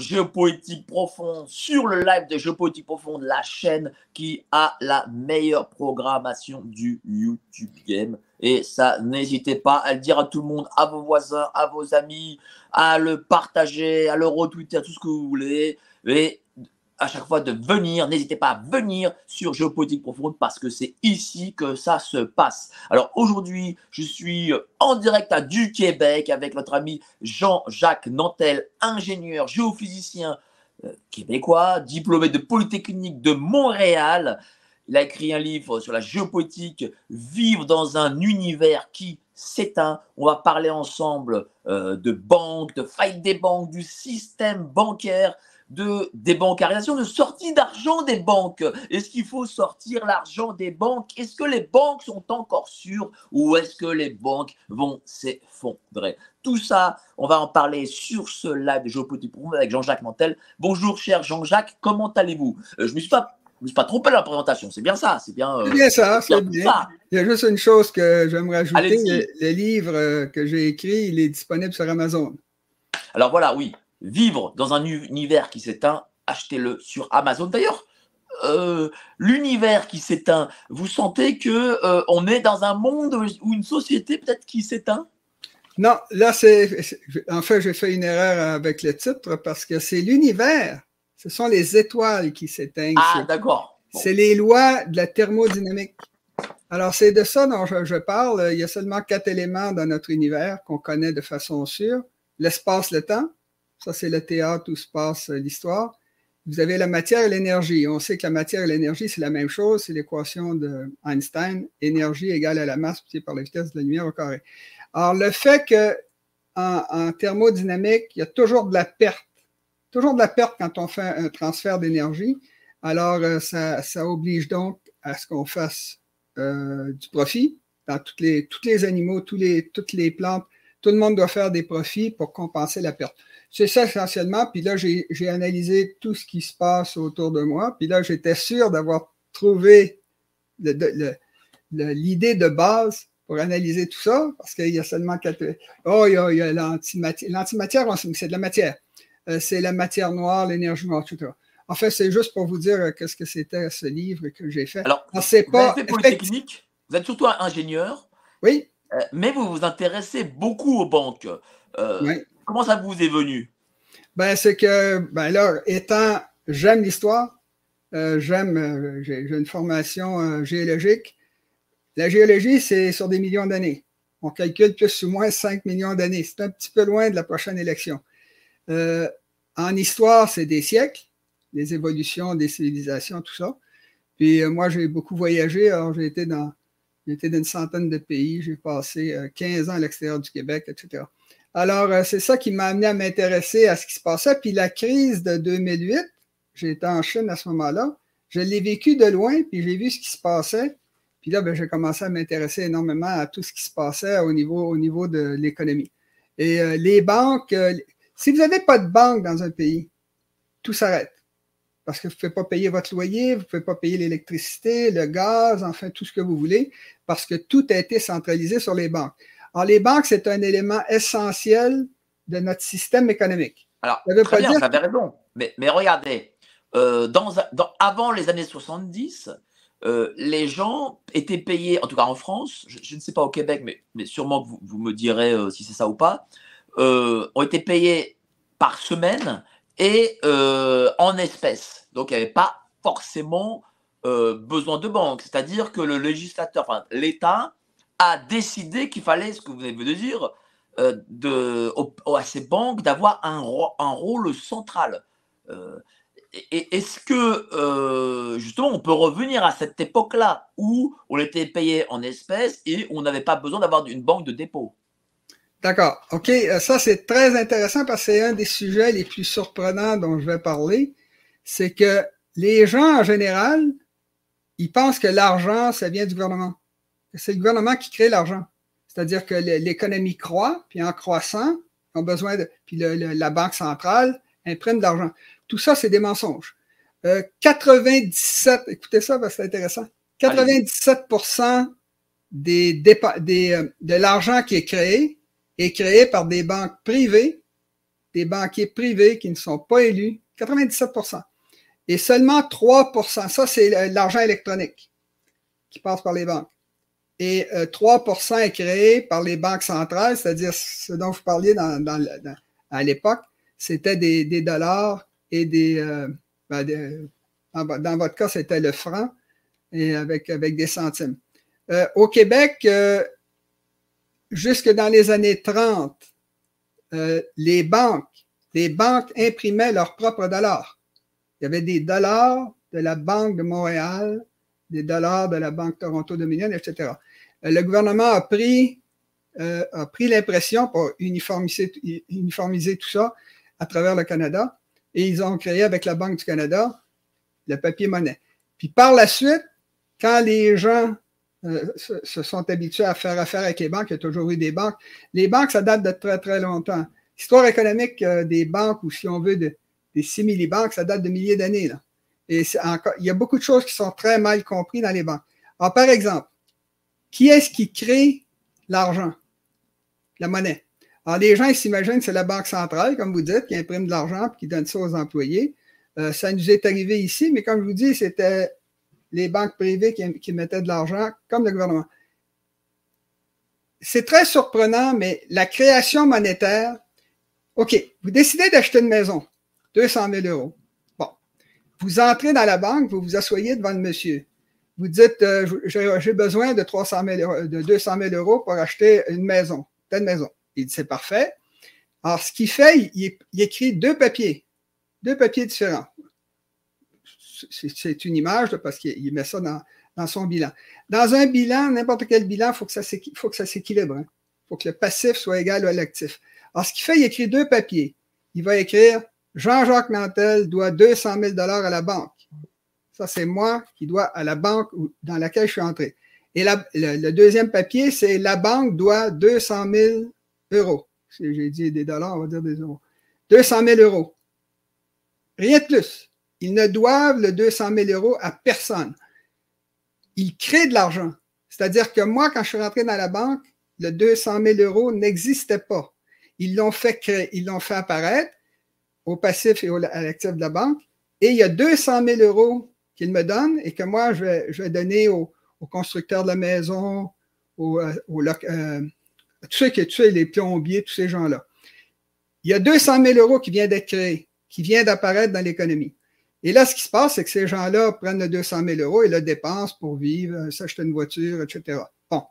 Géopolitique Profonde, sur le live de Géopolitique Profonde, la chaîne qui a la meilleure programmation du YouTube Game. Et ça, n'hésitez pas à le dire à tout le monde, à vos voisins, à vos amis, à le partager, à le retweeter, à tout ce que vous voulez. Et à chaque fois de venir, n'hésitez pas à venir sur Géopolitique Profonde parce que c'est ici que ça se passe. Alors aujourd'hui, je suis en direct à du Québec avec notre ami Jean-Jacques Nantel, ingénieur géophysicien euh, québécois, diplômé de Polytechnique de Montréal. Il a écrit un livre sur la géopolitique, Vivre dans un univers qui s'éteint. On va parler ensemble euh, de banques, de failles des banques, du système bancaire, de débancarisation, de sortie d'argent des banques. Est-ce qu'il faut sortir l'argent des banques? Est-ce que les banques sont encore sûres ou est-ce que les banques vont s'effondrer? Tout ça, on va en parler sur ce live de Géopolitique Profonde avec Jean-Jacques Mantel. Bonjour cher Jean-Jacques, comment allez-vous? Euh, Je ne me suis pas je suis pas trompé dans la présentation, c'est bien ça, c'est bien. euh, C'est bien ça, c'est bien. ça. Il y a juste une chose que j'aimerais ajouter. Le, le livre euh, que j'ai écrit, il est disponible sur Amazon. Alors voilà, oui, vivre dans un univers qui s'éteint, achetez-le sur Amazon. D'ailleurs, euh, l'univers qui s'éteint, vous sentez que euh, on est dans un monde ou une société peut-être qui s'éteint? Non, là, c'est. En fait, j'ai fait une erreur avec le titre parce que c'est l'univers. Ce sont les étoiles qui s'éteignent. Ah, C'est- d'accord. Bon. C'est les lois de la thermodynamique. Alors, c'est de ça dont je, je parle. Il y a seulement quatre éléments dans notre univers qu'on connaît de façon sûre. L'espace, le temps. Ça, c'est le théâtre où se passe euh, l'histoire. Vous avez la matière et l'énergie. On sait que la matière et l'énergie, c'est la même chose. C'est l'équation d'Einstein. Énergie égale à la masse multipliée par la vitesse de la lumière au carré. Alors, le fait que en, thermodynamique, il y a toujours de la perte. Toujours de la perte quand on fait un transfert d'énergie. Alors, euh, ça, oblige donc à ce qu'on fasse euh, du profit dans toutes les, tous les animaux, toutes les plantes. Tout le monde doit faire des profits pour compenser la perte. C'est ça essentiellement. Puis là, j'ai analysé tout ce qui se passe autour de moi. Puis là, j'étais sûr d'avoir trouvé l'idée de base pour analyser tout ça, parce qu'il y a seulement quatre. Oh, il y a, l'antimatière. L'antimatière, c'est de la matière. Euh, c'est la matière noire, l'énergie noire, etc. En fait, c'est juste pour vous dire euh, qu'est-ce que c'était ce livre que j'ai fait. Alors, c'est vous pas. fait Polytechnique, vous êtes surtout ingénieur, Oui, euh, mais vous vous intéressez beaucoup aux banques. Oui. Comment ça vous est venu? Ben, c'est que, ben là, étant, j'aime l'histoire, euh, j'aime, euh, j'ai une formation euh, géologique. La géologie, c'est sur des millions d'années. On calcule plus ou moins 5 millions d'années. C'est un petit peu loin de la prochaine élection. En histoire, c'est des siècles, les évolutions des civilisations, tout ça. Puis moi, j'ai beaucoup voyagé. Alors, j'ai été dans, j'ai été dans une centaine de pays. J'ai passé euh, 15 ans à l'extérieur du Québec, etc. Alors, euh, c'est ça qui m'a amené à m'intéresser à ce qui se passait. Puis la crise de 2008, j'étais en Chine à ce moment-là, je l'ai vécu de loin, puis j'ai vu ce qui se passait. Puis là, ben, j'ai commencé à m'intéresser énormément à tout ce qui se passait au niveau, au niveau de l'économie. Et euh, les banques, euh, si vous n'avez pas de banque dans un pays, tout s'arrête. Parce que vous ne pouvez pas payer votre loyer, vous ne pouvez pas payer l'électricité, le gaz, enfin tout ce que vous voulez, parce que tout a été centralisé sur les banques. Alors, les banques, c'est un élément essentiel de notre système économique. Alors, Ça veut très pas bien, dire vous avez raison. Mais, mais regardez, euh, dans, dans- avant les années 70, euh, les gens étaient payés, en tout cas en France, je, je ne sais pas au Québec, mais, mais sûrement que vous, vous me direz euh, si c'est ça ou pas, euh, ont été payés par semaine et en espèces. Donc, il n'y avait pas forcément besoin de banque. C'est-à-dire que le législateur, enfin l'État, a décidé qu'il fallait, ce que vous venez de dire, euh, de, à ces banques d'avoir un, un, rôle central. Euh, Est-ce que, euh, justement, on peut revenir à cette époque-là où on était payé en espèces et on n'avait pas besoin d'avoir une banque de dépôt? D'accord. OK. Euh, ça, c'est très intéressant parce que c'est un des sujets les plus surprenants dont je vais parler. C'est que les gens, en général, ils pensent que l'argent, ça vient du gouvernement. C'est le gouvernement qui crée l'argent. C'est-à-dire que l'économie croît, puis en croissant, ils ont besoin de. Puis la Banque centrale imprime de l'argent. Tout ça, c'est des mensonges. Euh, 97, écoutez ça parce que c'est intéressant. 97% des, des, euh, de l'argent qui est créé est créé par des banques privées, des banquiers privés qui ne sont pas élus. 97% Et seulement 3% ça, c'est l'argent électronique qui passe par les banques et 3% euh, est créé par les banques centrales, c'est-à-dire ce dont vous parliez à l'époque, c'était des, dollars et des, euh, ben dans, votre cas, c'était le franc et avec, avec des centimes. Euh, au Québec, jusque dans les années 30, euh, les banques, les banques imprimaient leurs propres dollars. Il y avait des dollars de la Banque de Montréal, des dollars de la Banque Toronto Dominion, etc. Euh, le gouvernement a pris, euh, pris l'impression pour uniformiser, uniformiser tout ça à travers le Canada et ils ont créé avec la Banque du Canada le papier monnaie. Puis par la suite, quand les gens euh, se, sont habitués à faire affaire avec les banques, il y a toujours eu des banques. Les banques, ça date de très, très longtemps. L'histoire économique des banques, ou si on veut, de, des simili-banques, ça date de milliers d'années. Et il y a beaucoup de choses qui sont très mal comprises dans les banques. Alors, par exemple, qui est-ce qui crée l'argent? La monnaie. Alors, les gens s'imaginent que c'est la Banque centrale, comme vous dites, qui imprime de l'argent et qui donne ça aux employés. Euh, ça nous est arrivé ici, mais comme je vous dis, c'était les banques privées qui, qui mettaient de l'argent, comme le gouvernement. C'est très surprenant, mais la création monétaire, OK, vous décidez d'acheter une maison, 200 000 euros. Bon, vous entrez dans la banque, vous vous asseyez devant le monsieur vous dites, euh, j'ai besoin de 300 000, de 200 000 euros pour acheter une maison, telle maison. Il dit, c'est parfait. Alors, ce qu'il fait, il, écrit deux papiers, deux papiers différents. C'est une image parce qu'il met ça dans, son bilan. Dans un bilan, n'importe quel bilan, il faut que ça s'équilibre. Il hein. faut que le passif soit égal à l'actif. Alors, ce qu'il fait, il écrit deux papiers. Il va écrire Jean-Jacques Nantel doit 200 000 à la banque. Ça, c'est moi qui dois à la banque dans laquelle je suis entré. Et le, deuxième papier, c'est la banque doit 200 000 euros. Si j'ai dit des dollars, on va dire des euros. 200 000 euros. Rien de plus. Ils ne doivent le 200 000 euros à personne. Ils créent de l'argent. C'est-à-dire que moi, quand je suis rentré dans la banque, le 200 000 euros n'existait pas. Ils l'ont fait créer, ils l'ont fait apparaître au passif et à l'actif de la banque. Et il y a 200 000 euros qu'il me donne et que moi, je vais, donner aux, constructeurs de la maison, euh, euh, tous ceux qui tuent les plombiers, tous ces gens-là. Il y a 200 000 euros qui viennent d'être créés, qui viennent d'apparaître dans l'économie. Et là, ce qui se passe, c'est que ces gens-là prennent le 200 000 euros et le dépensent pour vivre, euh, s'acheter une voiture, etc. Bon.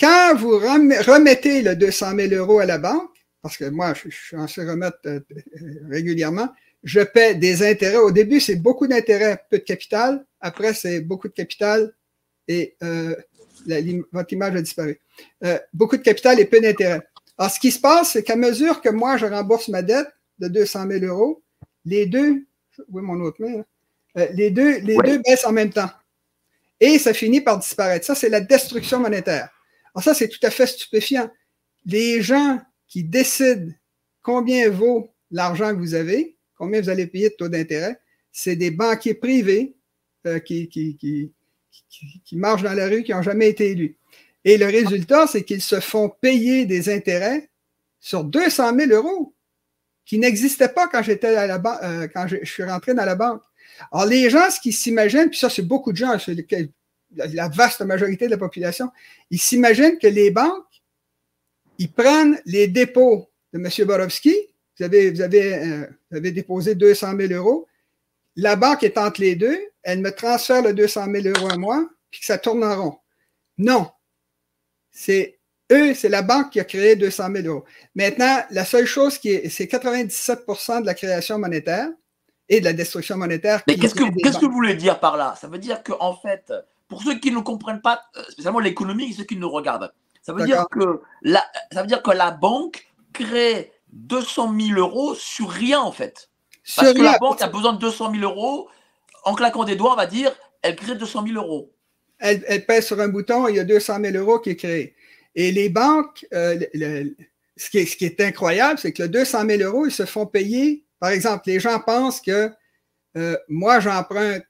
Quand vous remettez le 200 000 euros à la banque, parce que moi, je, suis en se remettre régulièrement, je paie des intérêts. Au début, c'est beaucoup d'intérêts, peu de capital. Après, c'est beaucoup de capital et euh, votre image a disparu. Euh, beaucoup de capital et peu d'intérêts. Alors, ce qui se passe, c'est qu'à mesure que moi, je rembourse ma dette de 200 000 euros, les deux, oui, mon autre main, euh, les deux, les deux baissent en même temps. Et ça finit par disparaître. Ça, c'est la destruction monétaire. Alors, ça, c'est tout à fait stupéfiant. Les gens qui décident combien vaut l'argent que vous avez, combien vous allez payer de taux d'intérêt, c'est des banquiers privés euh, qui, marchent dans la rue, qui n'ont jamais été élus. Et le résultat, c'est qu'ils se font payer des intérêts sur 200 000 euros qui n'existaient pas quand j'étais à la euh, quand je, suis rentré dans la banque. Alors, les gens, ce qu'ils s'imaginent, puis ça, c'est beaucoup de gens, c'est la vaste majorité de la population, ils s'imaginent que les banques, ils prennent les dépôts de M. Borowski, vous avez, vous avez, euh, vous avez déposé 200 000 euros. La banque est entre les deux. Elle me transfère le 200 000 euros à moi puis que ça tourne en rond. Non. C'est eux, c'est la banque qui a créé 200 000 euros. Maintenant, la seule chose qui est, c'est 97% de la création monétaire et de la destruction monétaire. Mais qu'est-ce que, qu'est-ce que vous voulez dire par là? Ça veut dire qu'en en fait, pour ceux qui ne comprennent pas, euh, spécialement l'économie et ceux qui nous regardent, ça veut dire que la, ça veut dire que la banque crée 200 000 euros sur rien en fait. Parce que la banque a besoin de 200 000 euros. En claquant des doigts, on va dire, elle crée 200 000 euros. Elle, elle pèse sur un bouton, il y a 200 000 euros qui est créé. Et les banques, euh, ce, qui est, ce, qui est, incroyable, c'est que le 200 000 euros, ils se font payer. Par exemple, les gens pensent que euh, moi, j'emprunte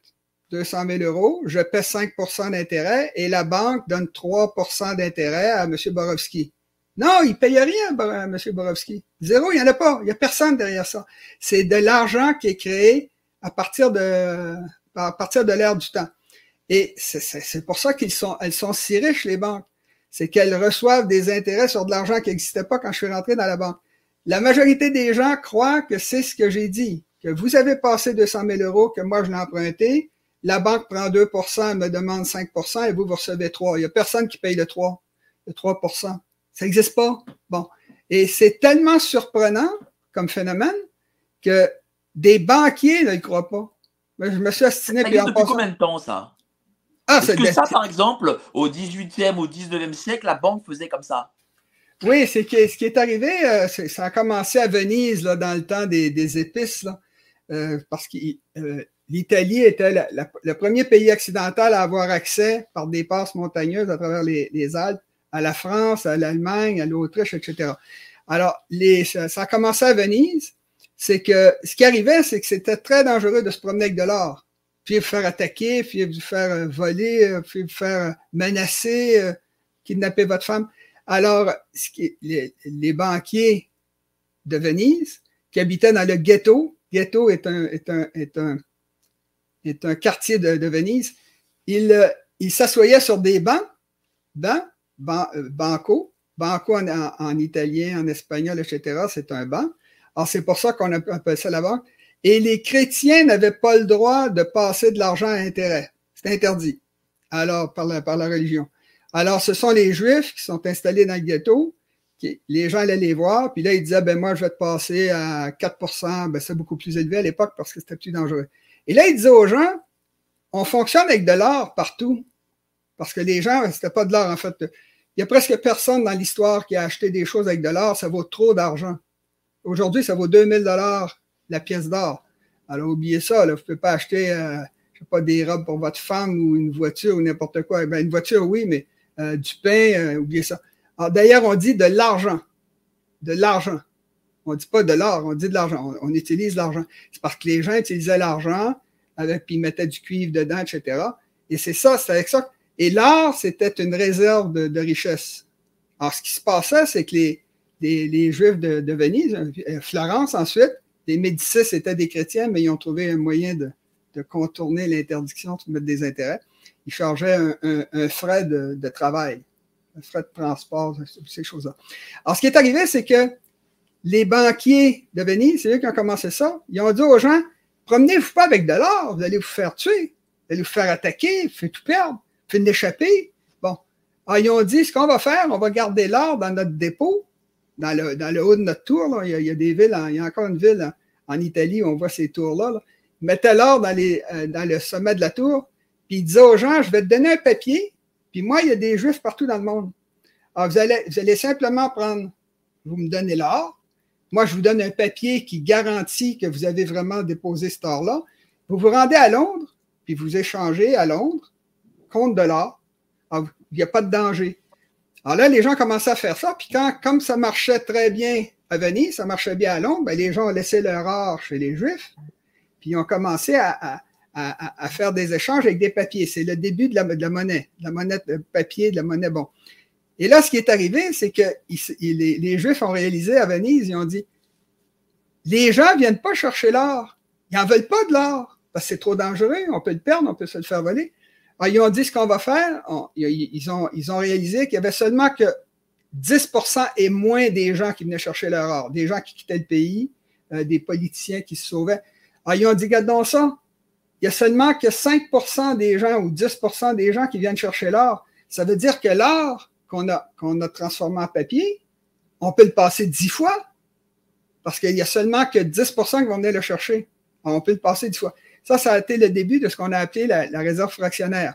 200 000 euros, je paie 5% d'intérêt et la banque donne 3% d'intérêt à M. Borowski. Non, il ne paye rien, M. Borowski. Zéro, il n'y en a pas. Il n'y a personne derrière ça. C'est de l'argent qui est créé à partir de, à partir de l'ère du temps. Et c'est pour ça qu'ils sont, sont si riches, les banques c'est qu'elles reçoivent des intérêts sur de l'argent qui n'existait pas quand je suis rentré dans la banque. La majorité des gens croient que c'est ce que j'ai dit, que vous avez passé 200 000 euros, que moi je l'ai emprunté, la banque prend 2 elle me demande 5% et vous, vous recevez 3 Il n'y a personne qui paye le 3, le 3 Ça n'existe pas? Bon. Et c'est tellement surprenant comme phénomène que des banquiers ne le croient pas. je me suis astiné. Ça depuis combien de temps, ça? Ah, Est-ce que ça, par exemple, au 18e, au 19e siècle, la banque faisait comme ça? Oui, c'est ce qui est arrivé, euh, ça a commencé à Venise là, dans le temps des, épices, euh, parce que euh, l'Italie était le premier pays occidental à avoir accès par des passes montagneuses à travers les, Alpes à la France, à l'Allemagne, à l'Autriche, etc. Alors, les, ça a commencé à Venise. C'est que ce qui arrivait, c'est que c'était très dangereux de se promener avec de l'or puis vous faire attaquer, puis vous faire euh, voler, euh, puis vous faire euh, menacer, kidnapper votre femme. Alors, les, les, banquiers de Venise qui habitaient dans le ghetto, ghetto est un, est un, est un, est un quartier de, de Venise, ils, ils s'assoyaient sur des bancs, bancs, banco, banco en, en, en, italien, en espagnol, etc., c'est un banc. Alors, c'est pour ça qu'on appelle ça la banque. Et les chrétiens n'avaient pas le droit de passer de l'argent à intérêt. C'est interdit. Alors, par la, religion. Alors, ce sont les Juifs qui sont installés dans le ghetto. Les gens allaient les voir, puis là, ils disaient, ben moi, je vais te passer à 4% ben c'est beaucoup plus élevé à l'époque parce que c'était plus dangereux. Et là, ils disaient aux gens, on fonctionne avec de l'or partout. Parce que les gens, c'était pas de l'or, en fait. Il y a presque personne dans l'histoire qui a acheté des choses avec de l'or, ça vaut trop d'argent. Aujourd'hui, ça vaut 2000 dollars la pièce d'or. Alors, oubliez ça, là, vous ne pouvez pas acheter, euh, je sais pas, des robes pour votre femme ou une voiture ou n'importe quoi. Eh une voiture, oui, mais euh, du pain, euh, oubliez ça. Alors, d'ailleurs, on dit de l'argent. De l'argent. On ne dit pas de l'or, on dit de l'argent. On, utilise l'argent. C'est parce que les gens utilisaient l'argent, avec, puis ils mettaient du cuivre dedans, etc. Et c'est ça, c'est avec ça. Et l'or, c'était une réserve de, richesse. Alors, ce qui se passait, c'est que les, les, Juifs de, de Venise, Florence ensuite, les Médicis étaient des chrétiens, mais ils ont trouvé un moyen de, contourner l'interdiction de mettre des intérêts. Ils chargeaient un, frais de, travail, un frais de transport, ces choses-là. Alors, ce qui est arrivé, c'est que les banquiers de Venise, c'est eux qui ont commencé ça, ils ont dit aux gens, promenez-vous pas avec de l'or, vous allez vous faire tuer, vous allez vous faire attaquer, vous faites tout perdre, vous faites échapper. Bon. Alors, ils ont dit, ce qu'on va faire, on va garder l'or dans notre dépôt, dans le, haut de notre tour, il, y a, des villes, il y a encore une ville en, Italie où on voit ces tours-là. Ils mettaient l'or dans, euh, dans le sommet de la tour, puis ils disaient aux gens, je vais te donner un papier, puis moi, il y a des juifs partout dans le monde. Alors, vous allez, vous allez simplement prendre, vous me donnez l'or, moi, je vous donne un papier qui garantit que vous avez vraiment déposé cet or-là. Vous vous rendez à Londres, puis vous échangez à Londres contre de l'or. Il n'y a pas de danger. Alors là, les gens commençaient à faire ça, puis quand, comme ça marchait très bien à Venise, ça marchait bien à Londres, ben les gens ont laissé leur or chez les Juifs, puis ils ont commencé à, faire des échanges avec des papiers. C'est le début de la, monnaie, de la monnaie de papier, de la monnaie bon. Et là, ce qui est arrivé, c'est que les, Juifs ont réalisé à Venise, ils ont dit, les gens viennent pas chercher l'or, ils en veulent pas de l'or, parce que c'est trop dangereux, on peut le perdre, on peut se le faire voler. Alors, ils ont dit ce qu'on va faire. ils, ont, réalisé qu'il y avait seulement que 10% et moins des gens qui venaient chercher leur or, des gens qui quittaient le pays, euh, des politiciens qui se sauvaient. Alors, ils ont dit, regardons ça, il y a seulement que 5% des gens ou 10% des gens qui viennent chercher l'or. Ça veut dire que l'or qu'on a, transformé en papier, on peut le passer 10 fois parce qu'il y a seulement que 10% qui vont venir le chercher. On peut le passer 10 fois. Ça, ça a été le début de ce qu'on a appelé la, réserve fractionnaire.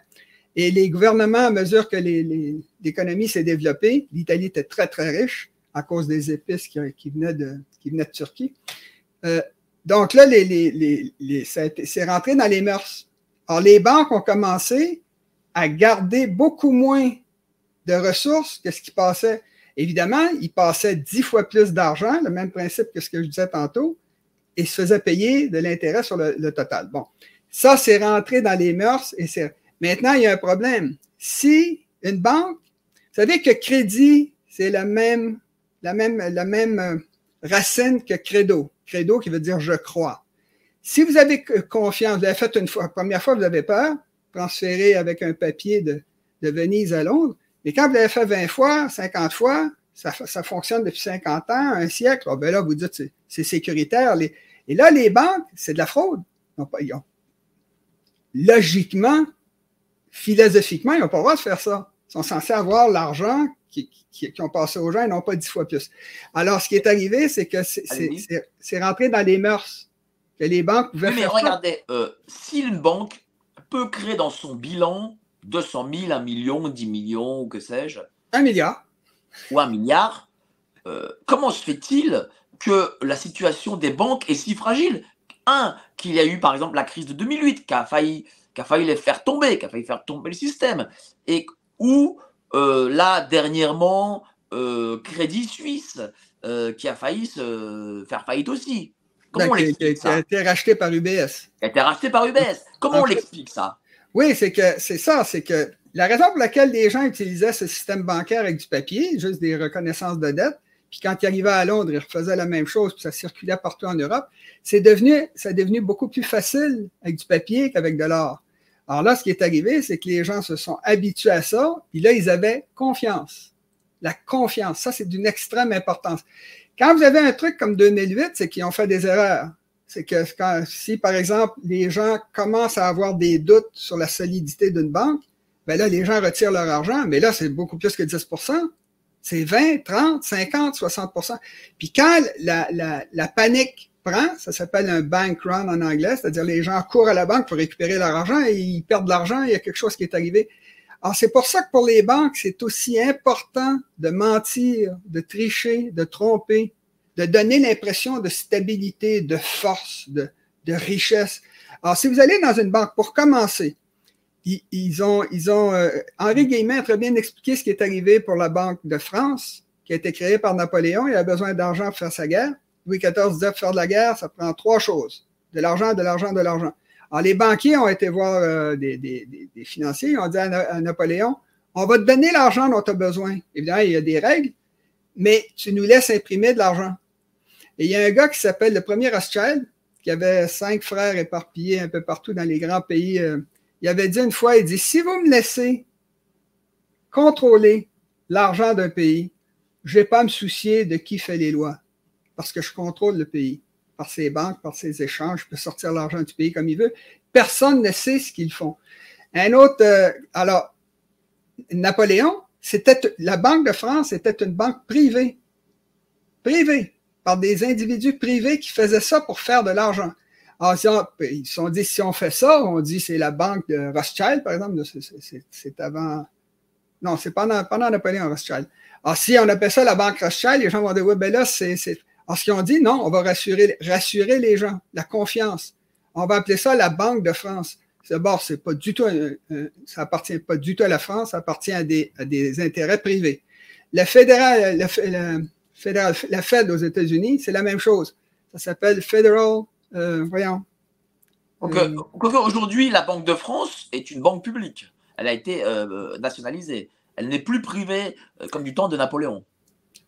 Et les gouvernements, à mesure que l'économie s'est développée, l'Italie était très, très riche à cause des épices qui, venaient, de, Turquie. Euh, donc là, les, les, c'est rentré dans les mœurs. Alors, les banques ont commencé à garder beaucoup moins de ressources que ce qui passait. Évidemment, ils passaient dix fois plus d'argent, le même principe que ce que je disais tantôt, et se faisaient payer de l'intérêt sur le, total. Bon, ça, c'est rentré dans les mœurs et c'est. Maintenant, il y a un problème. Si une banque, vous savez que crédit, c'est la même, la même, la même euh, racine que credo. Credo qui veut dire je crois. Si vous avez confiance, vous avez fait une fois, la première fois, vous avez peur, transférer avec un papier de, de Venise à Londres, mais quand vous l'avez fait 20 fois, 50 fois, ça, ça fonctionne depuis 50 ans, un siècle, ben là, vous dites c'est sécuritaire. Les, et là, les banques, c'est de la fraude. Ils ont, logiquement, philosophiquement, ils n'ont pas le droit de faire ça. Ils sont censés avoir l'argent qui, qui, ont passé aux gens et non pas dix fois plus. Alors, ce qui est arrivé, c'est que c'est rentré dans les mœurs que les banques pouvaient mais regardez, euh, si une banque peut créer dans son bilan 200 000, 1 million, 10 millions, ou que sais-je. Un milliard. Ou un milliard, euh, comment se fait-il que la situation des banques est si fragile Un, qu'il y a eu par exemple la crise de 2008 qui a failli, qui a failli les faire tomber, qui a failli faire tomber le système, et où euh, là dernièrement euh, Crédit Suisse qui a failli se faire faillite aussi. Comment ben, on qui, qui, a été racheté par UBS. Qui a été racheté par UBS. Comment on l'explique ça? oui, c'est que c'est ça, c'est que la raison pour laquelle les gens utilisaient ce système bancaire avec du papier, juste des reconnaissances de dette, puis quand ils arrivaient à Londres, ils refaisaient la même chose, puis ça circulait partout en Europe, c'est devenu, c'est devenu beaucoup plus facile avec du papier qu'avec de l'or. Alors là, ce qui est arrivé, c'est que les gens se sont habitués à ça, puis là, ils avaient confiance. La confiance, ça, c'est d'une extrême importance. Quand vous avez un truc comme 2008, c'est qu'ils ont fait des erreurs c'est que si, par exemple, les gens commencent à avoir des doutes sur la solidité d'une banque, ben là, les gens retirent leur argent, mais là, c'est beaucoup plus que 10 C'est 20, 30, 50, 60% Puis quand la, la, panique prend, ça s'appelle un bank run en anglais, c'est-à-dire les gens courent à la banque pour récupérer leur argent et ils perdent l'argent, il y a quelque chose qui est arrivé. Alors, c'est pour ça que pour les banques, c'est aussi important de mentir, de tricher, de tromper, de donner l'impression de stabilité, de force, de, de, richesse. Alors, si vous allez dans une banque, pour commencer, ils, ont, euh, Henri Guillemin a très bien expliqué ce qui est arrivé pour la Banque de France, qui a été créée par Napoléon. Il a besoin d'argent pour faire sa guerre. Louis XIV disait faire de la guerre, ça prend trois choses. De l'argent, de l'argent, de l'argent. Alors, les banquiers ont été voir euh, des, financiers, ils ont dit à, Napoléon, on va te donner l'argent dont tu as besoin. Évidemment, il y a des règles, mais tu nous laisses imprimer de l'argent. Et il y a un gars qui s'appelle le premier Rothschild, qui avait cinq frères éparpillés un peu partout dans les grands pays. Euh, il avait dit une fois, il dit, si vous me laissez contrôler l'argent d'un pays, je vais pas me soucier de qui fait les lois, parce que je contrôle le pays. Par ses banques, par ses échanges, je peux sortir l'argent du pays comme il veut. Personne ne sait ce qu'ils font. Un autre, euh, alors, Napoléon, c'était, la Banque de France était une banque privée. Privée par des individus privés qui faisaient ça pour faire de l'argent. Alors, ils se sont dit, si on fait ça, on dit c'est la banque de Rothschild, par exemple, c'est avant. Non, c'est pendant, pendant Napoléon Rothschild. Alors, si on appelle ça la banque Rothschild, les gens vont dire, oui, ben là, c'est. Alors, ce qu'ils ont dit, non, on va rassurer, les gens, la confiance. On va appeler ça la Banque de France. D'abord, c'est pas du tout, ça appartient pas du tout à la France, ça appartient à des, intérêts privés. Le fédéral, le, la Fed aux États-Unis, c'est la même chose. Ça s'appelle Federal, voyons. Donc, euh, aujourd'hui, la Banque de France est une banque publique. Elle a été euh, nationalisée. Elle n'est plus privée comme du temps de Napoléon.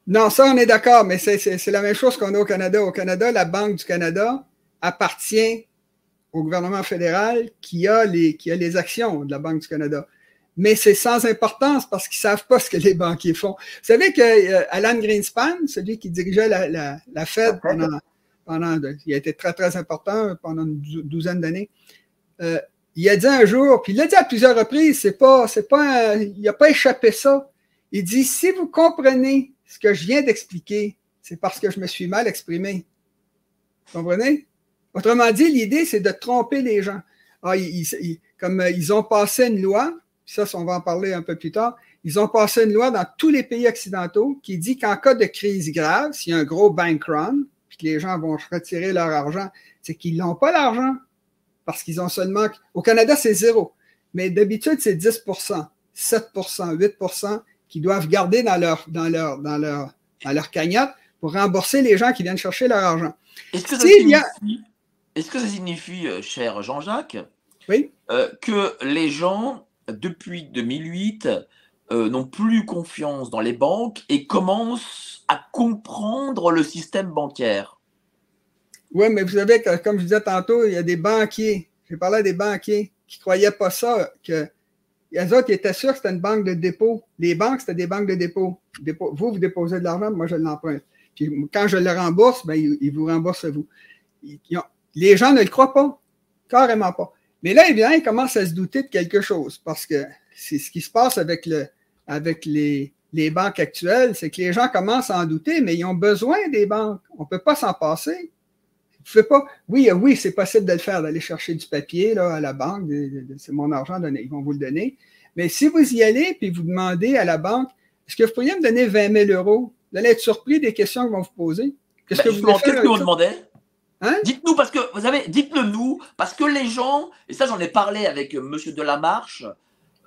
Non, ça, on est d'accord, mais c'est la même chose qu'on a au Canada. Au Canada, la Banque du Canada appartient au gouvernement fédéral qui a les, qui a les actions de la Banque du Canada mais c'est sans importance parce qu'ils savent pas ce que les banquiers font. Vous savez que euh, Alan Greenspan, celui qui dirigeait la, la, la Fed pendant, il a été très très important pendant une douzaine d'années. euh, il a dit un jour, puis il l'a dit à plusieurs reprises, c'est pas, c'est pas, il n'a pas échappé ça. Il dit, si vous comprenez ce que je viens d'expliquer, c'est parce que je me suis mal exprimé. Vous comprenez? Autrement dit, l'idée, c'est de tromper les gens. Ah, comme euh, ils ont passé une loi, ça, on va en parler un peu plus tard, ils ont passé une loi dans tous les pays occidentaux qui dit qu'en cas de crise grave, s'il y a un gros bank run, que les gens vont retirer leur argent, c'est qu'ils n'ont pas l'argent parce qu'ils ont seulement. Au Canada, c'est zéro. Mais d'habitude, c'est 10% 7% 8% qu'ils doivent garder dans leur, dans, leur, dans, leur, dans leur cagnotte pour rembourser les gens qui viennent chercher leur argent. Est-ce que, ça signifie, est-ce que ça signifie, euh, cher Jean-Jacques, oui? Euh, que les gens, depuis 2008, euh, n'ont plus confiance dans les banques et commencent à comprendre le système bancaire oui, mais vous savez, que, comme je disais tantôt, il y a des banquiers. J'ai parlé à des banquiers qui ne croyaient pas ça, que les autres ils étaient sûrs que c'était une banque de dépôt. Les banques, c'était des banques de dépôt. Vous, vous déposez de l'argent, moi, je l'emprunte. Puis quand je le rembourse, ben, ils, vous remboursent vous. les gens ne le croient pas. Carrément pas. Mais là, évidemment, ils commencent à se douter de quelque chose parce que c'est ce qui se passe avec, le, avec les, les banques actuelles, c'est que les gens commencent à en douter, mais ils ont besoin des banques. On ne peut pas s'en passer. Vous faites pas. Oui, oui, c'est possible de le faire, d'aller chercher du papier là, à la banque. C'est mon argent, donné, ils vont vous le donner. Mais si vous y allez puis vous demandez à la banque, est-ce que vous pourriez me donner 20 000 euros? Vous allez être surpris des questions qu'ils vont vous poser. Qu'est-ce ben, que vous Qu'est-ce que vous demandez? Hein? Dites-nous, parce que vous savez, dites-le nous, parce que les gens, et ça j'en ai parlé avec M. Delamarche,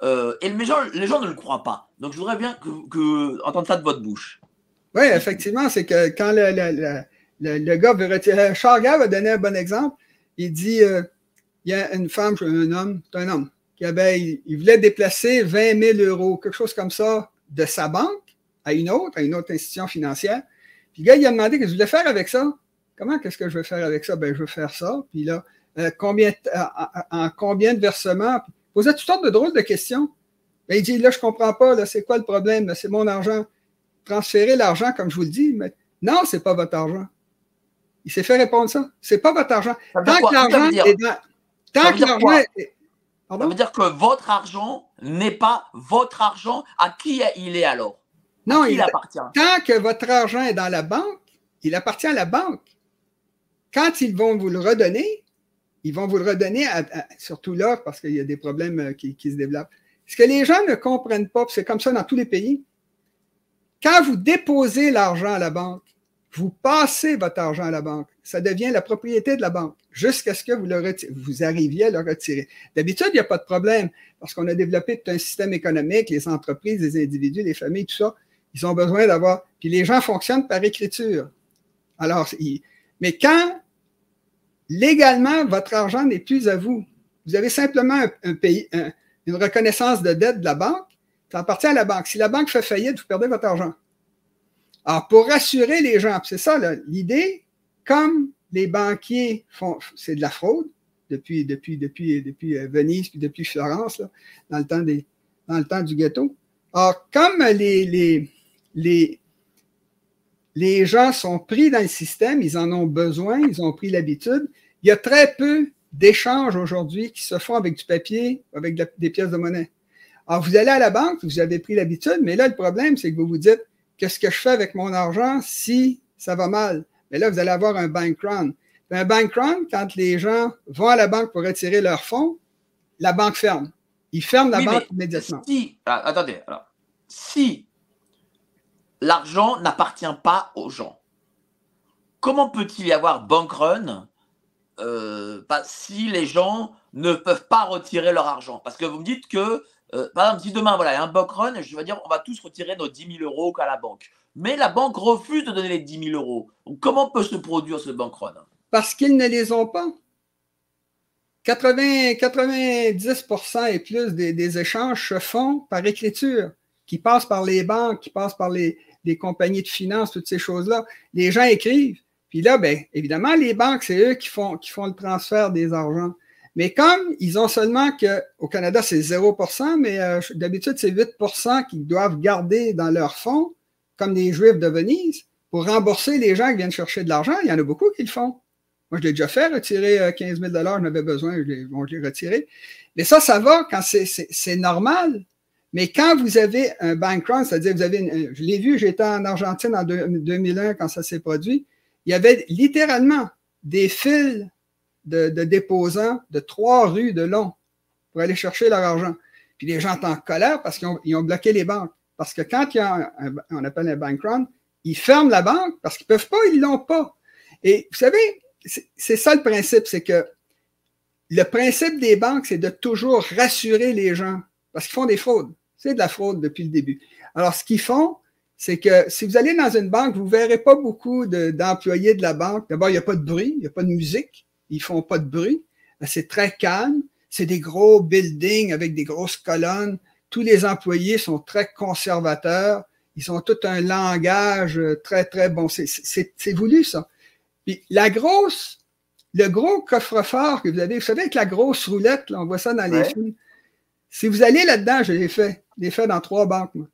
euh, et les gens, les gens ne le croient pas. Donc je voudrais bien que, entendre ça de votre bouche. Oui, effectivement, c'est que quand le, le, gars veut retirer. Charles va donner un bon exemple. Il dit euh, il y a une femme, un homme, un homme, qui avait, il, voulait déplacer 20 000 euros, quelque chose comme ça, de sa banque à une autre, à une autre institution financière. Puis le gars, il a demandé qu'est-ce que je voulais faire avec ça? Comment qu'est-ce que je veux faire avec ça? Ben, je veux faire ça. Puis là, euh, combien, en, combien de versements? Posait toutes sortes de drôles de questions. Ben, il dit, là, je comprends pas, là, c'est quoi le problème? C'est mon argent. Transférer l'argent, comme je vous le dis, mais non, c'est pas votre argent. Il s'est fait répondre ça. C'est pas votre argent. Tant que l'argent est dans. Tant que l'argent Ça veut dire que votre argent n'est pas votre argent. À qui il est alors? Non, il, appartient? Tant que votre argent est dans la banque, il appartient à la banque. Quand ils vont vous le redonner, ils vont vous le redonner, surtout là, parce qu'il y a des problèmes euh, qui, qui, se développent. Ce que les gens ne comprennent pas, c'est comme ça dans tous les pays, quand vous déposez l'argent à la banque, vous passez votre argent à la banque. Ça devient la propriété de la banque jusqu'à ce que vous, le vous arriviez à le retirer. D'habitude, il n'y a pas de problème parce qu'on a développé tout un système économique, les entreprises, les individus, les familles, tout ça. Ils ont besoin d'avoir. Puis les gens fonctionnent par écriture. Alors, mais quand légalement votre argent n'est plus à vous, vous avez simplement une reconnaissance de dette de la banque, ça appartient à la banque. Si la banque fait faillite, vous perdez votre argent. Alors, pour rassurer les gens, c'est ça l'idée, comme les banquiers font, c'est de la fraude depuis, depuis, depuis, depuis euh, Venise, puis depuis Florence, dans, le temps des, dans le temps du ghetto. Alors, comme les, les, les, les gens sont pris dans le système, ils en ont besoin, ils ont pris l'habitude, il y a très peu d'échanges aujourd'hui qui se font avec du papier, avec des pièces de monnaie. Alors, vous allez à la banque, vous avez pris l'habitude, mais là, le problème, c'est que vous vous dites, qu'est-ce que je fais avec mon argent si ça va mal? Mais là, vous allez avoir un bank run. Un bank run, quand les gens vont à la banque pour retirer leurs fonds, la banque ferme. Ils ferment la banque immédiatement. Si, ah, attendez, alors, si l'argent n'appartient pas aux gens, comment peut-il y avoir bank run euh, si les gens ne peuvent pas retirer leur argent Parce que vous me dites que euh, par exemple, si demain, voilà, il y a un bank run, je vais dire, on va tous retirer nos 10 000 euros qu'à la banque. Mais la banque refuse de donner les 10 000 euros. comment peut se produire ce bank run? Parce qu'ils ne les ont pas. 80, 90% et plus des, échanges se font par écriture, qui passent par les banques, qui passent par les, les compagnies de finances, toutes ces choses-là. Les gens écrivent. Puis là, ben, évidemment, les banques, c'est eux qui font, qui font le transfert des argents. Mais comme ils ont seulement que, au Canada, c'est 0% mais euh, d'habitude, c'est 8% qu'ils doivent garder dans leur fonds, comme les Juifs de Venise, pour rembourser les gens qui viennent chercher de l'argent. Il y en a beaucoup qui le font. Moi, je l'ai déjà fait, retirer 15 000 j'en avais besoin, je l'ai bon, retiré. Mais ça, ça va quand c'est normal. Mais quand vous avez un bank run, c'est-à-dire vous avez, une, je l'ai vu, j'étais en Argentine en 2001 quand ça s'est produit, il y avait littéralement des fils de, déposants de trois rues de long pour aller chercher leur argent. Puis les gens étaient en colère parce qu'ils ont, bloqué les banques. Parce que quand il y a un, on appelle un bank run, ils ferment la banque parce qu'ils peuvent pas, ils l'ont pas. Et vous savez, c'est ça le principe, c'est que le principe des banques, c'est de toujours rassurer les gens parce qu'ils font des fraudes. C'est de la fraude depuis le début. Alors, ce qu'ils font, c'est que si vous allez dans une banque, vous ne verrez pas beaucoup d'employés de, la banque. D'abord, il n'y a pas de bruit, il n'y a pas de musique, ils ne font pas de bruit. C'est très calme. C'est des gros buildings avec des grosses colonnes. Tous les employés sont très conservateurs. Ils ont tout un langage très, très bon. C'est voulu, ça. Puis la grosse, le gros coffre-fort que vous avez, vous savez, avec la grosse roulette, on voit ça dans les films. Si vous allez là-dedans, je l'ai fait. Je l'ai fait dans trois banques. Moi.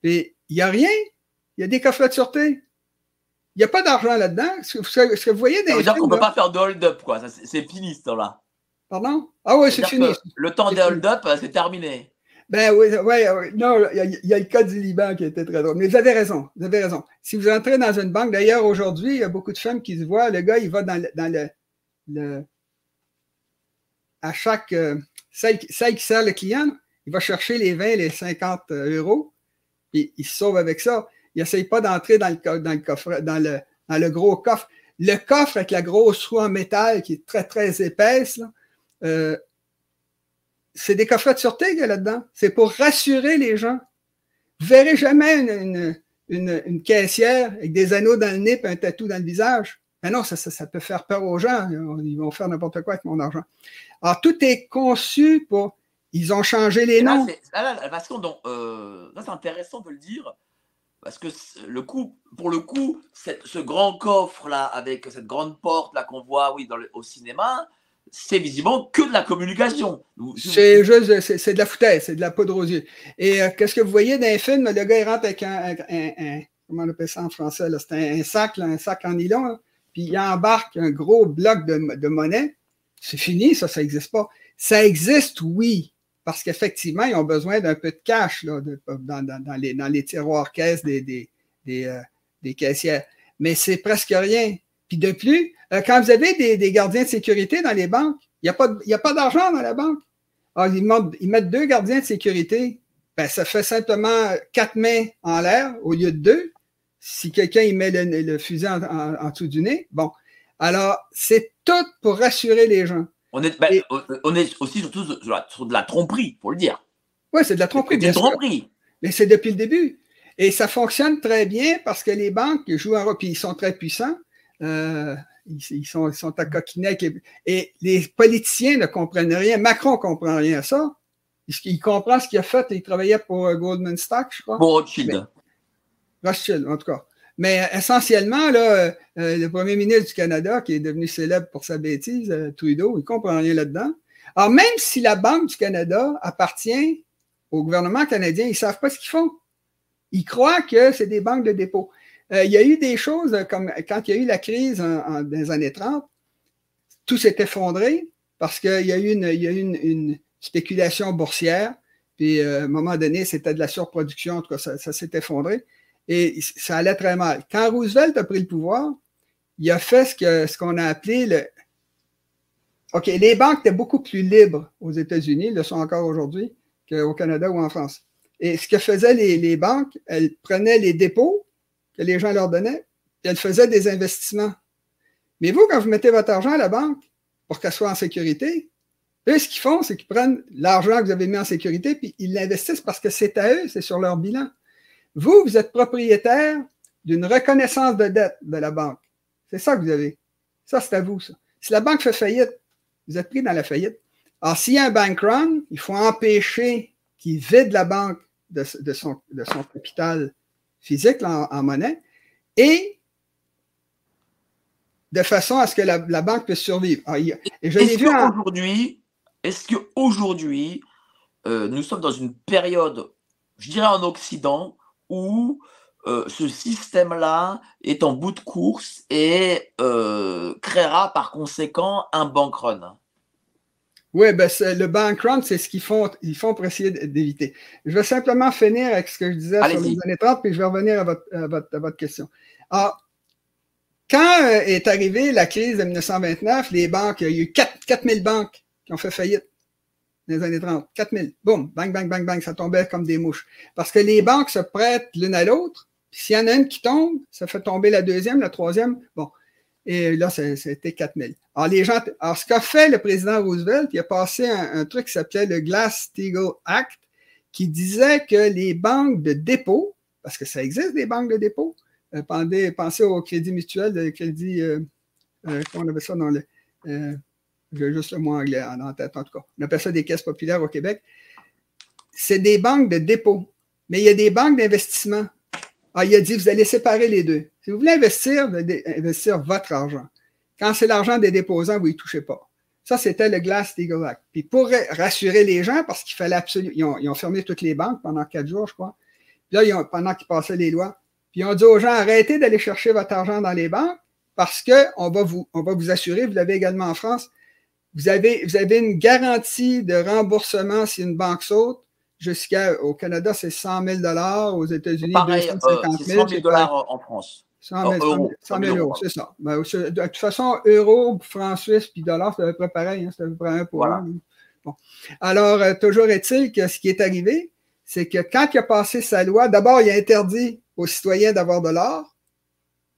Puis il n'y a rien. Il y a des coffrets de sûreté. Il n'y a pas d'argent là-dedans. Ce, que vous voyez des. Ça veut dire qu'on ne peut pas faire de hold-up, quoi. C'est fini, ce temps-là. Pardon? Ah oui, c'est fini. Le temps des hold-up, euh, c'est terminé. Ben oui, oui, non, il y, a, le cas du Liban qui était très drôle. Mais vous avez raison, vous avez raison. Si vous entrez dans une banque, d'ailleurs, aujourd'hui, il y a beaucoup de femmes qui se voient, le gars, il va dans le, dans le, à chaque, euh, celle, qui sert le client, il va chercher les 20, les 50 euh, euros, puis il se sauve avec ça. Il n'essaye pas d'entrer dans le, dans le coffre, dans le, dans le gros coffre. Le coffre avec la grosse roue en métal qui est très, très épaisse, là, euh, c'est des coffrets de sûreté qu'il y a là-dedans. C'est pour rassurer les gens. Vous verrez jamais une, une, une, caissière avec des anneaux dans le nez et un tatou dans le visage. Mais non, ça, ça, peut faire peur aux gens. Ils vont faire n'importe quoi avec mon argent. Alors, tout est conçu pour. Ils ont changé les noms. la façon dont. Euh, c'est intéressant de le dire. Parce que le coup, pour le coup, ce grand coffre-là, avec cette grande porte-là qu'on voit oui, dans au cinéma, c'est visiblement que de la communication. C'est de la foutaise, c'est de la poudre aux yeux. Et euh, qu'est-ce que vous voyez dans les films? Le gars, il rentre avec un, comment on appelle ça en français? C'est un, sac, un sac en nylon, puis il embarque un gros bloc de, monnaie. C'est fini, ça, ça n'existe pas. Ça existe, oui, parce qu'effectivement, ils ont besoin d'un peu de cash là, dans, les, tiroirs caisses euh, des caissières. Mais c'est presque rien. Puis de plus, euh, quand vous avez des, gardiens de sécurité dans les banques, il n'y a pas, d'argent dans la banque. Ils, mettent, deux gardiens de sécurité. Ben, ça fait simplement quatre mains en l'air au lieu de deux. Si quelqu'un il met le, fusil en, dessous du nez, bon. Alors, c'est tout pour rassurer les gens. On est, ben, on est aussi surtout sur, de la tromperie, pour le dire. Oui, c'est de la tromperie. C'est de la tromperie. Mais c'est depuis le début. Et ça fonctionne très bien parce que les banques jouent un rôle, puis ils sont très puissants. Euh, ils, sont, ils sont à coquiner. Et les politiciens ne comprennent rien. Macron ne comprend rien à ça. Il comprend ce qu'il a fait. Il travaillait pour euh, Goldman Sachs, je crois. Pour Rothschild. Rothschild, en tout cas. Mais essentiellement, là, euh, le premier ministre du Canada, qui est devenu célèbre pour sa bêtise, Trudeau, il ne comprend rien là-dedans. Alors, même si la Banque du Canada appartient au gouvernement canadien, ils ne savent pas ce qu'ils font. Ils croient que c'est des banques de dépôt. Euh, il y a eu des choses euh, comme quand il y a eu la crise en, dans les années 30, tout s'est effondré parce qu'il y a eu une, il y a une, une spéculation boursière. Puis euh, à un moment donné, c'était de la surproduction, en tout cas, ça, ça s'est effondré. Et ça allait très mal. Quand Roosevelt a pris le pouvoir, il a fait ce que ce qu'on a appelé le. OK, les banques étaient beaucoup plus libres aux États-Unis, le sont encore aujourd'hui, qu'au Canada ou en France. Et ce que faisaient les, banques, elles prenaient les dépôts, que les gens leur donnaient, puis elles faisaient des investissements. Mais vous, quand vous mettez votre argent à la banque pour qu'elle soit en sécurité, eux, ce qu'ils font, c'est qu'ils prennent l'argent que vous avez mis en sécurité, puis ils l'investissent parce que c'est à eux, c'est sur leur bilan. Vous, vous êtes propriétaire d'une reconnaissance de dette de la banque. C'est ça que vous avez. Ça, c'est à vous, ça. Si la banque fait faillite, vous êtes pris dans la faillite. Alors, s'il y a un bank run, il faut empêcher qu'il vide la banque de, son, de son capital physique en, monnaie et de façon à ce que la, banque puisse survivre. Et je est-ce qu'aujourd'hui, est-ce qu'aujourd'hui, euh, nous sommes dans une période, je dirais en Occident, où euh, ce système-là est en bout de course et euh, créera par conséquent un bank run. Oui, ben le bank run, c'est ce qu'ils font, ils font pour essayer d'éviter. Je vais simplement finir avec ce que je disais sur les années 30, puis je vais revenir à votre, à votre, question. Alors, quand euh, est arrivée la crise de 1929, les banques, il y a eu 4, 4000 banques qui ont fait faillite dans les années 30. 4000. Boum, bang, bang, bang, bang, ça tombait comme des mouches. Parce que les banques se prêtent l'une à l'autre. S'il y en a une qui tombe, ça fait tomber la deuxième, la troisième. Bon. Et là, c'était 4000. Alors, les gens, alors, ce qu'a fait le président Roosevelt, il a passé un, truc qui s'appelait le Glass-Steagall Act, qui disait que les banques de dépôt, parce que ça existe des banques de dépôt, euh, pensez, au crédit mutuel, le crédit, euh, euh, comment on appelle ça dans le, euh, j'ai juste le mot anglais en tête en tout cas. On appelle ça des caisses populaires au Québec. C'est des banques de dépôt, mais il y a des banques d'investissement. Ah, il a dit, vous allez séparer les deux. Si vous voulez investir, vous allez investir votre argent. Quand c'est l'argent des déposants, vous ne touchez pas. Ça, c'était le Glass Steagall Act. Puis pour rassurer les gens, parce qu'il fallait absolument. Ils ont, fermé toutes les banques pendant quatre jours, je crois. Puis là, pendant qu'ils passaient les lois, puis ils ont dit aux gens, arrêtez d'aller chercher votre argent dans les banques parce qu'on va va vous assurer, vous l'avez également en France, vous avez, vous avez une garantie de remboursement si une banque saute? Jusqu'au Canada, c'est 100 000 aux États-Unis, 250 000. 100 000 dollars en France. 100 000, 100 000 euros, c'est ça. Ben, de toute façon, euros, francs suisses puis dollars, c'est à peu près pareil. Hein, c'est à peu près un pour un. Bon. Alors, euh, toujours est-il que ce qui est arrivé, c'est que quand il a passé sa loi, d'abord, il a interdit aux citoyens d'avoir de l'or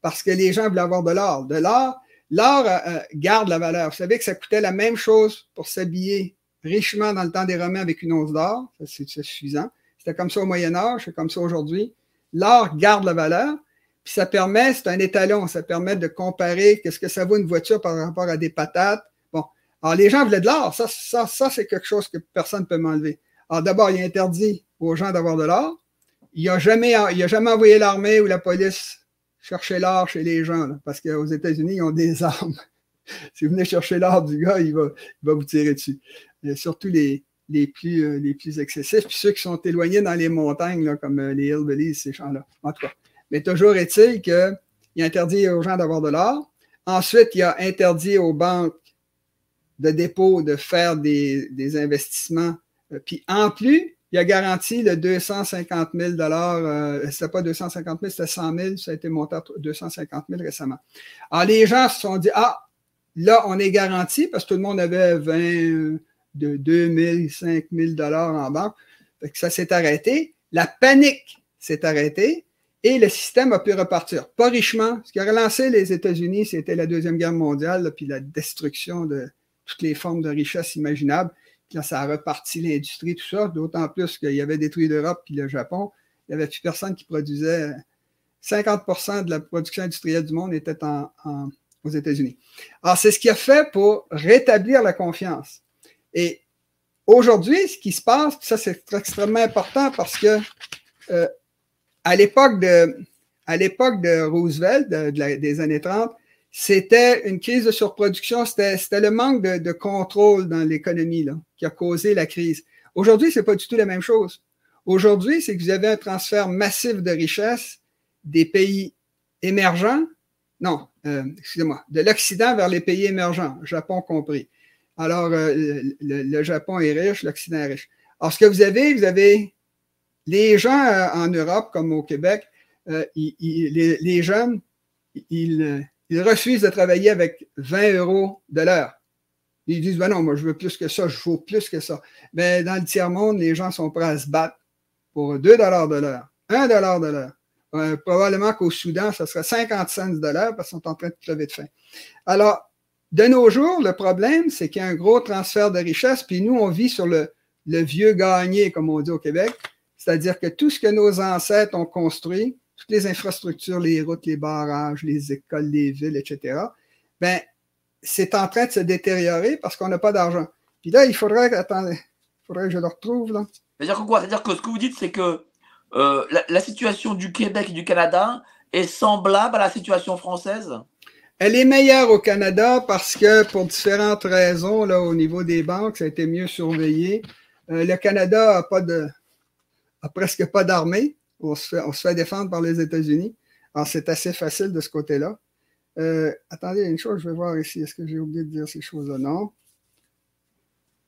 parce que les gens voulaient avoir de l'or. De l'or, l'or euh, euh, garde la valeur. Vous savez que ça coûtait la même chose pour s'habiller richement dans le temps des Romains avec une once d'or. C'est suffisant. C'était comme ça au Moyen Âge, c'est comme ça aujourd'hui. L'or garde la valeur. Puis ça permet, c'est un étalon, ça permet de comparer qu'est-ce que ça vaut une voiture par rapport à des patates. Bon. Alors, les gens voulaient de l'or. Ça, ça, ça c'est quelque chose que personne ne peut m'enlever. Alors, d'abord, il a interdit aux gens d'avoir de l'or. Il n'a jamais, a jamais envoyé l'armée ou la police chercher l'or chez les gens, parce qu'aux États-Unis, ils ont des armes. si vous venez chercher l'or du gars, il va, il va vous tirer dessus. Et surtout les, les, plus, euh, les plus excessifs, puis ceux qui sont éloignés dans les montagnes, là, comme euh, les Hillbillies, ces gens-là. En tout cas. Mais toujours est-il qu'il interdit aux gens d'avoir de l'or. Ensuite, il a interdit aux banques de dépôt de faire des, des investissements. Euh, puis en plus, il a garanti le 250 000 euh, c'était pas 250 000, c'était 100 000, ça a été monté à 250 000 récemment. Alors, les gens se sont dit, ah, là, on est garanti parce que tout le monde avait 20, de 2 000, 5 000 dollars en banque. Ça s'est arrêté. La panique s'est arrêtée et le système a pu repartir. Pas richement. Ce qui a relancé les États-Unis, c'était la Deuxième Guerre mondiale, puis la destruction de toutes les formes de richesse imaginables. Là, ça a reparti l'industrie, tout ça, d'autant plus qu'il y avait détruit l'Europe puis le Japon. Il n'y avait plus personne qui produisait. 50% de la production industrielle du monde était en, aux États-Unis. Alors, c'est ce qui a fait pour rétablir la confiance. Et aujourd'hui, ce qui se passe, ça c'est extrêmement important parce que euh, à l'époque de, à l'époque de Roosevelt, des années 30, c'était une crise de surproduction, c'était le manque de, contrôle dans l'économie qui a causé la crise. Aujourd'hui, c'est pas du tout la même chose. Aujourd'hui, c'est que vous avez un transfert massif de richesses des pays émergents, non, euh, excusez-moi, de l'Occident vers les pays émergents, Japon compris. Alors, euh, le, Japon est riche, l'Occident est riche. Alors, ce que vous avez, vous avez les gens euh, en Europe comme au Québec, les, les, jeunes, ils ils refusent de travailler avec 20 euros de l'heure. Ils disent, ben non, moi, je veux plus que ça, je vaux plus que ça. Mais dans le tiers-monde, les gens sont prêts à se battre pour 2 dollars de l'heure, 1 dollar de l'heure. Euh, probablement qu'au Soudan, ça serait 50 cents de l'heure parce qu'ils sont en train de crever de faim. Alors, de nos jours, le problème, c'est qu'il y a un gros transfert de richesse, puis nous, on vit sur le, le vieux gagné, comme on dit au Québec. C'est-à-dire que tout ce que nos ancêtres ont construit, toutes les infrastructures, les routes, les barrages, les écoles, les villes, etc., ben, c'est en train de se détériorer parce qu'on n'a pas d'argent. Puis là, il faudrait, attendez, il faudrait que je le retrouve, là. C'est-à-dire que quoi? C'est-à-dire que ce que vous dites, c'est que euh, la, situation du Québec et du Canada est semblable à la situation française? Elle est meilleure au Canada parce que pour différentes raisons, là, au niveau des banques, ça a été mieux surveillé. Euh, le Canada a pas de, a presque pas d'armée. on se fait, on se fait défendre par les États-Unis. Alors, c'est assez facile de ce côté-là. Euh, attendez, une chose, je vais voir ici. Est-ce que j'ai oublié de dire ces choses-là? Non.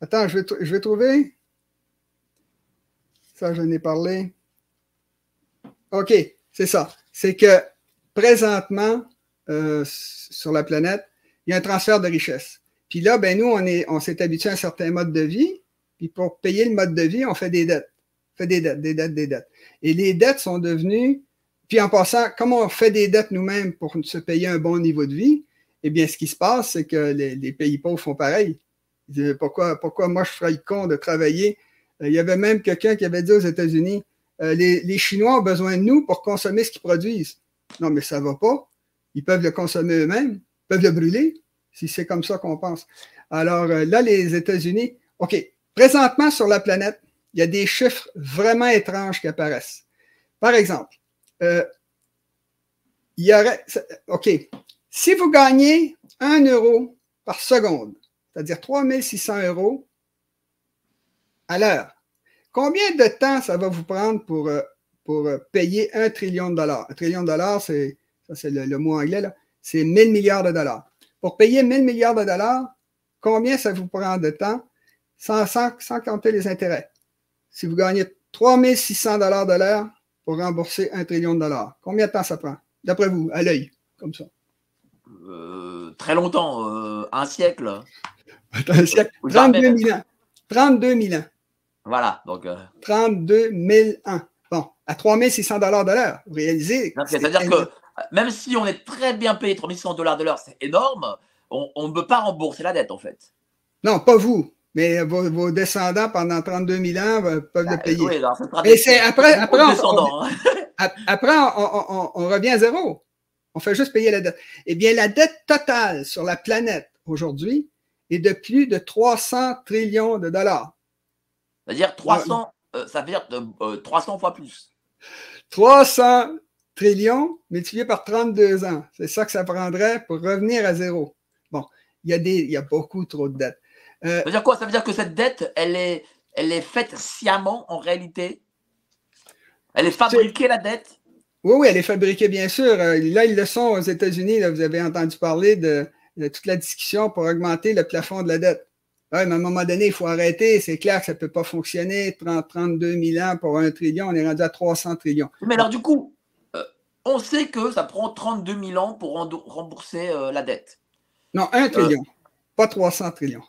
Attends, je vais, je trouver. Ça, j'en ai parlé. OK, c'est ça. C'est que présentement, euh, sur la planète, il y a un transfert de richesse. Puis là, ben nous, on est, on s'est habitué à un certain mode de vie. Puis pour payer le mode de vie, on fait des dettes. On fait des dettes, des dettes, des dettes. Et les dettes sont devenues puis en passant, comme on fait des dettes nous-mêmes pour se payer un bon niveau de vie, eh bien, ce qui se passe, c'est que les, pays pauvres font pareil. pourquoi, pourquoi moi je ferais le con de travailler? Euh, il y avait même quelqu'un qui avait dit aux États-Unis, euh, les, Chinois ont besoin de nous pour consommer ce qu'ils produisent. Non, mais ça va pas. Ils peuvent le consommer eux-mêmes, peuvent le brûler, si c'est comme ça qu'on pense. Alors euh, là, les États-Unis, OK, présentement sur la planète, il y a des chiffres vraiment étranges qui apparaissent. Par exemple, euh, il y aurait, OK, si vous gagnez 1 euro par seconde, c'est-à-dire 3600 euros à l'heure, combien de temps ça va vous prendre pour, euh, pour euh, payer un trillion de dollars? Un trillion de dollars, c'est, ça c'est le, mot anglais, là, c'est 1000 milliards de dollars. Pour payer 1000 milliards de dollars, combien ça vous prend de temps sans, sans, sans compter les intérêts? Si vous gagnez 3600 dollars de l'heure, pour rembourser un trillion de dollars. Combien de temps ça prend, d'après vous, à l'œil, comme ça? Euh, très longtemps, euh, un siècle. un siècle. 32 000 ans. 32 000 ans. Voilà. Donc, 32 000 ans. Bon, à 3600 dollars de l'heure, vous réalisez. C'est-à-dire que même si on est très bien payé 3600 dollars de l'heure, c'est énorme, on ne peut pas rembourser la dette en fait. Non, pas vous. Mais vos, descendants, pendant 32 000 ans, euh, peuvent le ben, payer. Oui, c'est après, après, on, hein. après on, on, revient à zéro. On fait juste payer la dette. Eh bien, la dette totale sur la planète aujourd'hui est de plus de 300 trillions de dollars. C'est-à-dire 300, euh, ça veut dire 300 euh, fois plus. 300 trillions multiplié par 32 ans. C'est ça que ça prendrait pour revenir à zéro. Bon, il y a, des, il y a beaucoup trop de dettes. Euh, ça veut dire quoi? Ça veut dire que cette dette, elle est, elle est faite sciemment en réalité? Elle est fabriquée, la dette? Oui, oui, elle est fabriquée, bien sûr. Euh, là, ils le sont aux États-Unis. Vous avez entendu parler de, toute la discussion pour augmenter le plafond de la dette. Ouais, mais à un moment donné, il faut arrêter. C'est clair que ça ne peut pas fonctionner. 30, 32 000 ans pour un trillion, on est rendu à 300 trillions. Mais alors, du coup, euh, on sait que ça prend 32 000 ans pour rembourser la dette. Non, un trillion, pas 300 trillions.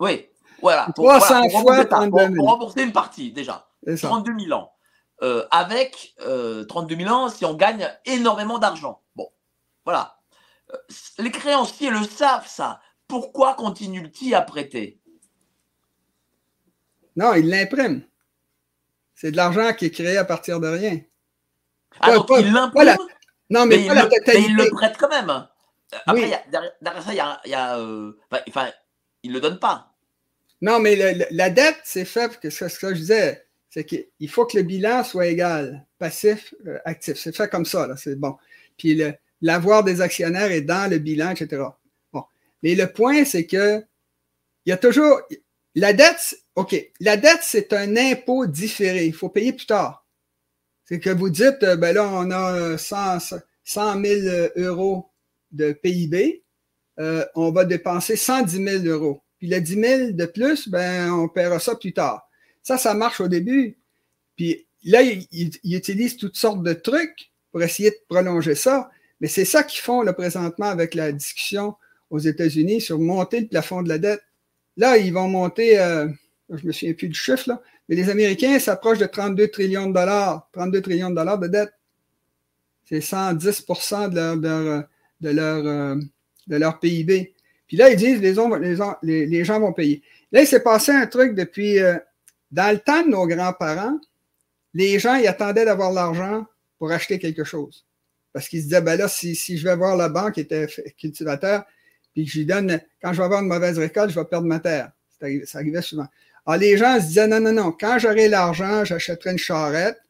Oui, voilà. Pour, 300 fois pour, rembourser une partie déjà. 32 000 ans. Euh, avec 32 000 ans, si on gagne énormément d'argent. Bon, voilà. Euh, les créanciers le savent, ça. Pourquoi continuent-ils à prêter? Non, ils l'impriment. C'est de l'argent qui est créé à partir de rien. Ah, donc ils l'impriment Non, mais, ils le prêtent quand même. Après, derrière, ça, il y a. Y a euh, enfin, il ne le donne pas. Non, mais la dette, c'est fait, que ce que je disais, c'est qu'il faut que le bilan soit égal, passif, euh, actif. C'est fait comme ça, c'est bon. Puis l'avoir des actionnaires est dans le bilan, etc. Bon. Mais le point, c'est que il y a toujours. La dette, OK, la dette, c'est un impôt différé. Il faut payer plus tard. C'est que vous dites, euh, ben là, on a 100, 100 000 euros de PIB. Euh, on va dépenser 110 000 euros. Puis le 10 000 de plus, ben, on paiera ça plus tard. Ça, ça marche au début. Puis là, ils, utilisent toutes sortes de trucs pour essayer de prolonger ça. Mais c'est ça qu'ils font là, présentement avec la discussion aux États-Unis sur monter le plafond de la dette. Là, ils vont monter, euh, je me souviens plus du chiffre, là, mais les Américains s'approchent de 32 trillions de dollars, 32 trillions de dollars de dette. C'est 110 de leur, de leur, euh, de leur PIB. Puis là, ils disent les, gens vont payer. Là, il s'est passé un truc depuis. Euh, dans le temps de nos grands-parents, les gens, ils attendaient d'avoir l'argent pour acheter quelque chose. Parce qu'ils se disaient, ben là, si, si, je vais voir la banque qui était cultivateur, puis que je lui donne, quand je vais avoir une mauvaise récolte, je vais perdre ma terre. Ça arrivait souvent. Alors, les gens se disaient, non, non, non, quand j'aurai l'argent, j'achèterai une charrette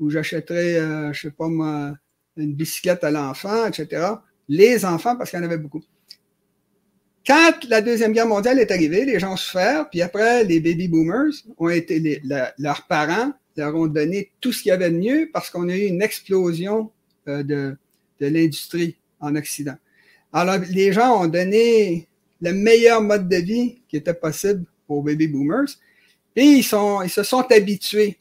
ou j'achèterai, euh, je sais pas moi, une bicyclette à l'enfant, etc les enfants, parce qu'il y en avait beaucoup. Quand la Deuxième Guerre mondiale est arrivée, les gens ont souffert, puis après, les baby boomers ont été, leurs parents leur ont donné tout ce qu'il y avait de mieux parce qu'on a eu une explosion euh, de, l'industrie en Occident. Alors, les gens ont donné le meilleur mode de vie qui était possible aux baby boomers. Et ils, se sont habitués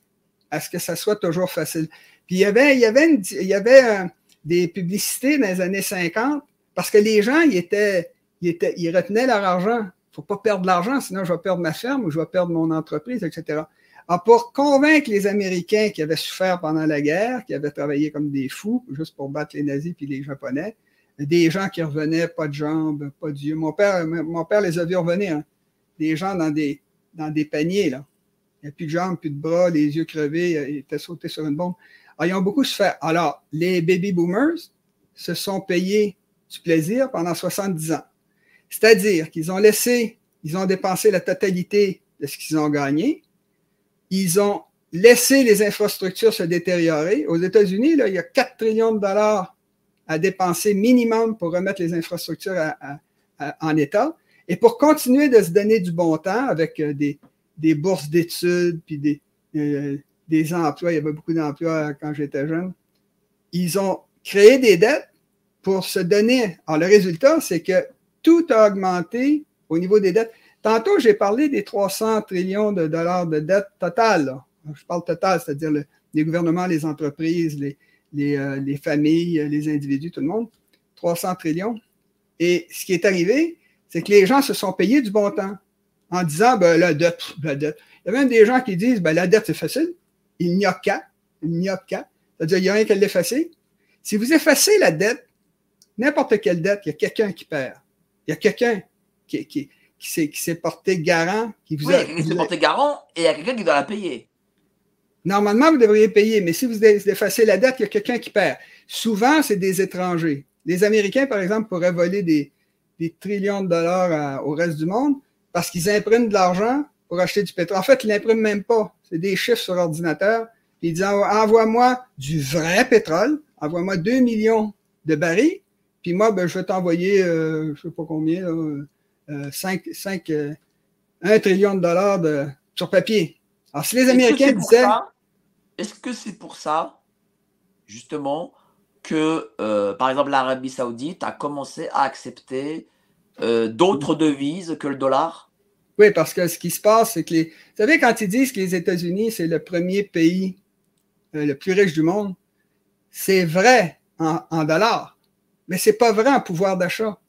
à ce que ça soit toujours facile. Puis il y avait, il y avait, il y avait des publicités dans les années 50 parce que les gens, ils étaient, ils étaient, ils retenaient leur argent. Faut pas perdre l'argent, sinon je vais perdre ma ferme ou je vais perdre mon entreprise, etc. Alors, pour convaincre les Américains qui avaient souffert pendant la guerre, qui avaient travaillé comme des fous juste pour battre les nazis puis les Japonais, des gens qui revenaient, pas de jambes, pas d'yeux. Mon père, mon père les a vus revenir. Hein. Des gens dans des, dans des paniers, là. Il n'y a plus de jambes, plus de bras, les yeux crevés, ils étaient sautés sur une bombe. Alors, ils ont beaucoup souffert. Alors, les baby boomers se sont payés du plaisir pendant 70 ans. C'est-à-dire qu'ils ont laissé, ils ont dépensé la totalité de ce qu'ils ont gagné. Ils ont laissé les infrastructures se détériorer. Aux États-Unis, il y a 4 trillions de dollars à dépenser minimum pour remettre les infrastructures en état. Et pour continuer de se donner du bon temps avec euh, des, des bourses d'études, puis des, euh, des emplois, il y avait beaucoup d'emplois quand j'étais jeune, ils ont créé des dettes pour se donner. Alors, le résultat, c'est que tout a augmenté au niveau des dettes. Tantôt, j'ai parlé des 300 trillions de dollars de dettes totales. Je parle total, c'est-à-dire les gouvernements, les entreprises, les, les, euh, les, familles, les individus, tout le monde. 300 trillions. Et ce qui est arrivé, c'est que les gens se sont payés du bon temps en disant, ben, la dette, la dette. Il y a même des gens qui disent, ben, la dette, c'est facile. Il n'y a qu'à. Il n'y a qu'à. C'est-à-dire, il n'y a rien qu'à l'effacer. Si vous effacez la dette, n'importe quelle dette, il y a quelqu'un qui perd. Il y a quelqu'un qui, qui, qui s'est porté garant. Qui vous oui, qui s'est porté garant et il y a quelqu'un qui doit la payer. Normalement, vous devriez payer, mais si vous effacez la dette, il y a quelqu'un qui perd. Souvent, c'est des étrangers. Les Américains, par exemple, pourraient voler des, des trillions de dollars au reste du monde parce qu'ils impriment de l'argent pour acheter du pétrole. En fait, ils l'impriment même pas. Des chiffres sur ordinateur. Puis ils disent envoie-moi du vrai pétrole, envoie-moi 2 millions de barils, puis moi, ben, je vais t'envoyer, euh, je sais pas combien, euh, 5, 5 euh, 1 trillion de dollars de, sur papier. Alors, si les Américains disaient. Est-ce que c'est pour ça, justement, que, euh, par exemple, l'Arabie Saoudite a commencé à accepter euh, d'autres devises que le dollar? Oui, parce que ce qui se passe, c'est que les. Vous savez, quand ils disent que les États-Unis, c'est le premier pays euh, le plus riche du monde, c'est vrai en, dollars, mais c'est pas vrai en pouvoir d'achat.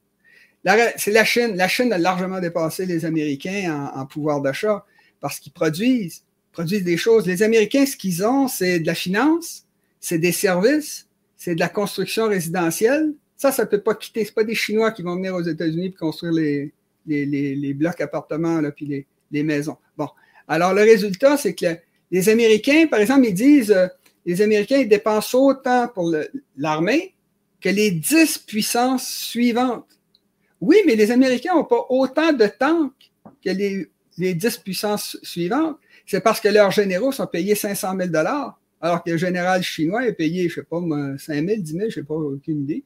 C'est la Chine. La Chine a largement dépassé les Américains en, en pouvoir d'achat parce qu'ils produisent, produisent des choses. Les Américains, ce qu'ils ont, c'est de la finance, c'est des services, c'est de la construction résidentielle. Ça, ça ne peut pas quitter. Ce pas des Chinois qui vont venir aux États-Unis pour construire les, les, les, les, blocs appartements, là, puis les, les maisons. Bon. Alors, le résultat, c'est que les Américains, par exemple, ils disent, euh, les Américains, ils dépensent autant pour l'armée que les dix puissances suivantes. Oui, mais les Américains n'ont pas autant de tanks que les, les dix puissances suivantes. C'est parce que leurs généraux sont payés 500 000 alors que le général chinois est payé, je ne sais pas, 5 000, 10 000, je ne sais pas, aucune idée.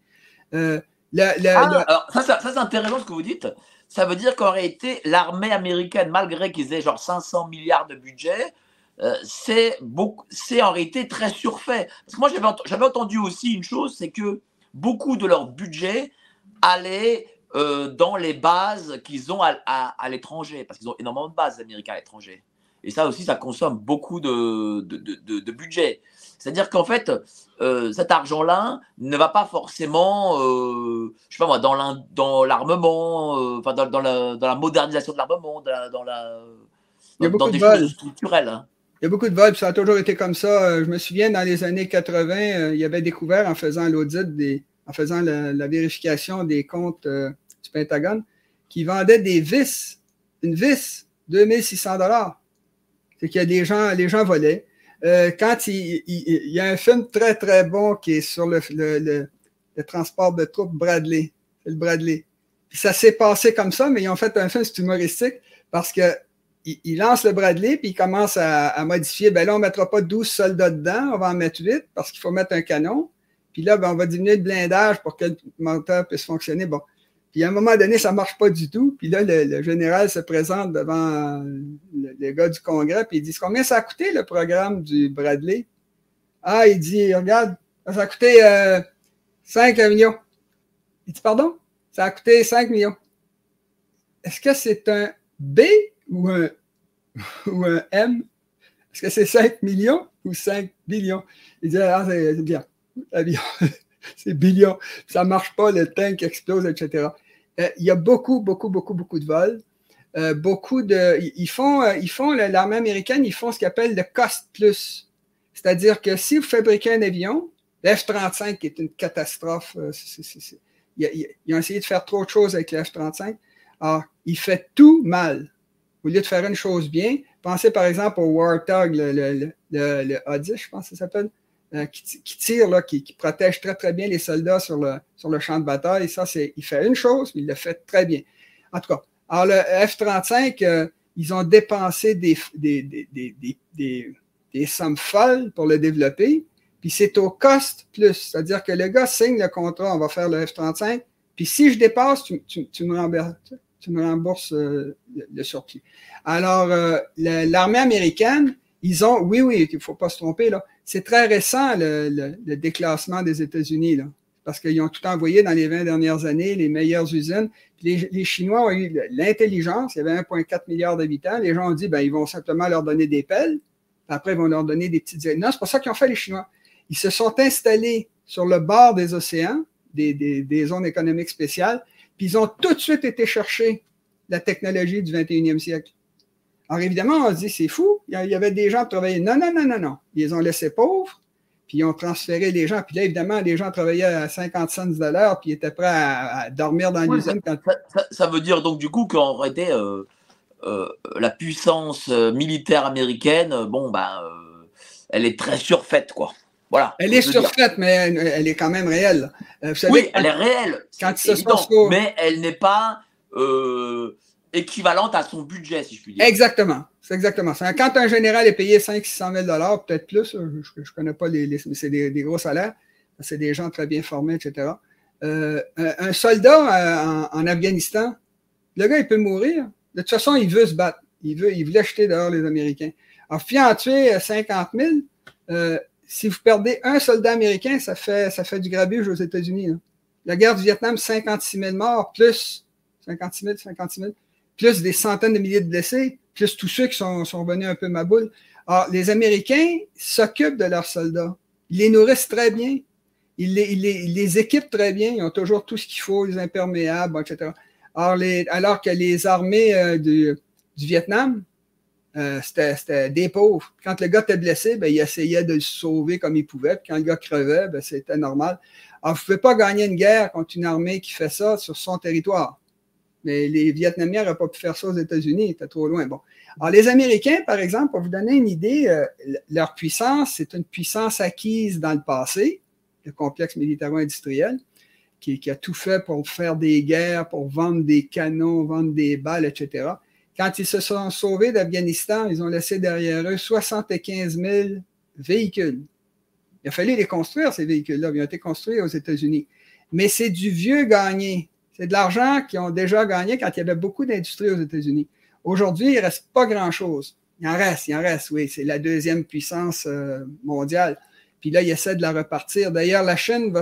Euh, ah, Alors, ça, ça, ça c'est intéressant ce que vous dites. Ça veut dire qu'en réalité, l'armée américaine, malgré qu'ils aient genre 500 milliards de budget, euh, c'est en réalité très surfait. Parce que moi, j'avais, entendu aussi une chose, c'est que beaucoup de leur budget allait euh, dans les bases qu'ils ont à, à, l'étranger, parce qu'ils ont énormément de bases américaines à l'étranger. Et ça aussi, ça consomme beaucoup de, de, de budget. C'est-à-dire qu'en fait, euh, cet argent-là ne va pas forcément, euh, je sais pas moi, dans l'armement, euh, enfin dans, dans, la, dans, la, modernisation de l'armement, dans, la, dans, dans des choses structurelles. Hein. Il y a beaucoup de vols, ça a toujours été comme ça. Je me souviens, dans les années 80, il y avait découvert en faisant l'audit, des, en faisant la, la, vérification des comptes du Pentagone, qui vendaient des vis, une vis, 2600 dollars. C'est qu'il y a des gens, les gens volaient. Euh, quand il, y a un film très, très bon qui est sur le, transport de troupes Bradley. Le Bradley. Ça s'est passé comme ça, mais ils ont fait un film, c'est humoristique, parce que il, lance le Bradley, puis il commence à, modifier. Ben là, on mettra pas 12 soldats dedans, on va en mettre 8, parce qu'il faut mettre un canon. Puis là, ben, on va diminuer le blindage pour que le moteur puisse fonctionner. Bon. Puis à un moment donné, ça marche pas du tout. Puis là, le, général se présente devant le, gars du Congrès, puis il dit Combien ça a coûté le programme du Bradley Ah, il dit Regarde, ça a coûté 5 euh, millions. Il dit Pardon? Ça a coûté 5 millions. Est-ce que c'est un B ou un, ou un M? Est-ce que c'est 5 millions ou 5 billions? Il dit Ah, c'est bien. c'est billions. Ça ne marche pas, le tank explose, etc. Euh, il y a beaucoup, beaucoup, beaucoup, beaucoup de vols. Euh, beaucoup de. Ils font, euh, ils font l'armée américaine, ils font ce qu'ils appellent le cost plus. C'est-à-dire que si vous fabriquez un avion, le F-35 est une catastrophe. ils, ont essayé de faire trop de choses avec le F-35. Alors, il fait tout mal. Au lieu de faire une chose bien, pensez par exemple au Warthog, le, le, le, A10, je pense que ça s'appelle. Euh, qui, tire, là, qui, protège très, très bien les soldats sur le, sur le champ de bataille. Ça, c'est, il fait une chose, mais il le fait très bien. En tout cas, alors le F-35, euh, ils ont dépensé des, des, des, des, des, sommes folles pour le développer, puis c'est au cost plus. C'est-à-dire que le gars signe le contrat, on va faire le F-35, puis si je dépasse, tu, tu, tu me rembourses, tu me rembourses euh, le, le, surplus. Alors, l'armée américaine, ils ont, oui, oui, il ne faut pas se tromper, là, c'est très récent le, déclassement des États-Unis, parce qu'ils ont tout envoyé dans les 20 dernières années, les meilleures usines. Les, Chinois ont eu l'intelligence, il y avait 1,4 milliard d'habitants. Les gens ont dit, ben, ils vont simplement leur donner des pelles, après, ils vont leur donner des petites. Non, c'est pas ça qu'ils ont fait, les Chinois. Ils se sont installés sur le bord des océans, des, zones économiques spéciales, puis ils ont tout de suite été chercher la technologie du 21e siècle. Alors évidemment, on se dit, c'est fou. Il y avait des gens qui travaillaient. Non, non, non, non, non. Ils les ont laissés pauvres, puis ils ont transféré les gens. Puis là, évidemment, les gens travaillaient à 50 cents de l'heure, puis ils étaient prêts à, dormir dans l'usine. Quand... Ça, veut dire donc du coup qu'en réalité, euh, euh, la puissance euh, militaire américaine, bon, ben, elle est très surfaite, quoi. Voilà. Elle est surfaite, mais elle, est quand même réelle. oui, elle est réelle. Quand évident, Mais elle n'est pas équivalente à son budget, si je puis dire. Exactement. C'est exactement ça. Quand un général est payé 500-600 000 peut-être plus, je ne connais pas les, mais c'est des, gros salaires, c'est des gens très bien formés, etc. Euh, un, soldat euh, en, Afghanistan, le gars, il peut mourir. De toute façon, il veut se battre. Il veut, il veut acheter dehors les Américains. Alors, puis en tuer 50 000, euh, si vous perdez un soldat américain, ça fait, ça fait du grabuge aux États-Unis. La guerre du Vietnam, 56 000 morts, plus 56 000, 56 000 plus des centaines de milliers de blessés, plus tous ceux qui sont, sont revenus un peu ma boule. Alors, les Américains s'occupent de leurs soldats. Ils les nourrissent très bien. Ils les, ils les, équipent très bien. Ils ont toujours tout ce qu'il faut, les imperméables, etc. Alors, les, alors que les armées euh, du, du, Vietnam, euh, c'était des pauvres. Quand le gars était blessé, ben, il essayait de le sauver comme il pouvait. Quand le gars crevait, ben, c'était normal. Alors, vous ne pouvez pas gagner une guerre contre une armée qui fait ça sur son territoire. Mais les Vietnamiens n'auraient pas pu faire ça aux États-Unis, ils trop loin. Bon. Alors, les Américains, par exemple, pour vous donner une idée, euh, leur puissance, c'est une puissance acquise dans le passé, le complexe militaro-industriel, qui, a tout fait pour faire des guerres, pour vendre des canons, vendre des balles, etc. Quand ils se sont sauvés d'Afghanistan, ils ont laissé derrière eux 75 000 véhicules. Il a fallu les construire, ces véhicules-là. Ils ont été construits aux États-Unis. Mais c'est du vieux gagné. C'est de l'argent qu'ils ont déjà gagné quand il y avait beaucoup d'industries aux États-Unis. Aujourd'hui, il ne reste pas grand-chose. Il en reste, il en reste, oui. C'est la deuxième puissance euh, mondiale. Puis là, il essaie de la repartir. D'ailleurs, la Chine,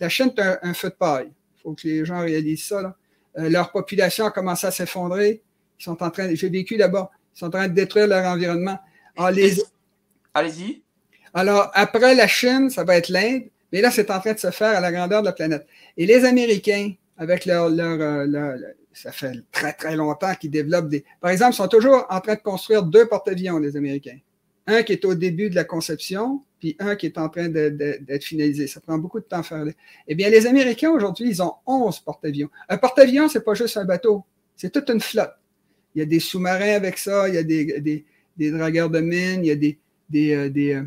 la, Chine est un, feu de paille. Il faut que les gens réalisent ça. Euh, leur population a commencé à s'effondrer. Ils sont en train, j'ai vécu là-bas, ils sont en train de détruire leur environnement. Allez-y. Alors, après la Chine, ça va être l'Inde, mais là, c'est en train de se faire à la grandeur de la planète. Et les Américains, avec leur, euh, leur, ça fait très, très longtemps qu'ils développent des. Par exemple, ils sont toujours en train de construire deux porte-avions, les Américains. Un qui est au début de la conception, puis un qui est en train d'être finalisé. Ça prend beaucoup de temps à faire. Eh bien, les Américains, aujourd'hui, ils ont 11 porte-avions. Un porte-avions, c'est pas juste un bateau, c'est toute une flotte. Il y a des sous-marins avec ça, il y a des, des, des dragueurs de mines, il y a des, des, euh, des, euh,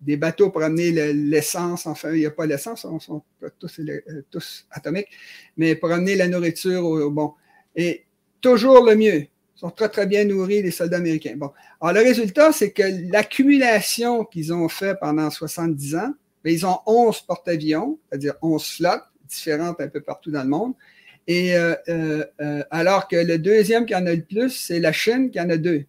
des bateaux pour amener l'essence, enfin, il n'y a pas l'essence, on sont tous, euh, tous, atomiques, mais pour amener la nourriture au, bon. Et toujours le mieux. Ils sont très, très bien nourris, les soldats américains. Bon. Alors, le résultat, c'est que l'accumulation qu'ils ont fait pendant 70 ans, bien, ils ont 11 porte-avions, c'est-à-dire 11 flottes différentes un peu partout dans le monde. Et euh, euh, alors que le deuxième qui en a le plus, c'est la Chine qui en a deux.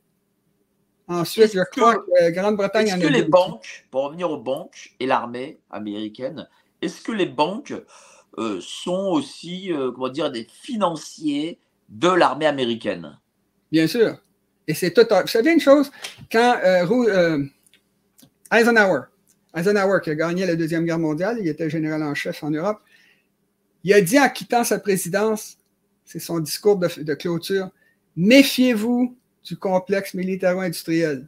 Ensuite, je crois que- que Grande-Bretagne Est-ce que les banques, pour revenir aux banques et l'armée américaine, est-ce que les banques euh, sont aussi, euh, comment dire, des financiers de l'armée américaine? Bien sûr. Et c'est tout. Vous savez une chose, quand euh, euh, Eisenhower, Eisenhower qui a gagné la Deuxième Guerre mondiale, il était général en chef en Europe, il a dit en quittant sa présidence, c'est son discours de, de clôture, méfiez-vous du complexe militaro-industriel.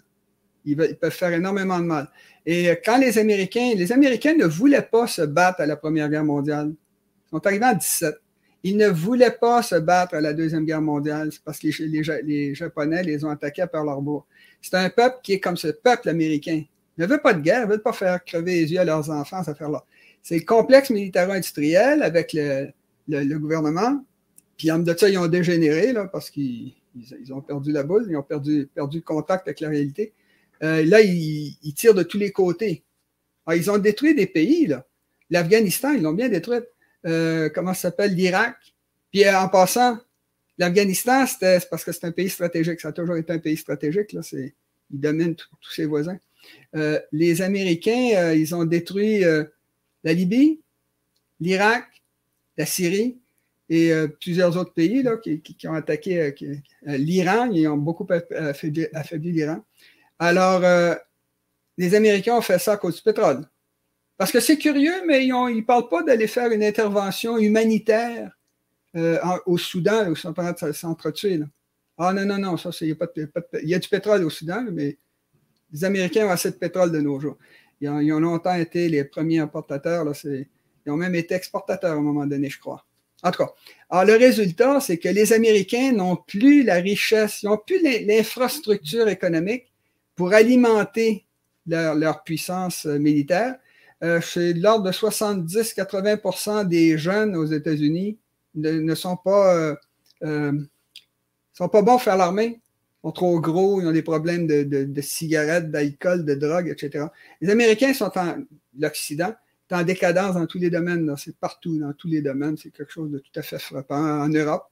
Ils, ve- ils peuvent faire énormément de mal. Et euh, quand les Américains, les Américains ne voulaient pas se battre à la Première Guerre mondiale. Ils sont arrivés en 17. Ils ne voulaient pas se battre à la Deuxième Guerre mondiale. Parce que les, les Ja- les Japonais les ont attaqués à Pearl Harbor. C'est un peuple qui est comme ce peuple américain. Ils ne veulent pas de guerre, ils ne veulent pas faire crever les yeux à leurs enfants, cette affaire-là. C'est le complexe militaro-industriel avec le, gouvernement. Puis en de ça, ils ont dégénéré là, parce qu'ils ils- ils ont perdu la boule, ils ont perdu, perdu contact avec la réalité. Euh, là, ils, ils tirent de tous les côtés. Ah, ils ont détruit des pays. là. L'Afghanistan, ils l'ont bien détruit. Euh, comment ça s'appelle? L'Irak. Puis euh, en passant, l'Afghanistan, c'était parce que c'est un pays stratégique. Ça a toujours été un pays stratégique. Là. C'est, il domine tout- tous ses voisins. Euh, les Américains, euh, ils ont détruit euh, la Libye, l'Irak, la Syrie et euh, plusieurs autres pays là, qui, ont attaqué euh, euh, l'Iran. Ils ont beaucoup aff- affaibli, l'Iran. Alors, les Américains ont fait ça à cause du pétrole. Parce que c'est curieux, mais ils ne parlent pas d'aller faire une intervention humanitaire au Soudan, où ils sont en train de s'entretuer. Ah non, non, non, ça, il y, a du pétrole au Soudan, mais les Américains ont assez de pétrole de nos jours. Ils ont, longtemps été les premiers importateurs. Ils ont même été exportateurs à un moment donné, je crois. En tout cas, le résultat, c'est que les Américains n'ont plus la richesse, ils n'ont plus l'in- l'infrastructure économique pour alimenter leur, puissance euh, militaire. Euh, c'est l'ordre de 70-80% des jeunes aux États-Unis ne, sont pas euh, euh, sont pas bons pour faire l'armée. Ils sont trop gros, ils ont des problèmes de, de- cigarettes, d'alcool, de drogue, etc. Les Américains sont en l'Occident, en décadence dans tous les domaines. C'est partout, dans tous les domaines. C'est quelque chose de tout à fait frappant en Europe.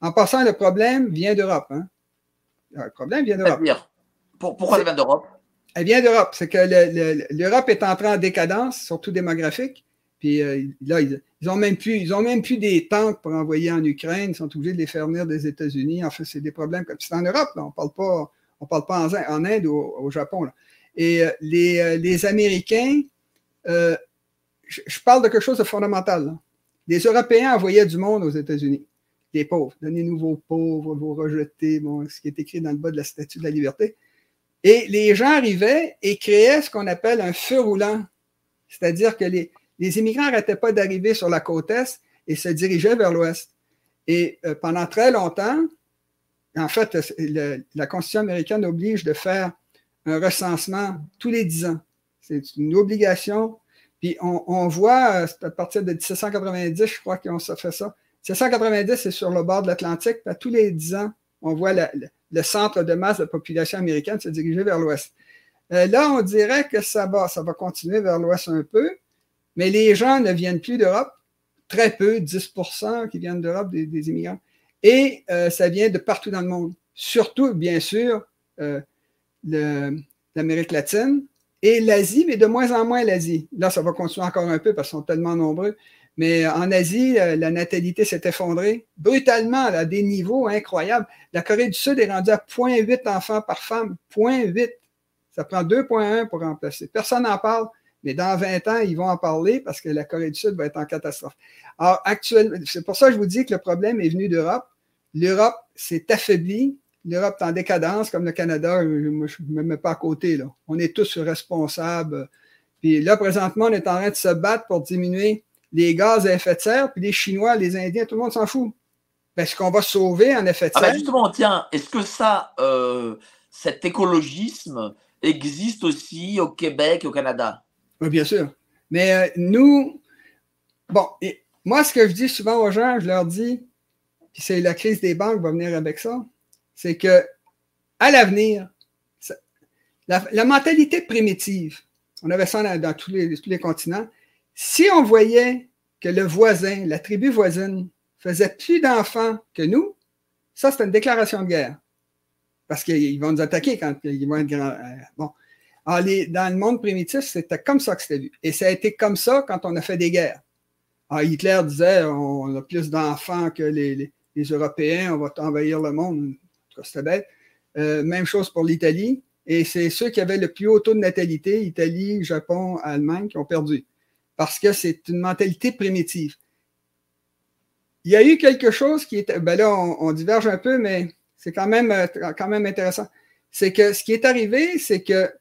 En passant, le problème vient d'Europe. Hein. Le problème vient d'Europe. Pourquoi elle vient d'Europe? Elle vient d'Europe. C'est que le- le- l'Europe est entrée en décadence, surtout démographique. Puis euh, là, ils, ils ont même plus, ils ont même plus des tanks pour envoyer en Ukraine. Ils sont obligés de les faire venir des États-Unis. En fait, c'est des problèmes comme c'est en Europe. Là. On parle pas, on parle pas en, Inde- en Inde ou au, au Japon. Là. Et euh, les, euh, les Américains, euh, je, parle de quelque chose de fondamental. Les Européens envoyaient du monde aux États-Unis. Les pauvres. Donnez-nous vos pauvres, vos rejetés, bon, ce qui est écrit dans le bas de la Statue de la Liberté. Et les gens arrivaient et créaient ce qu'on appelle un feu roulant. C'est-à-dire que les, les immigrants n'arrêtaient pas d'arriver sur la côte Est et se dirigeaient vers l'Ouest. Et euh, pendant très longtemps, en fait, euh, la Constitution américaine oblige de faire un recensement tous les dix ans. C'est une obligation. Puis on, on voit, euh, à partir de 1790, je crois qu'on se fait ça. 1790, c'est sur le bord de l'Atlantique. puis tous les dix ans, on voit le- centre de masse de la population américaine se diriger vers l'Ouest. Euh, là, on dirait que ça va, ça va continuer vers l'Ouest un peu, mais les gens ne viennent plus d'Europe. Très peu, 10% qui viennent d'Europe, des, immigrants. Et euh, ça vient de partout dans le monde. Surtout, bien sûr, l'Amérique latine et l'Asie, mais de moins en moins l'Asie. Là, ça va continuer encore un peu parce qu'ils sont tellement nombreux. Mais en Asie, euh, la natalité s'est effondrée brutalement à des niveaux incroyables. La Corée du Sud est rendue à 0,8 enfants par femme. 0,8. Ça prend 2,1 pour remplacer. Personne n'en parle, mais dans 20 ans, ils vont en parler parce que la Corée du Sud va être en catastrophe. Alors, actuellement, c'est pour ça que je vous dis que le problème est venu d'Europe. L'Europe s'est affaiblie. L'Europe est en décadence, comme le Canada. euh, je ne me mets pas à côté. Là. On est tous responsables. Puis là, présentement, on est en train de se battre pour diminuer les gaz à effet de serre. Puis les Chinois, les Indiens, tout le monde s'en fout. Parce qu'on va sauver en effet de Ah serre. bah justement, tiens, est-ce que ça, euh, cet écologisme existe aussi au Québec et au Canada? Oui, bien sûr. Mais euh, nous, bon, et moi, ce que je dis souvent aux gens, je leur dis, puis c'est la crise des banques va venir avec ça, c'est que à l'avenir, la, mentalité primitive, on avait ça dans, tous, les, continents, si on voyait que le voisin, la tribu voisine, faisaient plus d'enfants que nous, ça, c'est une déclaration de guerre. Parce qu'ils vont nous attaquer quand ils vont être grands. Euh, bon. Dans le monde primitif, c'était comme ça que c'était vu. Et ça a été comme ça quand on a fait des guerres. Hitler disait on a plus d'enfants que les, Européens, on va envahir le monde. Euh, même chose pour l'Italie. Et c'est ceux qui avaient le plus haut taux de natalité, Italie, Japon, Allemagne, qui ont perdu. Parce que c'est une mentalité primitive. Il y a eu quelque chose qui était. Ben là, on, diverge un peu, mais c'est quand même, euh, quand même intéressant. C'est que ce qui est arrivé, c'est que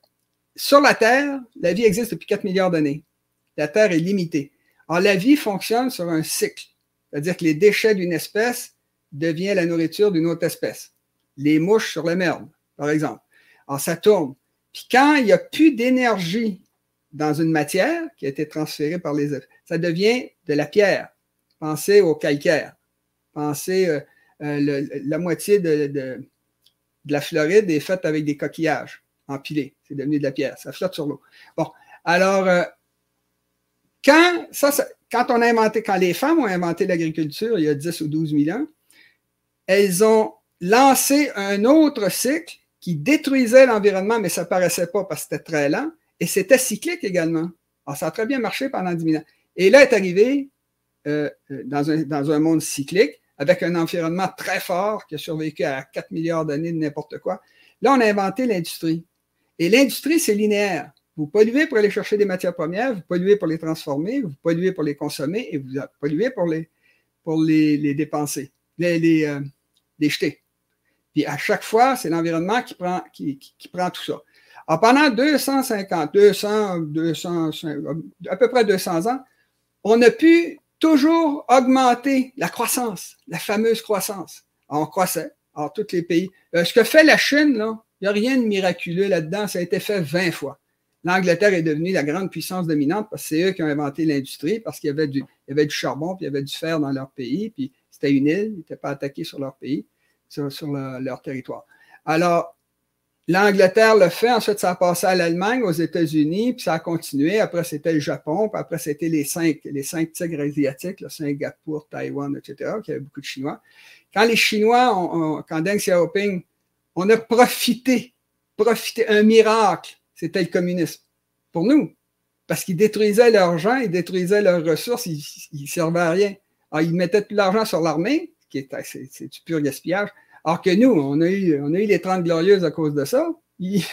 sur la Terre, la vie existe depuis 4 milliards d'années. La Terre est limitée. Alors, la vie fonctionne sur un cycle. C'est-à-dire que les déchets d'une espèce deviennent la nourriture d'une autre espèce. Les mouches sur la merde, par exemple. Alors, ça tourne. Puis quand il n'y a plus d'énergie dans une matière qui a été transférée par les ça devient de la pierre. Pensez au calcaire. Pensez euh, euh, la moitié de, de, la Floride est faite avec des coquillages empilés. C'est devenu de la pierre. Ça flotte sur l'eau. Bon, alors, euh, quand, ça, quand on a inventé, quand les femmes ont inventé l'agriculture il y a 10 ou 12 000 ans, elles ont lancé un autre cycle qui détruisait l'environnement, mais ça ne paraissait pas parce que c'était très lent. Et c'était cyclique également. Alors, ça a très bien marché pendant 10 000 ans. Et là est arrivé euh, euh, dans, un, dans un monde cyclique, avec un environnement très fort qui a survécu à 4 milliards d'années de n'importe quoi. Là, on a inventé l'industrie. Et l'industrie, c'est linéaire. Vous polluez pour aller chercher des matières premières, vous polluez pour les transformer, vous polluez pour les consommer et vous polluez pour les, pour les, les dépenser, les, les, euh, les jeter. Puis à chaque fois, c'est l'environnement qui prend, tout ça. Alors pendant 250, 200, 200, à peu près 200 ans, on a pu toujours augmenter la croissance, la fameuse croissance. on croissait, en tous les pays. Euh, ce que fait la Chine, il n'y a rien de miraculeux là-dedans, ça a été fait 20 fois. L'Angleterre est devenue la grande puissance dominante parce que c'est eux qui ont inventé l'industrie, parce qu'il y y avait du charbon, puis il y avait du fer dans leur pays, puis c'était une île, ils n'étaient pas attaqués sur leur pays sur, leur territoire. Alors, l'Angleterre le fait, ensuite ça a passé à l'Allemagne, aux États-Unis, puis ça a continué. Après, c'était le Japon, puis après, c'était les cinq, les cinq tigres asiatiques, le Singapour, Taïwan, etc., qui avait beaucoup de Chinois. Quand les Chinois, quand Deng Xiaoping, on a profité, profité, un miracle, c'était le communisme. Pour nous. Parce qu'ils détruisaient leurs gens, ils détruisaient leurs ressources, ils ne servaient à rien. Alors, ils mettaient tout l'argent sur l'armée, qui est, c'est, du pur gaspillage. Alors que nous, on a eu, on a eu les 30 glorieuses à cause de ça. Ils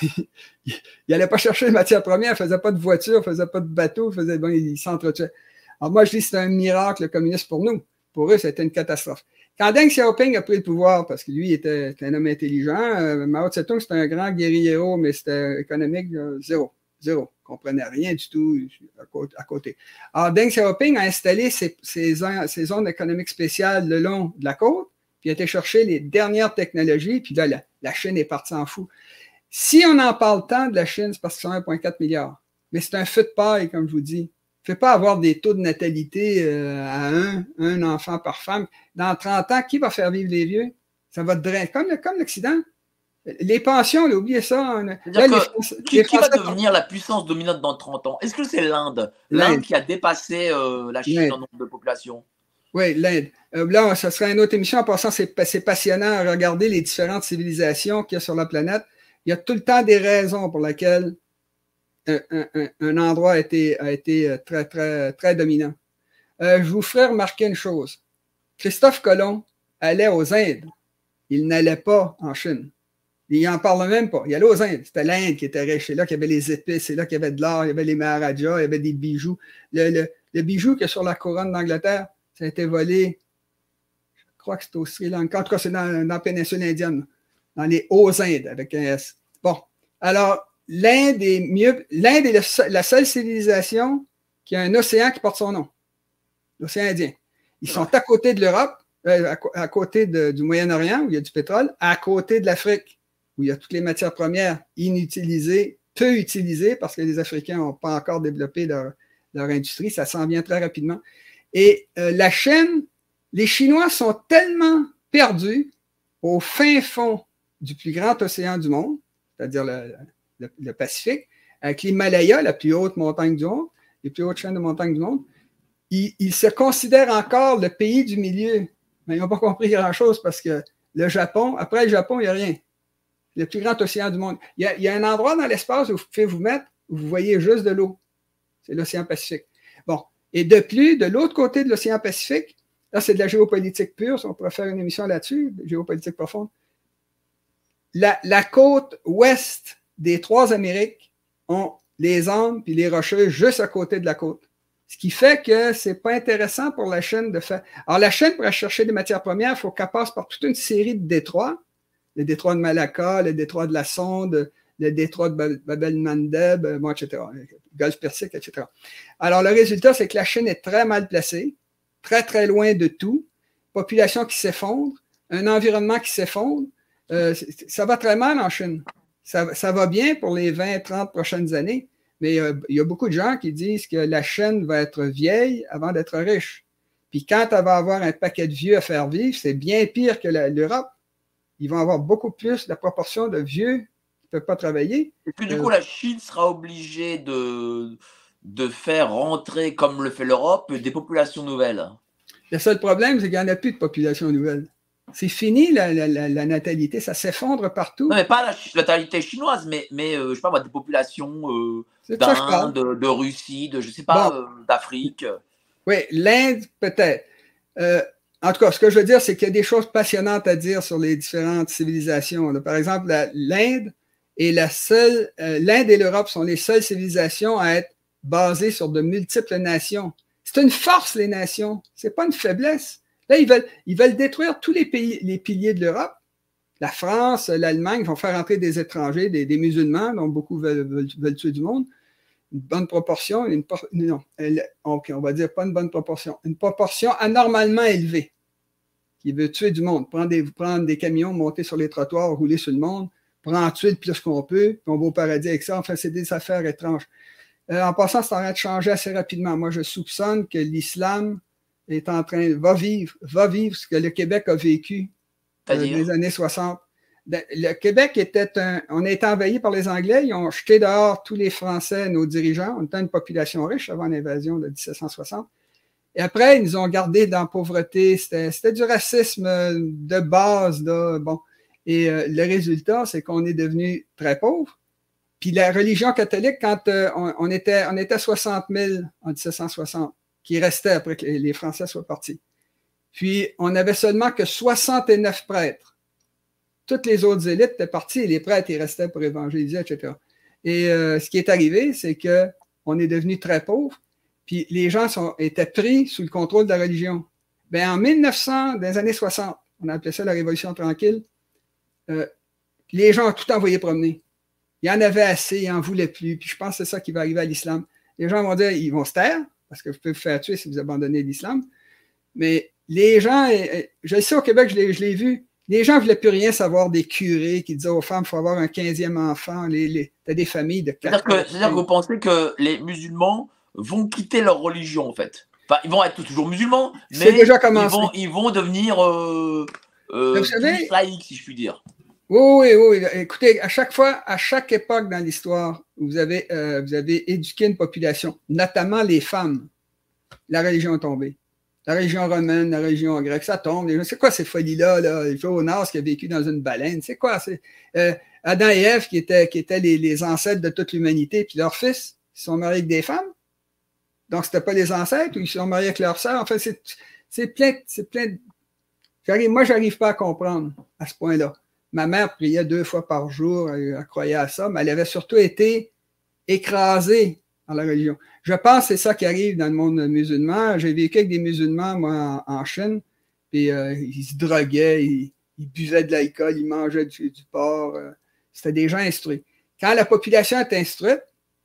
n'allaient pas chercher les matières premières, ils ne faisaient pas de voitures, ils ne faisaient pas de bateaux, ils, faisaient, bon, ils s'entretuaient. Alors moi, je dis c'est un miracle le communiste pour nous. Pour eux, c'était une catastrophe. Quand Deng Xiaoping a pris le pouvoir, parce que lui était un homme intelligent, euh, Mao Tse-tung, c'était un grand guerrier, mais c'était économique, zéro. Zéro comprenait rien du tout à côté. Alors, Deng Xiaoping a installé ses, zones économiques spéciales le long de la côte, puis a été chercher les dernières technologies, puis là, la, Chine est partie en fou. Si on en parle tant de la Chine, c'est parce qu'ils sont 1,4 milliard. Mais c'est un feu de paille, comme je vous dis. Il ne pas avoir des taux de natalité euh, à un, un enfant par femme. Dans 30 ans, qui va faire vivre les vieux? Ça va drainer, comme, comme l'Occident. Les pensions, oubliez ça. qui, va devenir la puissance dominante dans 30 ans? Est-ce que c'est l'Inde? L'Inde qui a dépassé euh, la Chine en nombre de population Oui, l'Inde. Euh, là, ça serait une autre émission. En passant, c'est passionnant à regarder les différentes civilisations qu'il y a sur la planète. Il y a tout le temps des raisons pour lesquelles un, endroit a été, a été, euh, très, très, très dominant. je vous ferai remarquer une chose. Christophe Colomb allait aux Indes. Il n'allait pas en Chine. Il n'en parle même pas. Il allait aux Indes. C'était l'Inde qui était riche. C'est là qu'il y avait les épices, c'est là qu'il y avait de l'or, il y avait les maharajas, il y avait des bijoux. Le, bijou qui est sur la couronne d'Angleterre, ça a été volé, je crois que c'est au Sri Lanka. En tout cas, c'est dans, la péninsule indienne, dans les Hauts-Indes avec un S. Bon. Alors, l'Inde est mieux. L'Inde est la seule civilisation qui a un océan qui porte son nom. L'océan Indien. Ils sont à côté de l'Europe, euh, à, côté du Moyen-Orient, où il y a du pétrole, à côté de l'Afrique où il y a toutes les matières premières inutilisées, peu utilisées, parce que les Africains n'ont pas encore développé leur, industrie. Ça s'en vient très rapidement. Et euh, la chaîne, les Chinois sont tellement perdus au fin fond du plus grand océan du monde, c'est-à-dire le, Pacifique, avec l'Himalaya, la plus haute montagne du monde, les plus hautes chaînes de montagnes du monde, ils, se considèrent encore le pays du milieu. Mais ils n'ont pas compris grand-chose parce que le Japon, après le Japon, il n'y a rien. Le plus grand océan du monde. Il y a, il y a un endroit dans l'espace où vous pouvez vous mettre, où vous voyez juste de l'eau. C'est l'océan Pacifique. Bon. Et de plus, de l'autre côté de l'océan Pacifique, là, c'est de la géopolitique pure. On pourrait faire une émission là-dessus, géopolitique profonde. La, la côte ouest des trois Amériques ont les Andes puis les Rocheuses juste à côté de la côte. Ce qui fait que c'est pas intéressant pour la chaîne de faire. Alors, la chaîne, pour chercher des matières premières, il faut qu'elle passe par toute une série de détroits. Le détroit de Malacca, le détroit de la Sonde, le détroit de Babel-Mandeb, bon, etc. Le Golfe Persique, etc. Alors, le résultat, c'est que la Chine est très mal placée, très, très loin de tout. Population qui s'effondre, un environnement qui s'effondre. Euh, ça va très mal en Chine. Ça, ça, va bien pour les 20, 30 prochaines années, mais euh, il y a beaucoup de gens qui disent que la Chine va être vieille avant d'être riche. Puis quand elle va avoir un paquet de vieux à faire vivre, c'est bien pire que l'Europe. Ils vont avoir beaucoup plus la proportion de vieux qui ne peuvent pas travailler. Et puis du coup, la Chine sera obligée de, de faire rentrer, comme le fait l'Europe, des populations nouvelles. Le seul problème, c'est qu'il n'y en a plus de population nouvelle. C'est fini la, la, la, natalité, ça s'effondre partout. Non, mais pas la natalité chinoise, mais, mais euh, je sais pas, des populations euh, d'Inde, de, de, Russie, de je sais pas, bon. euh, d'Afrique. Oui, l'Inde peut-être. En tout cas, ce que je veux dire, c'est qu'il y a des choses passionnantes à dire sur les différentes civilisations. Par exemple, l'Inde est la seule, euh, l'Inde et l'Europe sont les seules civilisations à être basées sur de multiples nations. C'est une force, les nations. C'est pas une faiblesse. Là, ils veulent, ils veulent détruire tous les pays, les piliers de l'Europe. La France, l'Allemagne vont faire entrer des étrangers, des, des musulmans, dont beaucoup veulent, veulent, tuer du monde. Une bonne proportion, une, non, ok, on va dire pas une bonne proportion, une proportion anormalement élevée qui veut tuer du monde, prendre des, prendre des camions, monter sur les trottoirs, rouler sur le monde, prendre en tuer le plus qu'on peut, puis on va au paradis avec ça. Enfin, c'est des affaires étranges. Euh, en passant, c'est en train de changer assez rapidement. Moi, je soupçonne que l'islam est en train, va vivre, va vivre ce que le Québec a vécu euh, dans les années 60. Le Québec était un, on a été envahi par les Anglais, ils ont jeté dehors tous les Français, nos dirigeants. On était une population riche avant l'invasion de 1760. Et après, ils nous ont gardés dans la pauvreté. C'était du racisme de base, là. Bon. Et euh, le résultat, c'est qu'on est devenu très pauvre. Puis la religion catholique, quand euh, on, on, était, on était 60 000 en 1760 qui restaient après que les Français soient partis. Puis, on n'avait seulement que 69 prêtres. Toutes les autres élites étaient parties et les prêtres, ils restaient pour évangéliser, etc. Et euh, ce qui est arrivé, c'est que on est devenu très pauvre, puis les gens sont, étaient pris sous le contrôle de la religion. Ben, en 1900, dans les années 60, on appelait ça la Révolution tranquille, euh, les gens ont tout envoyé promener. Il y en avait assez, ils n'en voulaient plus. Puis je pense que c'est ça qui va arriver à l'islam. Les gens vont dire, ils vont se taire, parce que vous pouvez vous faire tuer si vous abandonnez l'islam. Mais les gens, je le sais au Québec, je l'ai vu, les gens ne voulaient plus rien savoir des curés qui disaient aux femmes qu'il faut avoir un 15e enfant. Les, les, T'as des familles de quatre. C'est-à-dire que, vous pensez que les musulmans vont quitter leur religion, en fait. Enfin, ils vont être toujours musulmans, mais déjà ils, vont, ils vont devenir euh, euh, vous savez, laïcs, si je puis dire. Oui, oui, oui. Écoutez, à chaque fois, à chaque époque dans l'histoire, vous avez, euh, vous avez éduqué une population, notamment les femmes. La religion est tombée. La religion romaine, la religion grecque, ça tombe. C'est quoi ces folies-là? Là? Il faut au nord qui a vécu dans une baleine. C'est quoi? C'est euh, Adam et Ève qui étaient, qui étaient les, les ancêtres de toute l'humanité, puis leurs fils, ils sont mariés avec des femmes? Donc, c'était pas les ancêtres ou ils sont mariés avec leurs sœurs. Enfin, c'est, c'est plein, c'est plein. J'arrive, moi, j'arrive pas à comprendre à ce point-là. Ma mère priait deux fois par jour, elle, croyait à ça, mais elle avait surtout été écrasée dans la religion. Je pense que c'est ça qui arrive dans le monde musulman. J'ai vécu avec des musulmans, moi, en, en Chine, puis euh, ils se droguaient, ils, ils buvaient de l'alcool, ils mangeaient du, porc. Euh, C'était des gens instruits. Quand la population est instruite,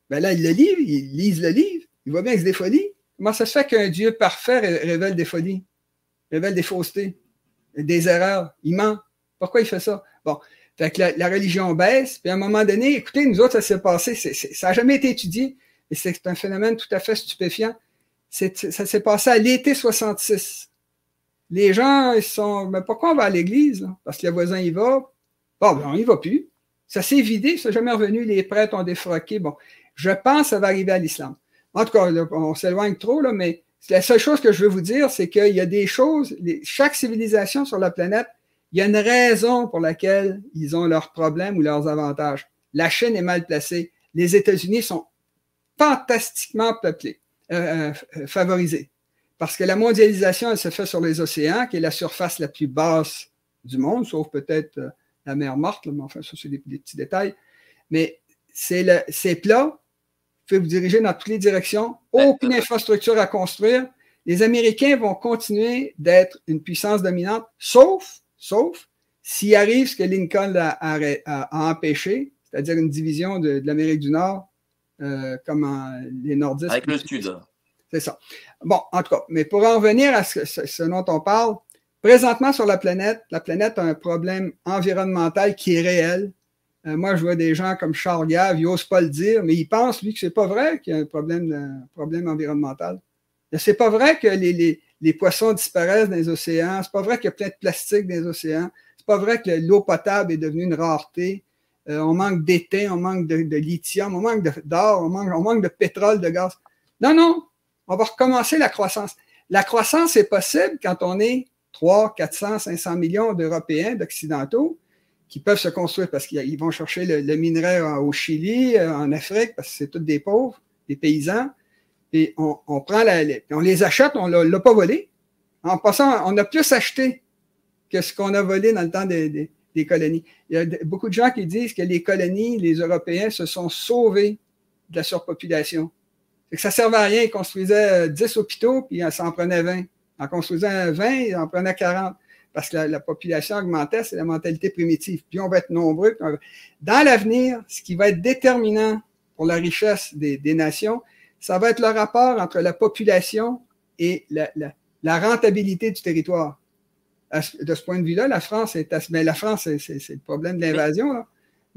ben là, ils le lisent, ils lisent le livre, ils voient bien que c'est des folies. Comment ça se fait qu'un Dieu parfait révèle des folies, révèle des faussetés, des erreurs? Il ment. Pourquoi il fait ça? Bon, fait que la, religion baisse, puis à un moment donné, écoutez, nous autres, ça s'est passé, ça n'a jamais été étudié, et c'est un phénomène tout à fait stupéfiant. ça s'est passé à l'été 66. Les gens, ils sont, mais pourquoi on va à l'église? Parce que le voisin y va. Bon, ben, on y va plus. Ça s'est vidé, ça n'est jamais revenu, les prêtres ont défroqué. Bon, je pense que ça va arriver à l'islam. En tout cas, là, on s'éloigne trop, là, mais La seule chose que je veux vous dire, c'est qu'il y a des choses, chaque civilisation sur la planète, il y a une raison pour laquelle ils ont leurs problèmes ou leurs avantages. La Chine est mal placée. Les États-Unis sont fantastiquement peuplés, euh, euh, favorisés. Parce que la mondialisation, elle se fait sur les océans, qui est la surface la plus basse du monde, sauf peut-être euh, la mer morte, mais enfin, ça, c'est des, petits détails. Mais c'est plat, pouvez vous diriger dans toutes les directions, aucune infrastructure à construire. Les Américains vont continuer d'être une puissance dominante, sauf, sauf, s'il arrive ce que Lincoln a, empêché, c'est-à-dire une division de, l'Amérique du Nord, euh, comme les Nordistes. Avec le Sud. C'est ça. Bon, en tout cas, mais pour en revenir à ce, ce, dont on parle, présentement sur la planète, la planète a un problème environnemental qui est réel. Euh, moi, je vois des gens comme Charles Gave, il n'ose pas le dire, mais il pense, lui, que c'est pas vrai qu'il y a un problème, un problème environnemental. Pas vrai que les, les, les, poissons disparaissent dans les océans. C'est pas vrai qu'il y a plein de plastique dans les océans. C'est pas vrai que l'eau potable est devenue une rareté. Euh, on manque d'étain, on manque de, de, lithium, on manque d'or, on manque, on manque de pétrole, de gaz. Non, non, on va recommencer la croissance. La croissance est possible quand on est 3, 400, 500 millions d'Européens, d'Occidentaux, qui peuvent se construire parce qu'ils vont chercher le, minerai au Chili, euh, en Afrique, parce que c'est tous des pauvres, des paysans. Et on, prend la, on les achète, on ne l'a pas volé. En passant, on a plus acheté que ce qu'on a volé dans le temps des, des, colonies. Il y a beaucoup de gens qui disent que les colonies, les Européens, se sont sauvés de la surpopulation. Que ça servait à rien. Ils construisaient 10 hôpitaux, puis ça en prenait 20. En construisant 20, ils en prenaient 40. Parce que la, population augmentait, c'est la mentalité primitive. Puis on va être nombreux. Dans l'avenir, ce qui va être déterminant pour la richesse des, nations, ça va être le rapport entre la population et la, la rentabilité du territoire. De ce point de vue-là, la France est, mais la France, c'est le problème de l'invasion.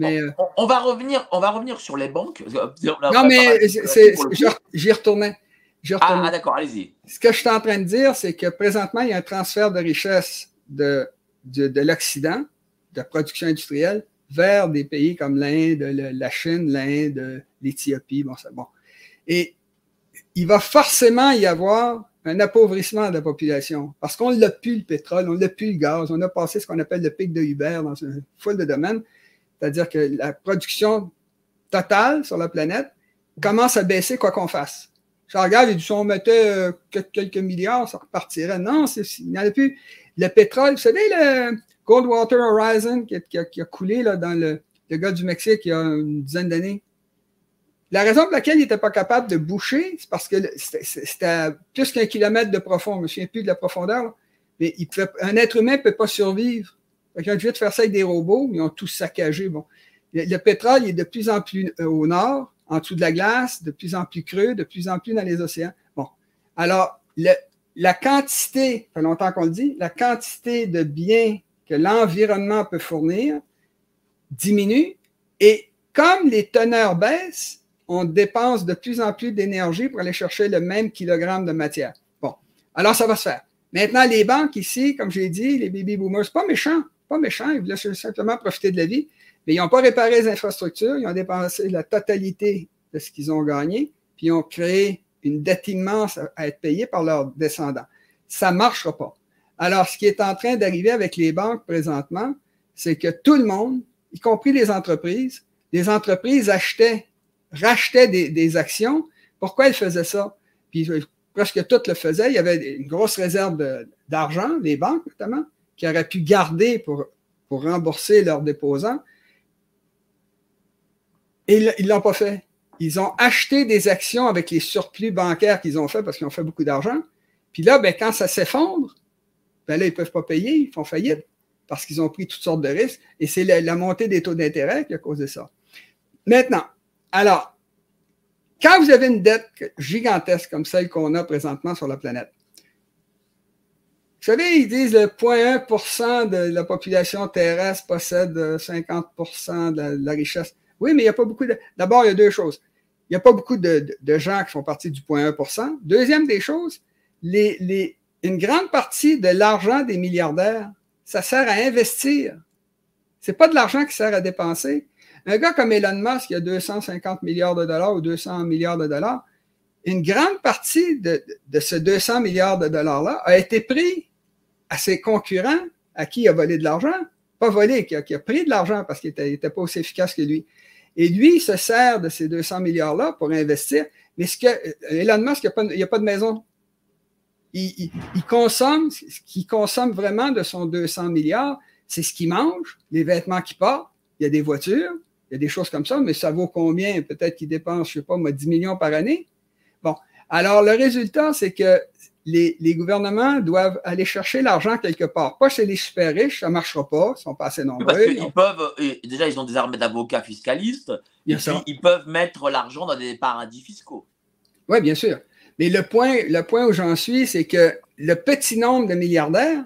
Euh, on, va revenir, on va revenir sur les banques. Non, mais j'y retournais. Ah, d'accord, allez-y. Ce que je suis en train de dire, c'est que présentement, il y a un transfert de richesse de, de, l'Occident, de production industrielle, vers des pays comme l'Inde, la Chine, l'Inde, l'Éthiopie. Bon. Et il va forcément y avoir un appauvrissement de la population parce qu'on n'a plus le pétrole, on n'a plus le gaz, on a passé ce qu'on appelle le pic de Uber dans une foule de domaines. C'est-à-dire que la production totale sur la planète commence à baisser quoi qu'on fasse. Je regarde, si on mettait quelques milliards, ça repartirait. Non, il n'y en a plus. Le pétrole, vous savez, le Goldwater Horizon qui a, coulé là, dans le, le du Mexique il y a une dizaine d'années. La raison pour laquelle il n'était pas capable de boucher, c'est parce que c'était plus qu'un kilomètre de profond. Je ne me souviens plus de la profondeur. Mais il un être humain ne peut pas survivre fait ont de faire ça avec des robots, ils ont tout saccagé. Bon. Le, pétrole est de plus en plus euh, au nord, en dessous de la glace, de plus en plus creux, de plus en plus dans les océans. Bon. Alors, la quantité, ça fait longtemps qu'on le dit, la quantité de biens que l'environnement peut fournir diminue et comme les teneurs baissent, on dépense de plus en plus d'énergie pour aller chercher le même kilogramme de matière. Bon, alors ça va se faire. Maintenant, les banques ici, comme j'ai dit, les baby boomers, pas méchant pas méchants, ils voulaient simplement profiter de la vie, mais ils n'ont pas réparé les infrastructures, ils ont dépensé la totalité de ce qu'ils ont gagné, puis ils ont créé une dette immense à être payée par leurs descendants. Ça ne marchera pas. Alors, ce qui est en train d'arriver avec les banques présentement, c'est que tout le monde, y compris les entreprises, les entreprises achetaient, rachetaient des, actions. Pourquoi elles faisaient ça? Puis presque toutes le faisaient. Il y avait une grosse réserve d'argent, les banques notamment qui auraient pu garder pour, pour rembourser leurs déposants. Et ils ne l'ont pas fait. Ils ont acheté des actions avec les surplus bancaires qu'ils ont fait parce qu'ils ont fait beaucoup d'argent. Puis là, ben, quand ça s'effondre, ben là, ils ne peuvent pas payer, ils font faillite parce qu'ils ont pris toutes sortes de risques. Et c'est la, montée des taux d'intérêt qui a causé ça. Maintenant, alors, quand vous avez une dette gigantesque comme celle qu'on a présentement sur la planète, vous savez, ils disent que 0,1% de la population terrestre possède 50% de la, richesse. Oui, mais il n'y a pas beaucoup de. D'abord, il y a deux choses. Il n'y a pas beaucoup de, gens qui font partie du 0,1% Deuxième des choses, une grande partie de l'argent des milliardaires, ça sert à investir. C'est pas de l'argent qui sert à dépenser. Un gars comme Elon Musk, qui a 250 milliards de dollars ou 200 milliards de dollars, une grande partie de, de ce 200 milliards de dollars-là a été pris à ses concurrents à qui il a volé de l'argent. Pas volé, qui a, qui a pris de l'argent parce qu'il n'était était pas aussi efficace que lui. Et lui, il se sert de ces 200 milliards-là pour investir. Mais ce que Elon Musk, il n'y a, pas de maison. Il, consomme, ce qu'il consomme vraiment de son 200 milliards, c'est ce qu'il mange, les vêtements qu'il porte, il y a des voitures, il y a des choses comme ça, mais ça vaut combien? Peut-être qu'il dépense, je sais pas, moi, 10 millions par année. Bon. Alors, le résultat, c'est que les, les, gouvernements doivent aller chercher l'argent quelque part. Pas chez les super riches, ça ne marchera pas, ils sont pas assez nombreux. Parce qu'ils peuvent, déjà, ils ont des armées d'avocats fiscalistes, et puis, ils peuvent mettre l'argent dans des paradis fiscaux. Oui, bien sûr. Mais le point, le point où j'en suis, c'est que le petit nombre de milliardaires,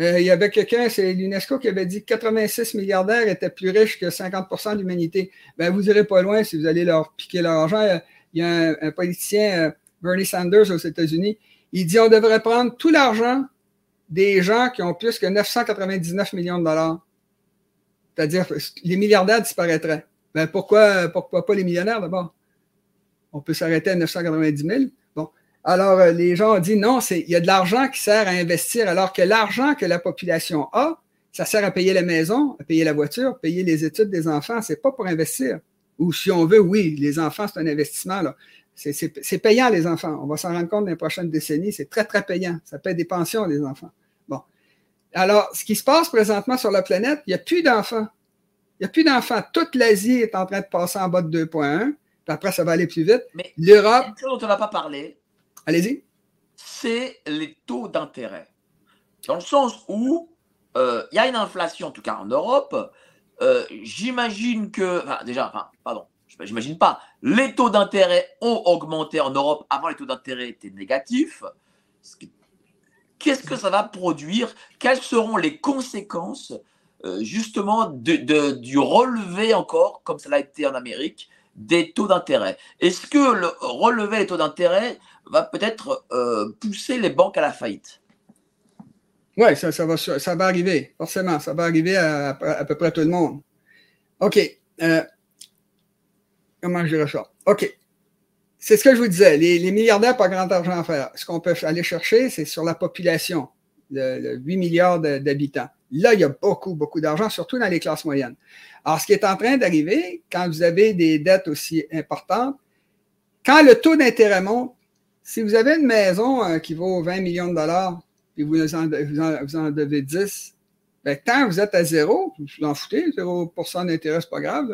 euh, il y avait quelqu'un, c'est l'UNESCO qui avait dit que 86 milliardaires étaient plus riches que 50% de l'humanité. Ben, vous irez pas loin si vous allez leur piquer leur argent. Il y a un, un politicien, euh, Bernie Sanders aux États-Unis, il dit on devrait prendre tout l'argent des gens qui ont plus que 999 millions de dollars. C'est-à-dire les milliardaires disparaîtraient. Ben pourquoi, pourquoi pas les millionnaires d'abord? On peut s'arrêter à 990 000. Bon. Alors, euh, les gens ont dit non, il y a de l'argent qui sert à investir, alors que l'argent que la population a, ça sert à payer la maison, à payer la voiture, payer les études des enfants. C'est pas pour investir. Ou si on veut, oui, les enfants, c'est un investissement. Là. C'est payant, les enfants. On va s'en rendre compte dans les prochaines décennies. C'est très, très payant. Ça paie des pensions, les enfants. Bon. Alors, ce qui se passe présentement sur la planète, il n'y a plus d'enfants. Il n'y a plus d'enfants. Toute l'Asie est en train de passer en bas de 2.1. Puis après, ça va aller plus vite. Mais l'Europe. Chose dont on n'a pas parlé. Allez-y. C'est les taux d'intérêt. Dans le sens où euh, il y a une inflation, en tout cas en Europe. Euh, J'imagine que. Enfin, déjà, enfin, pardon j'imagine pas, les taux d'intérêt ont augmenté en Europe. Avant, les taux d'intérêt étaient négatifs. Qu'est-ce que ça va produire? Quelles seront les conséquences euh, justement du relevé encore, comme ça l'a été en Amérique, des taux d'intérêt? Est-ce que le relever les taux d'intérêt va peut-être euh, pousser les banques à la faillite? Oui, ça, va, arriver, forcément. Ça va arriver à, à, à peu près tout le monde. OK. Euh, Comment je dirais ça? OK. C'est ce que je vous disais. Les, les milliardaires, pas grand argent à faire. Ce qu'on peut aller chercher, c'est sur la population, le, le 8 milliards d'habitants. Là, il y a beaucoup, beaucoup d'argent, surtout dans les classes moyennes. Alors, ce qui est en train d'arriver, quand vous avez des dettes aussi importantes, quand le taux d'intérêt monte, si vous avez une maison euh, qui vaut 20 millions de dollars, et vous en, vous en, vous en devez 10, bien, quand vous êtes à zéro, vous vous en foutez, 0% d'intérêt, c'est pas grave,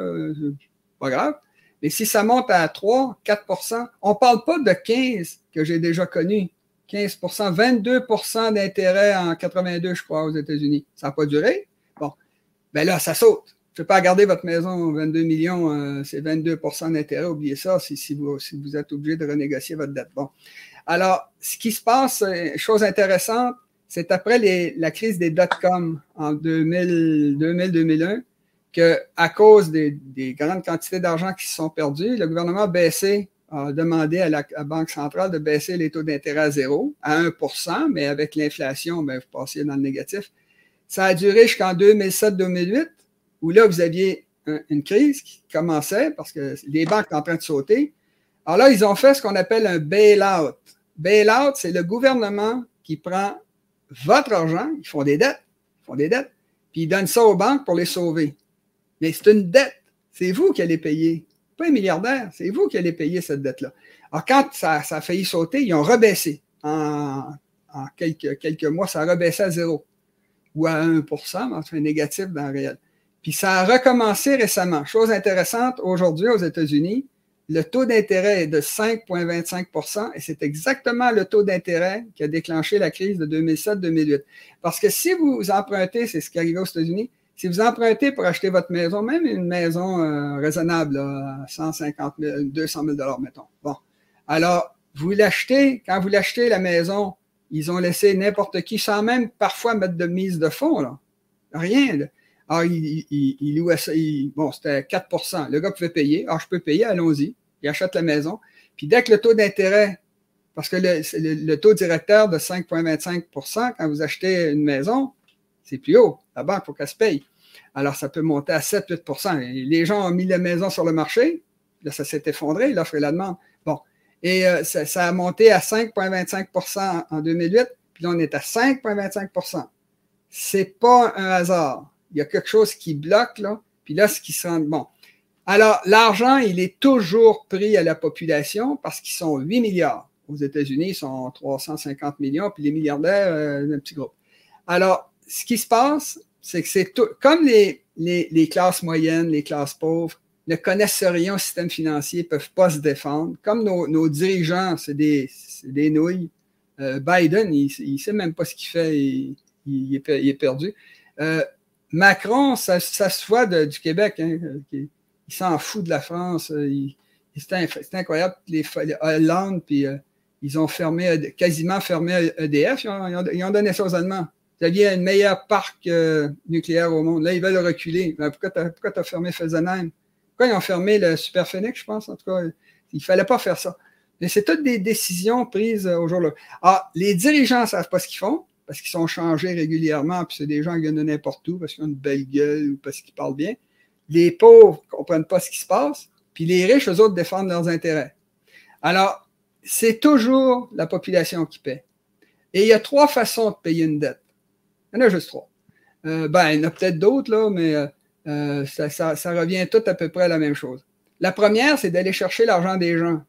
pas grave. Mais si ça monte à 3, 4% on ne parle pas de 15% que j'ai déjà connu. 15% 22% d'intérêt en 82, je crois, aux États-Unis. Ça n'a pas duré. Bon, ben là, ça saute. Je ne peux pas garder votre maison 22 millions, euh, c'est 22% d'intérêt. Oubliez ça si, vous, êtes obligé de renégocier votre dette. Bon. Alors, ce qui se passe, euh, chose intéressante, c'est après la crise des dot-com en 2000-2001, à cause des, des grandes quantités d'argent qui se sont perdues, le gouvernement a baissé, a demandé à la, Banque centrale de baisser les taux d'intérêt à zéro, à 1% mais avec l'inflation, ben, vous passiez dans le négatif. Ça a duré jusqu'en 2007-2008, où là, vous aviez un, une crise qui commençait parce que les banques étaient en train de sauter. Alors là, ils ont fait ce qu'on appelle un bail-out. Bail-out, c'est le gouvernement qui prend votre argent, ils font des dettes, ils font des dettes, puis ils donnent ça aux banques pour les sauver. Mais c'est une dette. C'est vous qui allez payer. Pas un milliardaire, c'est vous qui allez payer cette dette-là. Alors, quand ça, ça, a failli sauter, ils ont rebaissé. En, quelques mois, ça a rebaissé à zéro ou à 1 mais enfin négatif dans le réel. Puis ça a recommencé récemment. Chose intéressante, aujourd'hui aux États-Unis, le taux d'intérêt est de 5,25% et c'est exactement le taux d'intérêt qui a déclenché la crise de 2007-2008. Parce que si vous empruntez, c'est ce qui arrive aux États-Unis, si vous empruntez pour acheter votre maison, même une maison euh, raisonnable, là, 150 000, 200 000 dollars, mettons. Bon. Alors, vous l'achetez, quand vous l'achetez, la maison, ils ont laissé n'importe qui, sans même parfois mettre de mise de fonds, là. Rien. Là. Alors, il, il, il louait ça, il, bon, c'était 4% Le gars pouvait payer. Alors, je peux payer, allons-y. Il achète la maison. Puis dès que le taux d'intérêt, parce que le, le taux directeur de 5,25% quand vous achetez une maison, c'est plus haut. La banque, il faut qu'elle se paye. Alors, ça peut monter à 7-8% Les gens ont mis la maison sur le marché. Là, ça s'est effondré, l'offre et la demande. Bon. Et euh, ça, a monté à 5,25% en 2008, puis là, on est à 5,25% C'est pas un hasard. Il y a quelque chose qui bloque, là, puis là, ce qui se rend bon. Alors, l'argent, il est toujours pris à la population parce qu'ils sont 8 milliards. Aux États-Unis, ils sont 350 millions, puis les milliardaires, euh, un petit groupe. Alors, ce qui se passe, c'est que c'est tout, comme les, les, classes moyennes, les classes pauvres ne connaissent rien au système financier, peuvent pas se défendre. Comme nos, nos dirigeants, c'est des, des nouilles. Euh, Biden, il, il sait même pas ce qu'il fait, il, il, est, perdu. Euh, Macron, ça, ça se voit de, du Québec, hein, il, s'en fout de la France. c'est incroyable. Les, Hollande, puis euh, ils ont fermé, quasiment fermé EDF, ils ont, ils ont donné ça aux Allemands. Vous aviez un meilleur parc euh, nucléaire au monde. Là, ils veulent reculer. Ben, pourquoi tu as, fermé Fessenheim? Pourquoi ils ont fermé le Superphénix, je pense? En tout cas, il fallait pas faire ça. Mais c'est toutes des décisions prises euh, au jour-là. Ah, les dirigeants ne savent pas ce qu'ils font parce qu'ils sont changés régulièrement, puis c'est des gens qui viennent de n'importe où parce qu'ils ont une belle gueule ou parce qu'ils parlent bien. Les pauvres ne comprennent pas ce qui se passe, puis les riches, eux autres, défendent leurs intérêts. Alors, c'est toujours la population qui paie. Et il y a trois façons de payer une dette. Il y en a juste trois. Euh, ben, il y en a peut-être d'autres, là, mais euh, euh, ça, revient tout à peu près à la même chose. La première, c'est d'aller chercher l'argent des gens.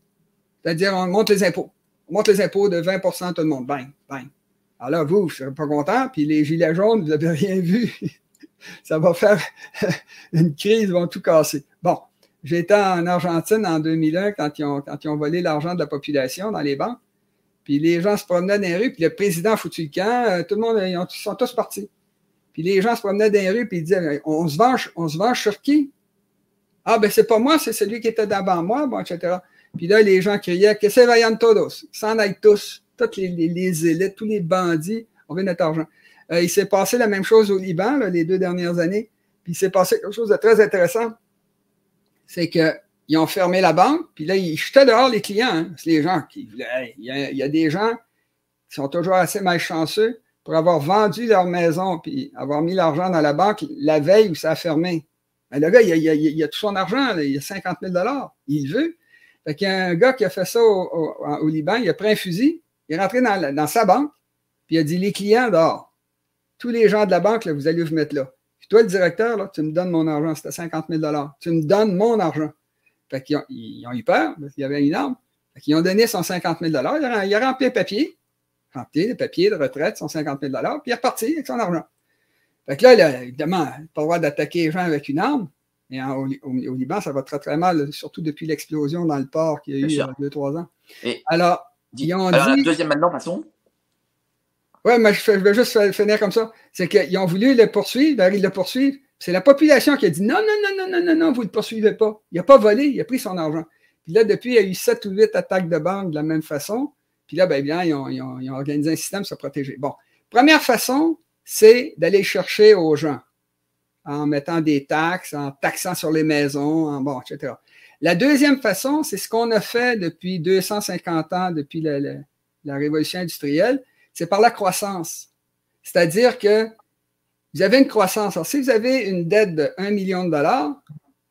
C'est-à-dire, on monte les impôts. On monte les impôts de 20% tout le monde. Bang, bang. Alors là, vous, vous ne serez pas content, puis les gilets jaunes, vous n'avez rien vu. ça va faire une crise, ils vont tout casser. Bon, j'étais en Argentine en 2001 quand ils ont, quand ils ont volé l'argent de la population dans les banques. Puis les gens se promenaient dans les rues, puis le président foutu le camp, euh, tout le monde, ils, sont tous partis. Puis les gens se promenaient dans les rues, puis ils disaient On se venge, on se venge sur qui? Ah, ben c'est pas moi, c'est celui qui était d'avant moi, bon, etc. Puis là, les gens criaient Que se vayan todos, s'en aillent tous, toutes les, les, élites, tous les bandits, on veut notre argent. Euh, il s'est passé la même chose au Liban, les deux dernières années. Puis il s'est passé quelque chose de très intéressant. C'est que ils ont fermé la banque, puis là, ils jetaient dehors les clients. Hein. C'est les gens qui voulaient. Il y, a, des gens qui sont toujours assez malchanceux pour avoir vendu leur maison puis avoir mis l'argent dans la banque la veille où ça a fermé. Mais le gars, il a, tout son argent, il a 50 000 Il veut. Fait qu'il y a un gars qui a fait ça au, Liban, il a pris un fusil, il est rentré dans, sa banque, puis il a dit les clients dehors. Tous les gens de la banque, vous allez vous mettre là. Puis toi, le directeur, tu me donnes mon argent, c'était 50 000 Tu me donnes mon argent. Fait qu'ils ont, ils ont eu peur, parce qu'il y avait une arme. Fait qu'ils ont donné son 50 000 Il a, il a rempli un papier, rempli le papier de retraite, son 50 000 puis il est reparti avec son argent. Fait que là, là évidemment, pas le droit d'attaquer les gens avec une arme. Et en, au, au, Liban, ça va très, très mal, surtout depuis l'explosion dans le port qu'il y a eu il y a deux, trois ans. Et alors, ils ont alors, dit. La deuxième maintenant, passons. Oui, mais je, vais juste finir comme ça. C'est qu'ils ont voulu le poursuivre, ben, ils le poursuivent. C'est la population qui a dit non, non, non, non, non, non, non, vous ne le poursuivez pas. Il n'a pas volé, il a pris son argent. Puis là, depuis, il y a eu sept ou huit attaques de banque de la même façon. Puis là, ben bien, ils ont, ils ont, ils ont organisé un système pour se protéger. Bon, première façon, c'est d'aller chercher aux gens en mettant des taxes, en taxant sur les maisons, en bon, etc. La deuxième façon, c'est ce qu'on a fait depuis 250 ans, depuis la, la, la révolution industrielle, c'est par la croissance. C'est-à-dire que vous avez une croissance. Alors, si vous avez une dette de 1 million de dollars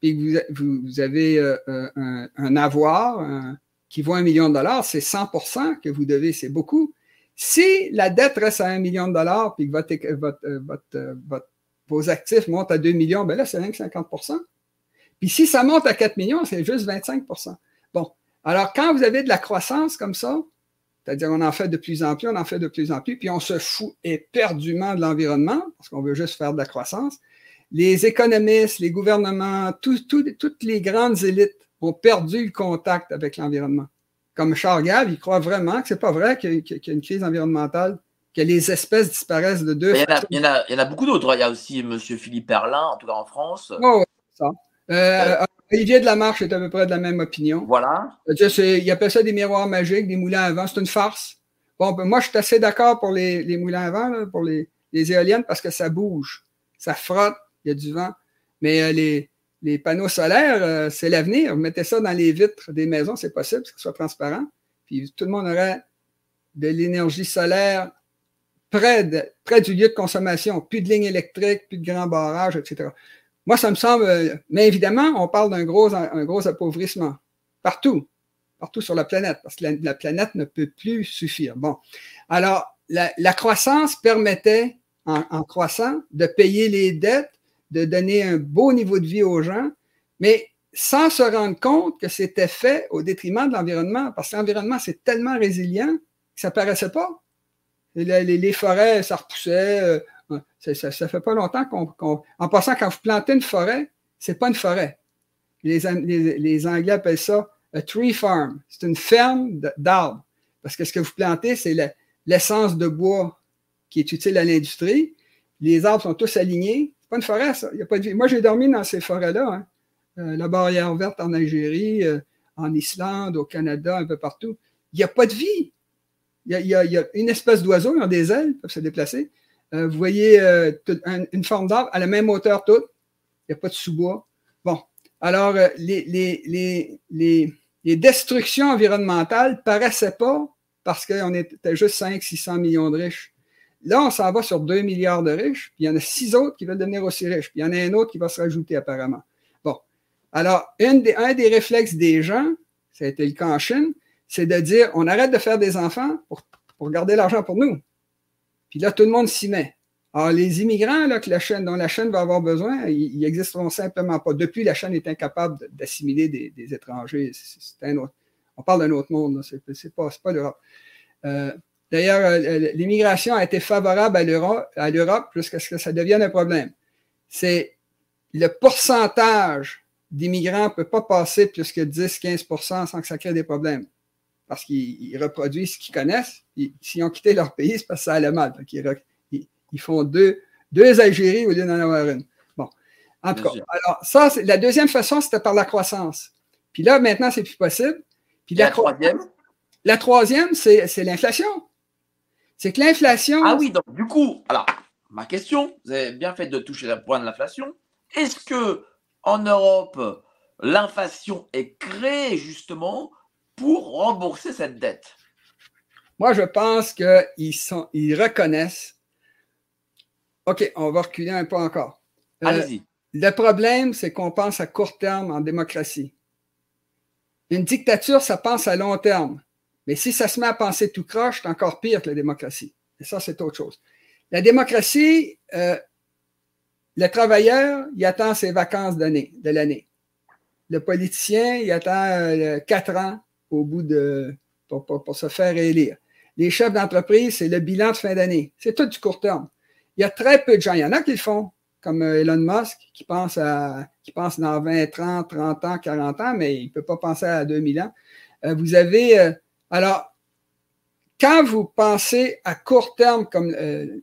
et que vous, vous, avez euh, un, un, avoir un, qui vaut 1 million de dollars, c'est 100% que vous devez, c'est beaucoup. Si la dette reste à 1 million de dollars puis que votre, votre, votre, votre, vos actifs montent à 2 millions, ben là, c'est rien que 50% Puis si ça monte à 4 millions, c'est juste 25% Bon. Alors, quand vous avez de la croissance comme ça, c'est-à-dire, on en fait de plus en plus, on en fait de plus en plus, puis on se fout éperdument de l'environnement, parce qu'on veut juste faire de la croissance. Les économistes, les gouvernements, tout, tout, toutes les grandes élites ont perdu le contact avec l'environnement. Comme Charles Gave, il croit vraiment que c'est pas vrai qu'il y, a une crise environnementale, que les espèces disparaissent de deux. Il y, en a, il, y en a, il y en a, beaucoup d'autres. Il y a aussi M. Philippe Perlin, en tout cas en France. Oh, ça. Euh, euh, Olivier de la Marche est à peu près de la même opinion. Voilà. Il appelle ça des miroirs magiques, des moulins à vent. C'est une farce. Bon, ben, moi, je suis assez d'accord pour les, les, moulins à vent, là, pour les, les, éoliennes, parce que ça bouge, ça frotte, il y a du vent. Mais euh, les, les, panneaux solaires, euh, c'est l'avenir. Mettez ça dans les vitres des maisons, c'est possible, que ce soit transparent. Puis tout le monde aurait de l'énergie solaire près, de, près du lieu de consommation. Plus de lignes électriques, plus de grands barrages, etc. Moi, ça me semble. Mais évidemment, on parle d'un gros, un gros appauvrissement partout. partout sur la planète, parce que la, planète ne peut plus suffire. Bon. Alors, la, croissance permettait, en, croissant, de payer les dettes, de donner un beau niveau de vie aux gens, mais sans se rendre compte que c'était fait au détriment de l'environnement, parce que l'environnement, c'est tellement résilient que ça ne paraissait pas. Les, les, forêts, ça repoussait. Euh, ça, ça, fait pas longtemps qu'on. en passant, quand vous plantez une forêt, c'est pas une forêt. Les, Anglais appellent ça a tree farm. C'est une ferme d'arbres. Parce que ce que vous plantez, c'est l'essence de bois qui est utile à l'industrie. Les arbres sont tous alignés. C'est pas une forêt, ça. Il y a pas de... Moi, j'ai dormi dans ces forêts-là. Hein. Euh, la barrière verte en Algérie, euh, en Islande, au Canada, un peu partout. Il n'y a pas de vie. Il y a, une espèce d'oiseau, ils ont des ailes, ils peuvent se déplacer. Euh, vous voyez une forme d'arbre à la même hauteur toute. Il n'y a pas de sous-bois. Bon. Alors, les, les, les, les, destructions environnementales paraissaient pas parce qu'on était juste 5 600 millions de riches. Là, on s'en va sur 2 milliards de riches, puis il y en a 6 autres qui veulent devenir aussi riches, puis il y en a un autre qui va se rajouter apparemment. Alors, un des, réflexes des gens, ça a été le cas en Chine, c'est de dire on arrête de faire des enfants pour, garder l'argent pour nous. Puis là, tout le monde s'y met. Alors, les immigrants là, que la chaîne, dont la chaîne va avoir besoin, ils n'existeront simplement pas. Depuis, la chaîne est incapable d'assimiler des, étrangers. on parle d'un autre monde, c'est pas, pas l'Europe. Euh, d'ailleurs, euh, l'immigration a été favorable à l'Europe jusqu'à ce que ça devienne un problème. C'est le pourcentage d'immigrants ne peut pas passer plus que 10-15% sans que ça crée des problèmes. Parce qu'ils reproduisent ce qu'ils connaissent. S'ils ont quitté leur pays, c'est parce que ça allait mal. Ils, ils, font deux, deux Algéries au lieu d'en avoir une. Bon. En tout cas, alors ça, la deuxième façon, c'était par la croissance. Puis là, maintenant, c'est plus possible. Puis la, troisième? La troisième, c'est l'inflation. C'est que l'inflation. Ah oui, donc du coup, alors, ma question, vous avez bien fait de toucher le point de l'inflation. Est-ce que en Europe, l'inflation est créée justement pour rembourser cette dette Moi, je pense qu'ils ils reconnaissent. OK, on va reculer un peu encore. Euh, Allez-y. Le problème, c'est qu'on pense à court terme en démocratie. Une dictature, ça pense à long terme. Mais si ça se met à penser tout croche, c'est encore pire que la démocratie. Et ça, c'est autre chose. La démocratie, euh, le travailleur, il attend ses vacances de l'année. Le politicien, il attend euh, quatre ans au bout de pour, se faire élire. Les chefs d'entreprise, c'est le bilan de fin d'année. C'est tout du court terme. Il y a très peu de gens. Il y en a qui le font, comme euh, Elon Musk, qui pense à qui pense dans 20, 30, 30 ans, 40 ans, mais il ne peut pas penser à 2000 ans. Euh, vous avez alors quand vous pensez à court terme comme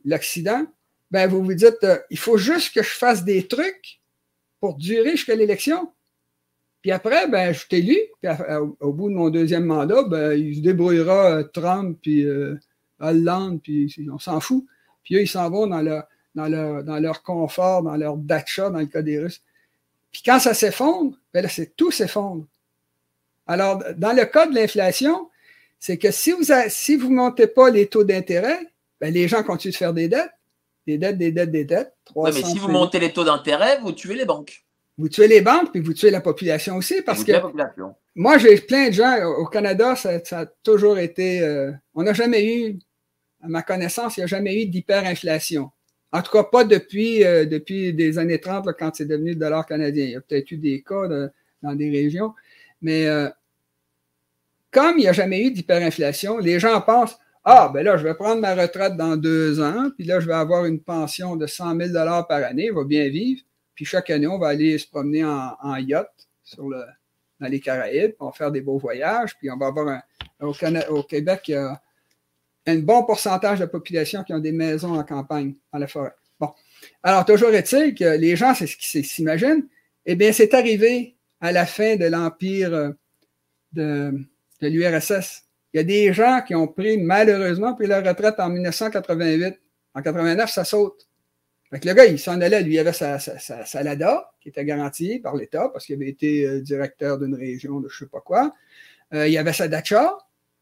l'Occident, ben vous vous dites, euh, il faut juste que je fasse des trucs pour durer jusqu'à l'élection. Puis après, ben, je suis élu. Puis au bout de mon deuxième mandat, ben, il se débrouillera euh, Trump, puis euh, Hollande, puis on s'en fout. Puis eux, ils s'en vont dans leur, dans, leur, dans leur confort, dans leur dacha, dans le cas des Russes. Puis quand ça s'effondre, ben là, c'est tout s'effondre. Alors, dans le cas de l'inflation, c'est que si vous ne si vous montez pas les taux d'intérêt, ben, les gens continuent de faire des dettes des dettes, des dettes, des dettes. mais si vous montez les taux d'intérêt, vous tuez les banques. Vous tuez les banques, puis vous tuez la population aussi, parce que moi, j'ai plein de gens au Canada, ça, a toujours été. Euh, on n'a jamais eu, à ma connaissance, il n'y a jamais eu d'hyperinflation. En tout cas, pas depuis, euh, depuis des années 30, quand c'est devenu le dollar canadien. Il y a peut-être eu des cas dans des régions, mais euh, comme il n'y a jamais eu d'hyperinflation, les gens pensent ah, ben là, je vais prendre ma retraite dans deux ans, puis là, je vais avoir une pension de 100 000 par année, je vais bien vivre. Puis chaque année, on va aller se promener en, yacht sur le, dans les Caraïbes, on va faire des beaux voyages, puis on va avoir un, au, Québec, il y a un bon pourcentage de la population qui ont des maisons en campagne, dans la forêt. Bon. Alors, toujours est-il que les gens, c'est ce qu'ils s'imaginent. Eh bien, c'est arrivé à la fin de l'empire euh, de, l'URSS. Il y a des gens qui ont pris, malheureusement, pris leur retraite en 1988. En 89, ça saute. Fait le gars, il s'en allait, lui, il avait sa, sa, qui était garantie par l'État, parce qu'il avait été euh, directeur d'une région de je ne sais pas quoi. Euh, il avait sa dacha,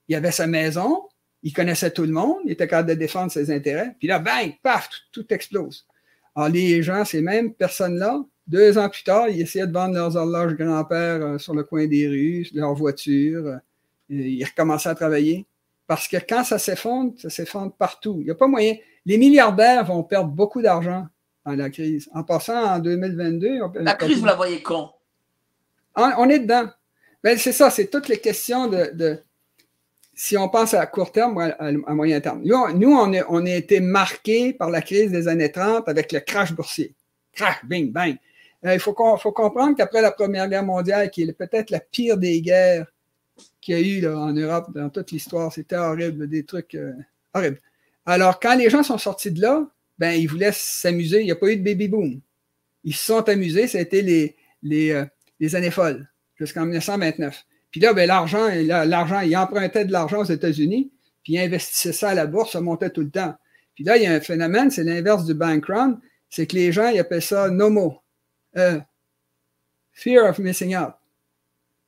il avait sa maison, il connaissait tout le monde, il était capable de défendre ses intérêts. Puis là, bang, paf, tout, explose. Alors, les gens, ces mêmes personnes-là, deux ans plus tard, ils essayaient de vendre leurs horloges grand-père euh, sur le coin des rues, leurs voitures. ils recommençaient à travailler. Parce que quand ça s'effondre, ça s'effondre partout. Il n'y a pas moyen. Les milliardaires vont perdre beaucoup d'argent dans la crise. En passant en 2022. La crise, vous la voyez quand? On, est dedans. Ben, c'est ça, c'est toutes les questions de, si on pense à court terme ou à, moyen terme. Nous, on, on, a été marqué par la crise des années 30 avec le crash boursier. Crash, bing, bang. Euh, il faut, faut comprendre qu'après la Première Guerre mondiale, qui est peut-être la pire des guerres qu'il y a eu là, en Europe dans toute l'histoire, c'était horrible, des trucs euh, horribles. Alors, quand les gens sont sortis de là, ben, ils voulaient s'amuser. Il n'y a pas eu de baby boom. Ils se sont amusés. C'était les, les, euh, les années folles jusqu'en 1929. Puis là, ben, l'argent, l'argent, ils empruntaient de l'argent aux États-Unis, puis ils investissaient ça à la bourse, ça montait tout le temps. Puis là, il y a un phénomène, c'est l'inverse du bank run, c'est que les gens, ils appellent ça NOMO. Euh, fear of missing out.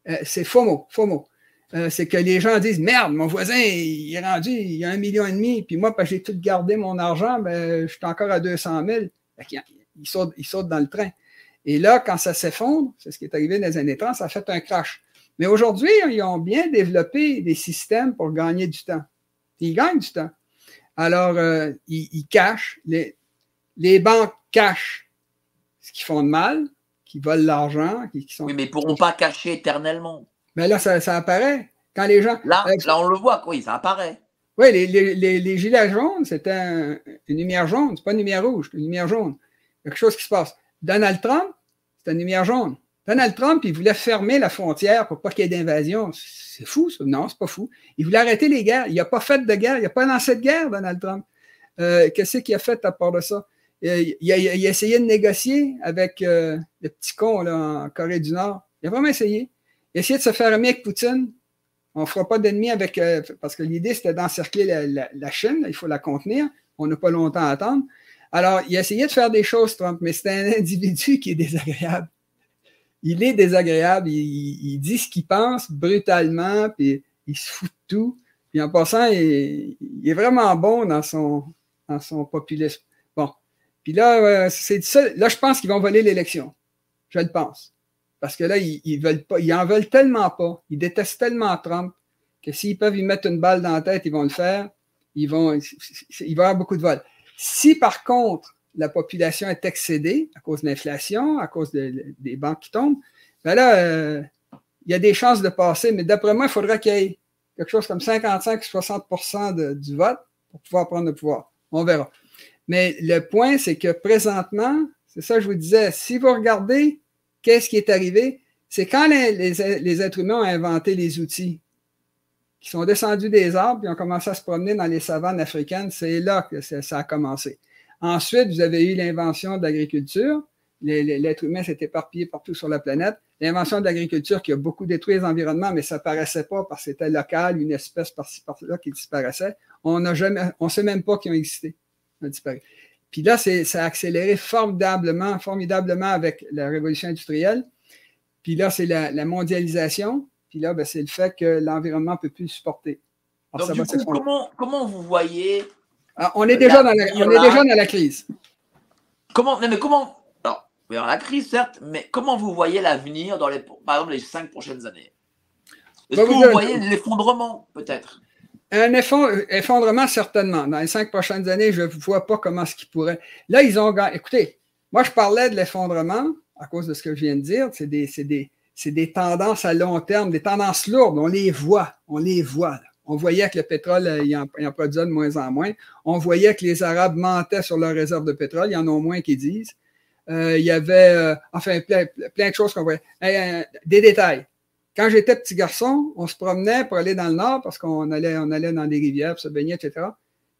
Euh, c'est FOMO, FOMO. Euh, c'est que les gens disent Merde, mon voisin, il est rendu, il y a un million et demi, puis moi, parce j'ai tout gardé mon argent, ben, je suis encore à 200 000. Il il saute dans le train. Et là, quand ça s'effondre, c'est ce qui est arrivé dans les années 30, ça a fait un crash. Mais aujourd'hui, ils ont bien développé des systèmes pour gagner du temps. Ils gagnent du temps. Alors, euh, ils, cachent, les, les banques cachent ce qu'ils font de mal, qui volent l'argent, qui, sont. Oui, mais ils ne pourront pas cacher éternellement. Mais là, ça, apparaît. Quand les gens. Là, là, on le voit, oui, ça apparaît. Oui, les, les, les, gilets jaunes, c'était une lumière jaune, c'est pas une lumière rouge, c'est une lumière jaune. Il y a quelque chose qui se passe. Donald Trump, c'est une lumière jaune. Donald Trump, il voulait fermer la frontière pour pas qu'il y ait d'invasion. C'est fou, ça? Non, c'est pas fou. Il voulait arrêter les guerres. Il n'a pas fait de guerre. Il n'a pas lancé de guerre, Donald Trump. Euh, qu'est-ce qu'il a fait à part de ça? Euh, il a, essayé de négocier avec euh, le petit con là, en Corée du Nord. Il a vraiment essayé. Essayé de se faire aimer avec Poutine. On ne fera pas d'ennemis avec. parce que l'idée, c'était d'encercler la, Chine. Il faut la contenir. On n'a pas longtemps à attendre. Alors, il a essayé de faire des choses, Trump, mais c'est un individu qui est désagréable il est désagréable. Il, dit ce qu'il pense brutalement, puis il se fout de tout. Puis en passant, il, est vraiment bon dans son, dans son populisme. Bon. Puis là, c'est ça. Là, je pense qu'ils vont voler l'élection. Je le pense. Parce que là, ils, veulent ils en veulent tellement pas. Ils détestent tellement Trump que s'ils peuvent y mettre une balle dans la tête, ils vont le faire. Ils vont, il va y avoir beaucoup de vols. Si par contre, la population est excédée à cause de l'inflation, à cause des banques qui tombent, ben là, euh, il y a des chances de passer, mais d'après moi, il faudrait qu'il y ait quelque chose comme 55-60% du vote pour pouvoir prendre le pouvoir. On verra. Mais le point, c'est que présentement, c'est ça que je vous disais, si vous regardez qu'est-ce qui est arrivé, c'est quand les, êtres humains ont inventé les outils, qui sont descendus des arbres et ont commencé à se promener dans les savanes africaines, c'est là que ça a commencé. Ensuite, vous avez eu l'invention de l'agriculture. L'être humain s'est éparpillé partout sur la planète. L'invention de l'agriculture qui a beaucoup détruit les environnements, mais ça paraissait pas parce que c'était local, une espèce par-ci par-là qui disparaissait. On on sait même pas qu'ils ont existé. disparu. Puis là, ça a accéléré formidablement, formidablement avec la révolution industrielle. Puis là, c'est la, mondialisation. Puis là, ben, c'est le fait que l'environnement ne peut plus supporter. Donc, du coup, comment, comment vous voyez ah, on est déjà, dans la, on est déjà dans la crise. Comment, mais comment, alors, dans la crise, certes, mais comment vous voyez l'avenir dans les, par exemple, les cinq prochaines années? Est-ce que vous, voyez l'effondrement, peut-être? Un effondrement, certainement. Dans les cinq prochaines années, je ne vois pas comment ce qui pourrait. Là, ils ont. Écoutez, moi, je parlais de l'effondrement à cause de ce que je viens de dire. C'est des, des, des, tendances à long terme, des tendances lourdes. On les voit. On les voit. On voyait que le pétrole, euh, il en, en produisait de moins en moins. On voyait que les Arabes mentaient sur leurs réserves de pétrole. Il y en a moins qui disent. Euh, il y avait, euh, enfin, plein, de choses qu'on voyait. des détails. Quand j'étais petit garçon, on se promenait pour aller dans le nord parce qu'on allait, on allait dans des rivières, se baigner, etc.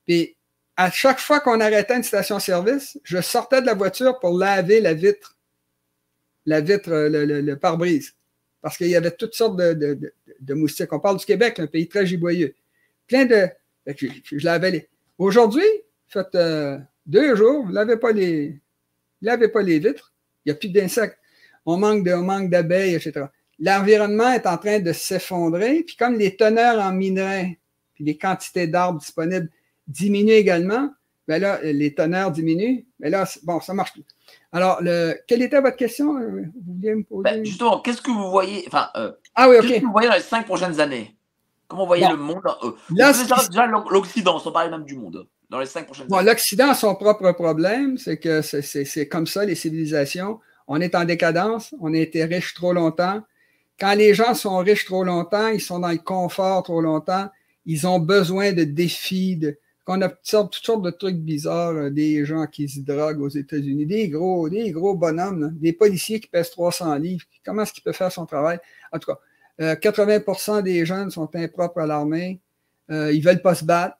Puis, à chaque fois qu'on arrêtait une station-service, je sortais de la voiture pour laver la vitre, la vitre, le, le pare-brise parce qu'il y avait toutes sortes de, moustiques. On parle du Québec, un pays très giboyeux. Plein de. Je, l'avais les. Aujourd'hui, faites euh, deux jours, vous n'avez pas les. lavez pas les vitres, il n'y a plus d'insectes. On manque de, manque d'abeilles, etc. L'environnement est en train de s'effondrer, puis comme les teneurs en minerais, puis les quantités d'arbres disponibles diminuent également, ben là, les teneurs diminuent, mais là, bon, ça marche plus. Alors, le, quelle était votre question? Euh, vous me poser? Ben, justement, qu'est-ce que vous voyez, enfin, euh, ah oui, ok. vous voyez dans les cinq prochaines années? Comment vous voyez Bon. le monde euh, Là, déjà, l'Occident, sans parler même du monde, dans les cinq prochaines Bon, années. l'Occident a son propre problème, c'est que c'est comme ça, les civilisations. On est en décadence, on a été riche trop longtemps. Quand les gens sont riches trop longtemps, ils sont dans le confort trop longtemps, ils ont besoin de défis, de, qu'on a toutes sortes, de trucs bizarres, euh, des gens qui se droguent aux États-Unis, des gros, des gros bonhommes, des policiers qui pèsent 300 livres. Comment est-ce qu'il peut faire son travail? En tout cas, euh, 80% des jeunes sont impropres à l'armée. Euh, ils veulent pas se battre.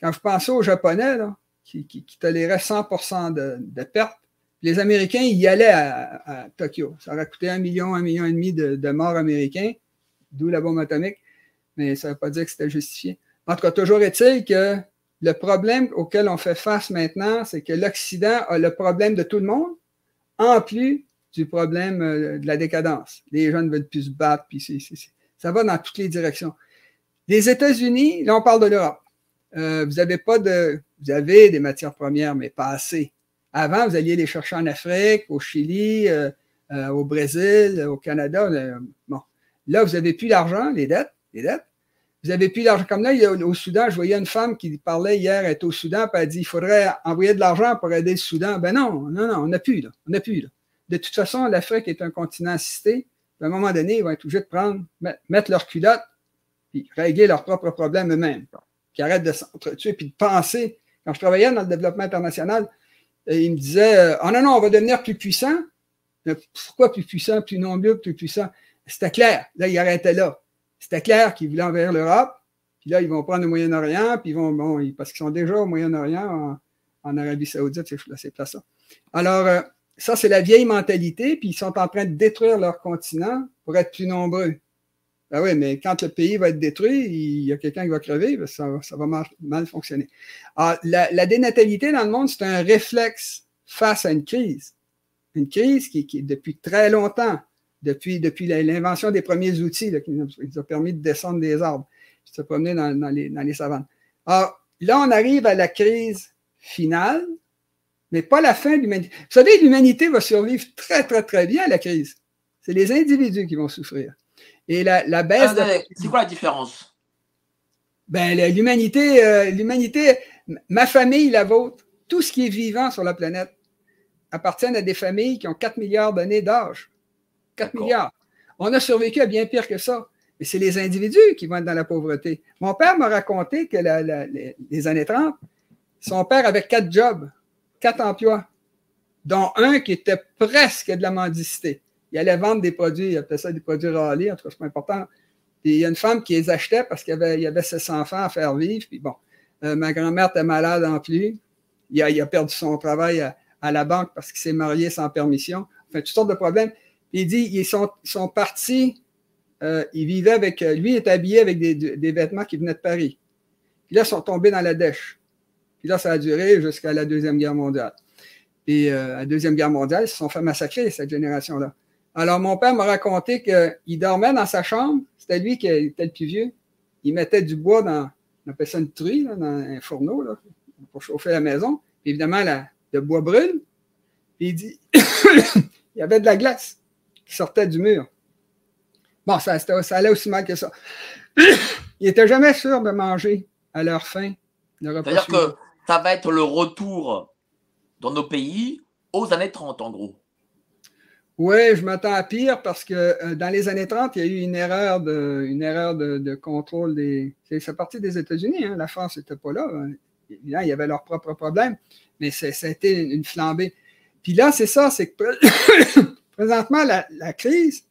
Quand vous pensez aux Japonais, qui, qui, qui toléraient 100% de, de pertes, les Américains, y allaient à, Tokyo. Ça aurait coûté un million, un million et demi de, morts américains, d'où la bombe atomique, mais ça ne veut pas dire que c'était justifié. En tout cas, toujours est-il que le problème auquel on fait face maintenant, c'est que l'Occident a le problème de tout le monde, en plus du problème euh, de la décadence. Les gens ne veulent plus se battre, puis c'est- ça va dans toutes les directions. Les États-Unis, là, on parle de l'Europe. Euh, vous avez pas de, vous avez des matières premières, mais pas assez. Avant, vous alliez les chercher en Afrique, au Chili, euh, euh, au Brésil, au Canada. euh, bon, là, vous avez plus l'argent, les dettes, les dettes. Vous avez plus l'argent. Comme là, il y a- au Soudan, je voyais une femme qui parlait hier, elle est au Soudan, puis elle dit, il faudrait envoyer de l'argent pour aider le Soudan. Ben non, non, non, on n'a plus, là. On n'a plus, là. De toute façon, l'Afrique est un continent assisté. À un moment donné, ils vont être obligés de prendre, met- mettre leur culotte, puis régler leurs propres problèmes eux-mêmes. Puis arrêtent de s'entretuer, puis de penser. Quand je travaillais dans le développement international, euh, ils me disaient, euh, oh non, non, on va devenir plus puissant. Pourquoi plus puissant, plus nombreux, plus puissant? C'était clair. Là, ils arrêtaient là. C'était clair qu'ils voulaient envers l'Europe. Puis là, ils vont prendre le Moyen-Orient, puis ils vont, bon, parce qu'ils sont déjà au Moyen-Orient, en, en Arabie Saoudite, c'est là, c'est place ça. Alors, euh, ça, c'est la vieille mentalité, puis ils sont en train de détruire leur continent pour être plus nombreux. Ben oui, mais quand le pays va être détruit, il y a quelqu'un qui va crever, ben ça, va mal, fonctionner. Alors, la, la dénatalité dans le monde, c'est un réflexe face à une crise. Une crise qui, qui depuis très longtemps, depuis, depuis l'invention des premiers outils là, qui nous a permis de descendre des arbres, de se promener dans, dans les, dans les savanes. Alors, là, on arrive à la crise finale, mais pas la fin de l'humanité. Vous savez, l'humanité va survivre très, très, très bien à la crise. C'est les individus qui vont souffrir. Et la, la baisse de... Attendez, C'est quoi la différence? Ben, l'humanité, euh, l'humanité, ma famille, la vôtre, tout ce qui est vivant sur la planète appartiennent à des familles qui ont 4 milliards d'années d'âge. 4 D'accord. milliards. On a survécu à bien pire que ça. Mais c'est les individus qui vont être dans la pauvreté. Mon père m'a raconté que la- la- les, les années 30, son père avait quatre jobs, quatre emplois, dont un qui était presque de la mendicité. Il allait vendre des produits, il appelait ça des produits râlés, en tout cas, c'est pas important. Puis il y a une femme qui les achetait parce qu'il y avait, il avait ses enfants à faire vivre. Puis bon, euh, ma grand-mère était malade en plus. Il a, il a perdu son travail à, à la banque parce qu'il s'est marié sans permission. Enfin, toutes sortes de problèmes. Puis il dit, ils sont, sont partis, euh, ils vivaient avec, lui il était habillé avec des, des vêtements qui venaient de Paris. Puis là, ils sont tombés dans la dèche. Puis là, ça a duré jusqu'à la Deuxième Guerre mondiale. Puis euh, la Deuxième Guerre mondiale, ils se sont fait massacrer, cette génération-là. Alors, mon père m'a raconté qu'il dormait dans sa chambre. C'était lui qui était le plus vieux. Il mettait du bois dans, on appelle ça une truie, là, dans un fourneau, là, pour chauffer la maison. Puis évidemment, la, le bois brûle. Puis il dit, il y avait de la glace qui sortait du mur. Bon, ça, ça allait aussi mal que ça. il était jamais sûr de manger à leur faim. C'est-à-dire que ça va être le retour dans nos pays aux années 30, en gros. Oui, je m'attends à pire parce que euh, dans les années 30, il y a eu une erreur de, une erreur de, de contrôle des. C'est parti des États-Unis, hein, la France n'était pas là. Évidemment, il y avait leurs propres problèmes, mais ça a été une flambée. Puis là, c'est ça, c'est que pré- présentement, la, la crise,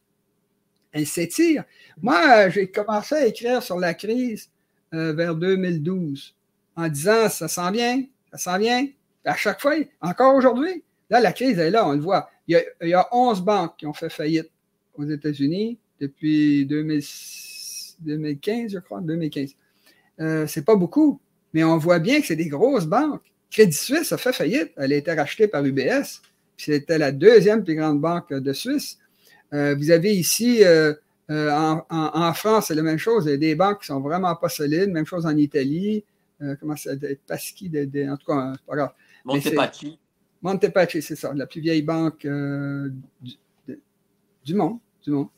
elle s'étire. Moi, euh, j'ai commencé à écrire sur la crise euh, vers 2012 en disant ça s'en vient, ça s'en vient. À chaque fois, encore aujourd'hui, là, la crise est là, on le voit. Il y, a, il y a 11 banques qui ont fait faillite aux États-Unis depuis 2000 2015, je crois, 2015. Euh, c'est pas beaucoup, mais on voit bien que c'est des grosses banques. Crédit Suisse a fait faillite. Elle a été rachetée par UBS. puis C'était la deuxième plus grande banque de Suisse. Euh, vous avez ici, euh, euh, en, en- en France, c'est la même chose. Il y a des banques qui sont vraiment pas solides. Même chose en Italie. Comment ça Paschi, de, de- en tout cas, c'est pas grave. Mais Montepaschi, c'est ça, la plus vieille banque euh, du, de- du monde, du monde.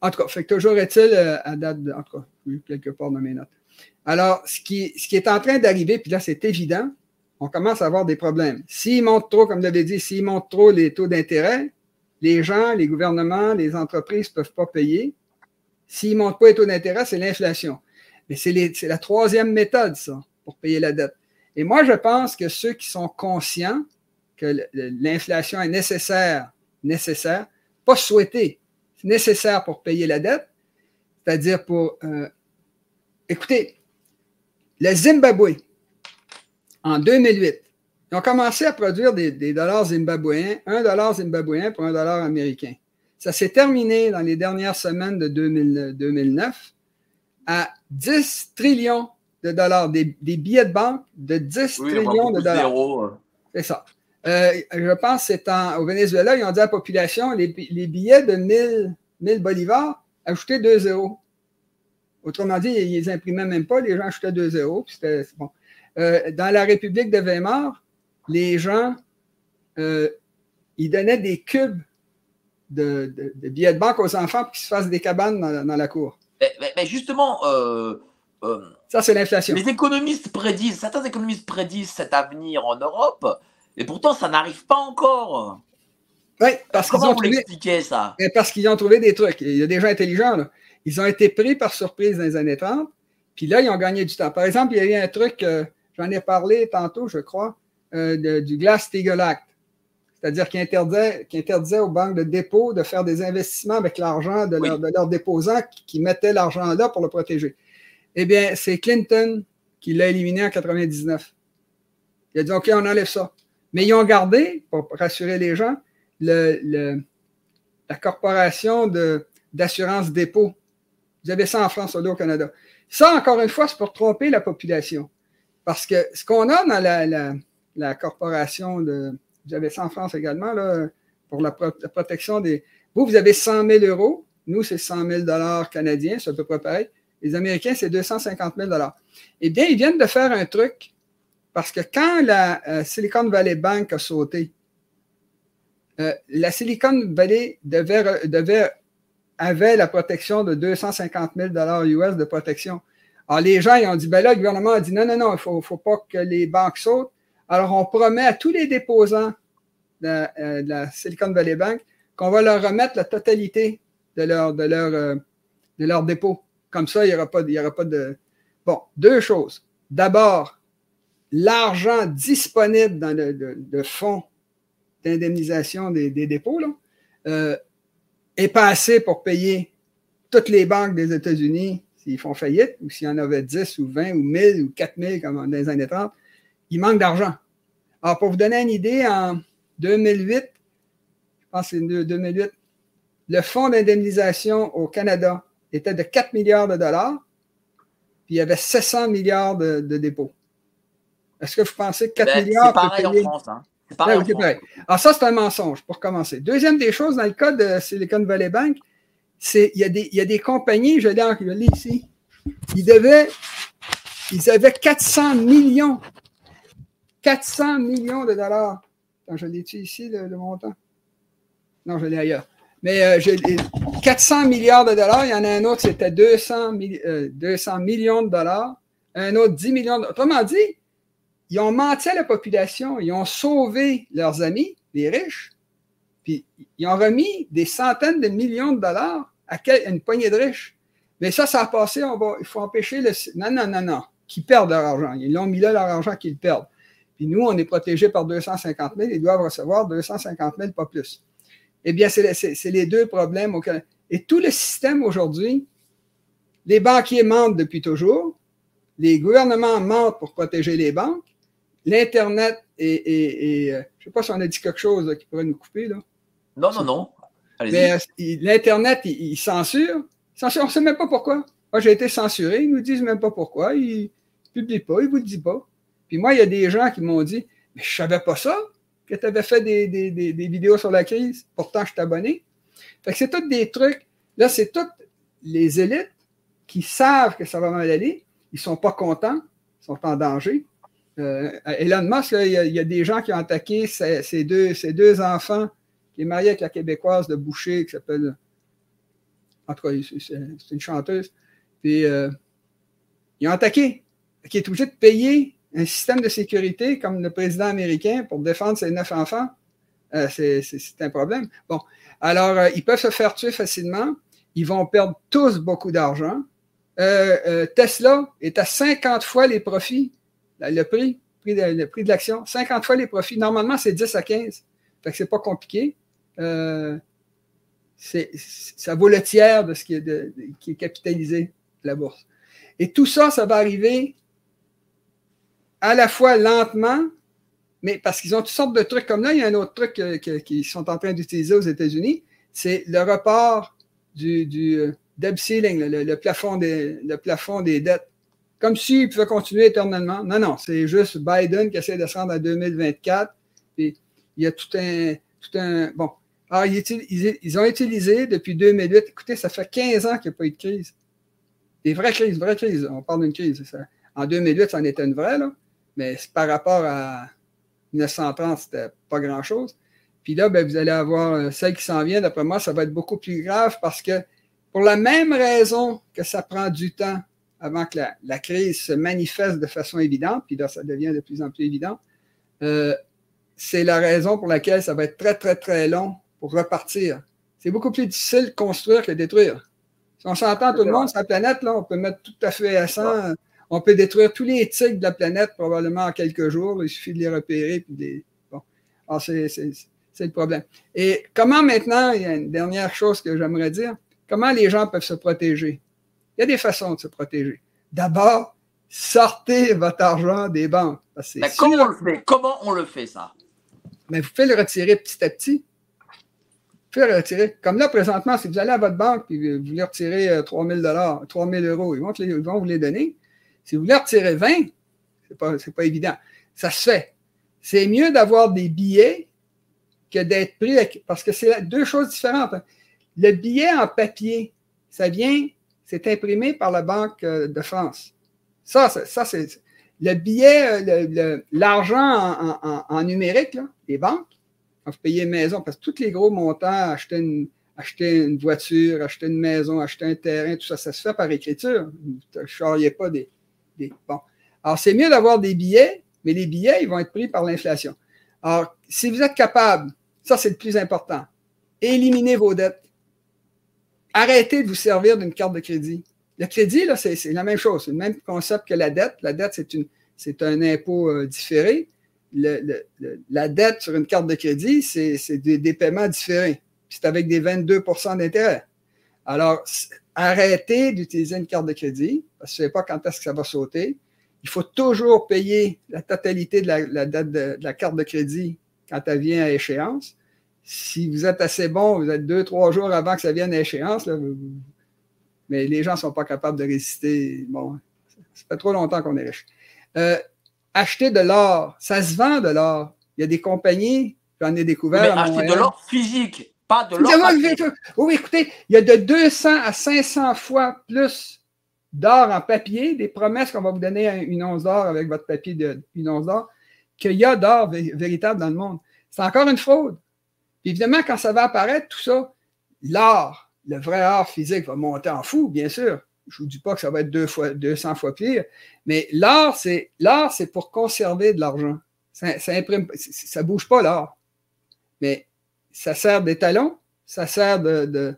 En tout cas, fait toujours est-il euh, à date de, en tout cas, quelque part dans mes notes. Alors, ce qui, ce qui est en train d'arriver, puis là, c'est évident, on commence à avoir des problèmes. S'ils montent trop, comme l'avait dit, s'ils montent trop les taux d'intérêt, les gens, les gouvernements, les entreprises ne peuvent pas payer. S'ils ne montent pas les taux d'intérêt, c'est l'inflation. Mais c'est la troisième méthode, ça, pour payer la dette. Et moi, je pense que ceux qui sont conscients que l'inflation est nécessaire, nécessaire, pas souhaitée, c'est nécessaire pour payer la dette, c'est-à-dire pour... Euh, écoutez, le Zimbabwe, en 2008, ils ont commencé à produire des, dollars zimbabwéens, un dollar zimbabwéen pour un dollar américain. Ça s'est terminé dans les dernières semaines de 2009 à 10 trillions de dollars, des, billets de banque de 10 trillions de dollars. Hein. C'est ça. Euh, je pense que c'est au Venezuela, ils ont dit à la population, les, billets de 1000, 1000 bolivars, ajoutez 2 zéros. Autrement dit, ils les imprimaient même pas, les gens ajoutaient 2 zéros. Bon. Euh, dans la République de Weimar, les gens, euh, ils donnaient des cubes de, billets de banque aux enfants pour qu'ils se fassent des cabanes dans, la cour. Mais, justement, ça c'est l'inflation. Les économistes prédisent, certains économistes prédisent cet avenir en Europe. Et pourtant, ça n'arrive pas encore. Oui, parce qu'ils ont trouvé... ça? Parce qu'ils ont trouvé des trucs. Il y a des gens intelligents. Là. Ils ont été pris par surprise dans les années 30, puis là, ils ont gagné du temps. Par exemple, il y a eu un truc, euh, j'en ai parlé tantôt, je crois, euh, du Glass-Steagall Act. C'est-à-dire qu'il interdisait, interdisait, aux banques de dépôt de faire des investissements avec l'argent de, leurs déposants qui, mettaient l'argent là pour le protéger. Eh bien, c'est Clinton qui l'a éliminé en 99. Il a dit, OK, on enlève ça. Mais ils ont gardé, pour rassurer les gens, le, la corporation d'assurance dépôt. Vous avez ça en France, au Canada. Ça, encore une fois, c'est pour tromper la population. Parce que ce qu'on a dans la, la, corporation de. Vous avez ça en France également, là, pour la, protection des. Vous, vous avez 100 000 euros. Nous, c'est 100 000 dollars canadiens, c'est à peu pareil. Les Américains, c'est 250 000 dollars. Eh bien, ils viennent de faire un truc parce que quand la euh, Silicon Valley Bank a sauté, euh, la Silicon Valley devait, devait, avait la protection de 250 000 US de protection. Alors, les gens, ils ont dit, ben là, le gouvernement a dit, non, non, non, il ne faut, faut, pas que les banques sautent. Alors, on promet à tous les déposants de, euh, la Silicon Valley Bank qu'on va leur remettre la totalité de leur, de leur, de leur dépôt. Comme ça, il n'y aura, pas, il y aura pas de... Bon, deux choses. D'abord, l'argent disponible dans le, fonds d'indemnisation des, dépôts euh, est pas assez pour payer toutes les banques des États-Unis s'ils font faillite, ou s'il y en avait 10 ou 20 ou 1000 ou 4000 comme dans les années 30, il manque d'argent. Alors, pour vous donner une idée, en 2008, je pense que c'est 2008, le fonds d'indemnisation au Canada était de 4 milliards de dollars, puis il y avait 700 milliards de dépôts. Est-ce que vous pensez que 4 ben, milliards. C'est pareil en France. Hein. C'est pareil en France. Alors, ça, c'est un mensonge pour commencer. Deuxième des choses, dans le cas de Silicon Valley Bank, c'est il y, a des, il y a des compagnies, je l'ai ici, ils devaient, ils avaient 400 millions, 400 millions de dollars. Attends, je l'ai-tu ici, le, montant? Non, je l'ai ailleurs. Mais euh, 400 milliards de dollars, il y en a un autre, c'était 200, 200 euh, millions de dollars, un autre 10 millions de Autrement dit, ils ont menti à la population, ils ont sauvé leurs amis, les riches, puis ils ont remis des centaines de millions de dollars à, une poignée de riches. Mais ça, ça a passé, il faut empêcher le... Non, non, non, non, qu'ils perdent leur argent. Ils l'ont mis là, leur argent, qu'ils perdent. Puis nous, on est protégés par 250 000, ils doivent recevoir 250 000, pas plus. Eh bien, c'est les deux problèmes auxquels... Et tout le système aujourd'hui, les banquiers mentent depuis toujours, les gouvernements mentent pour protéger les banques, l'Internet et, euh, je ne sais pas si on a dit quelque chose qui pourrait nous couper. Là. Non, non, non. Mais euh, l'Internet, il, censure. On ne sait même pas pourquoi. Moi, j'ai été censuré. Ils ne nous disent même pas pourquoi. Ils ne publient pas. Ils ne vous le disent pas. Puis moi, il y a des gens qui m'ont dit Mais je ne savais pas ça, que tu avais fait des, vidéos sur la crise. Pourtant, je t'abonnais. Fait que c'est tous des trucs. Là, c'est toutes les élites qui savent que ça va mal aller. Ils ne sont pas contents. Ils sont en danger. Euh, Elon Musk, il y, a, des gens qui ont attaqué ses, deux, deux enfants, qui est marié avec la Québécoise de Boucher, qui s'appelle. En tout cas, c'est une chanteuse. Puis, euh, ils ont attaqué. Qui est obligé de payer un système de sécurité comme le président américain pour défendre ses neuf enfants. Euh, c'est un problème. Bon, alors, euh, ils peuvent se faire tuer facilement. Ils vont perdre tous beaucoup d'argent. Tesla est à 50 fois les profits, le prix, prix de l'action, 50 fois les profits. Normalement, c'est 10 à 15. Fait que c'est pas compliqué. Euh, ça vaut le tiers de ce qui est, qui est capitalisé, la bourse. Et tout ça, ça va arriver à la fois lentement, mais parce qu'ils ont toutes sortes de trucs comme là, il y a un autre truc qu'ils sont en train d'utiliser aux États-Unis, c'est le report du, du euh, debt ceiling, le, plafond des, le plafond des dettes. Comme s'ils pouvaient continuer éternellement. Non, non, c'est juste Biden qui essaie de descendre à 2024. Et il y a tout un, tout un bon, alors, ils, ont utilisé depuis 2008, écoutez, ça fait 15 ans qu'il n'y a pas eu de crise. Des vraies crises, vraies crises. On parle d'une crise. En 2008, ça en était une vraie, là, mais par rapport à 1930, c'était pas grand-chose. Puis là, ben, vous allez avoir euh, celle qui s'en vient. D'après moi, ça va être beaucoup plus grave parce que pour la même raison que ça prend du temps avant que la, crise se manifeste de façon évidente, puis là, ça devient de plus en plus évident, euh, c'est la raison pour laquelle ça va être très, très, très long pour repartir. C'est beaucoup plus difficile de construire que de détruire. Si on s'entend tout le monde sur la planète, là, on peut mettre tout à fait à 100. On peut détruire tous les tigres de la planète probablement en quelques jours. Il suffit de les repérer. Puis Bon. Alors, c'est, le problème. Et comment maintenant, il y a une dernière chose que j'aimerais dire, comment les gens peuvent se protéger? Il y a des façons de se protéger. D'abord, sortez votre argent des banques. Mais comment on le fait? Comment on le fait, ça? Mais vous pouvez le retirer petit à petit faire retirer. Comme là, présentement, si vous allez à votre banque et vous voulez retirer 3 000 3 000 euros, ils vont, ils vont, vous les donner. Si vous voulez retirer 20, c'est pas, pas évident. Ça se fait. C'est mieux d'avoir des billets que d'être pris parce que c'est deux choses différentes. Hein. Le billet en papier, ça vient, c'est imprimé par la Banque euh, de France. Ça, ça c'est le billet, euh, l'argent en, numérique, là, les banques, vous payez maison, parce que tous les gros montants, acheter une, voiture, acheter une maison, acheter un terrain, tout ça, ça se fait par écriture. Vous ne charriez pas des, des. Alors, c'est mieux d'avoir des billets, mais les billets, ils vont être pris par l'inflation. Alors, si vous êtes capable, ça, c'est le plus important, éliminez vos dettes. Arrêtez de vous servir d'une carte de crédit. Le crédit, là, c'est la même chose. C'est le même concept que la dette. La dette, c'est un impôt euh, différé la dette sur une carte de crédit, c'est des, paiements différés. C'est avec des 22% d'intérêt. Alors, arrêtez d'utiliser une carte de crédit, parce que je ne sais pas quand est-ce que ça va sauter. Il faut toujours payer la totalité de la, dette de, la carte de crédit quand elle vient à échéance. Si vous êtes assez bon, vous êtes deux, trois jours avant que ça vienne à échéance, mais les gens ne sont pas capables de résister. Bon, ça fait trop longtemps qu'on est riche. Euh, acheter de l'or. Ça se vend de l'or. Il y a des compagnies, j'en ai découvert. Mais acheter de l'or physique, pas de l'or. Oui, écoutez, il y a de 200 à 500 fois plus d'or en papier, des promesses qu'on va vous donner une once d'or avec votre papier d'une once d'or, qu'il y a d'or véritable dans le monde. C'est encore une fraude. Évidemment, quand ça va apparaître, tout ça, l'or, le vrai or physique va monter en fou, bien sûr. Je ne vous dis pas que ça va être deux fois, 200 fois pire, mais l'art, c'est, l'art, c'est pour conserver de l'argent. Ça, ça, bouge pas l'art. Mais ça sert d'étalon, ça sert de,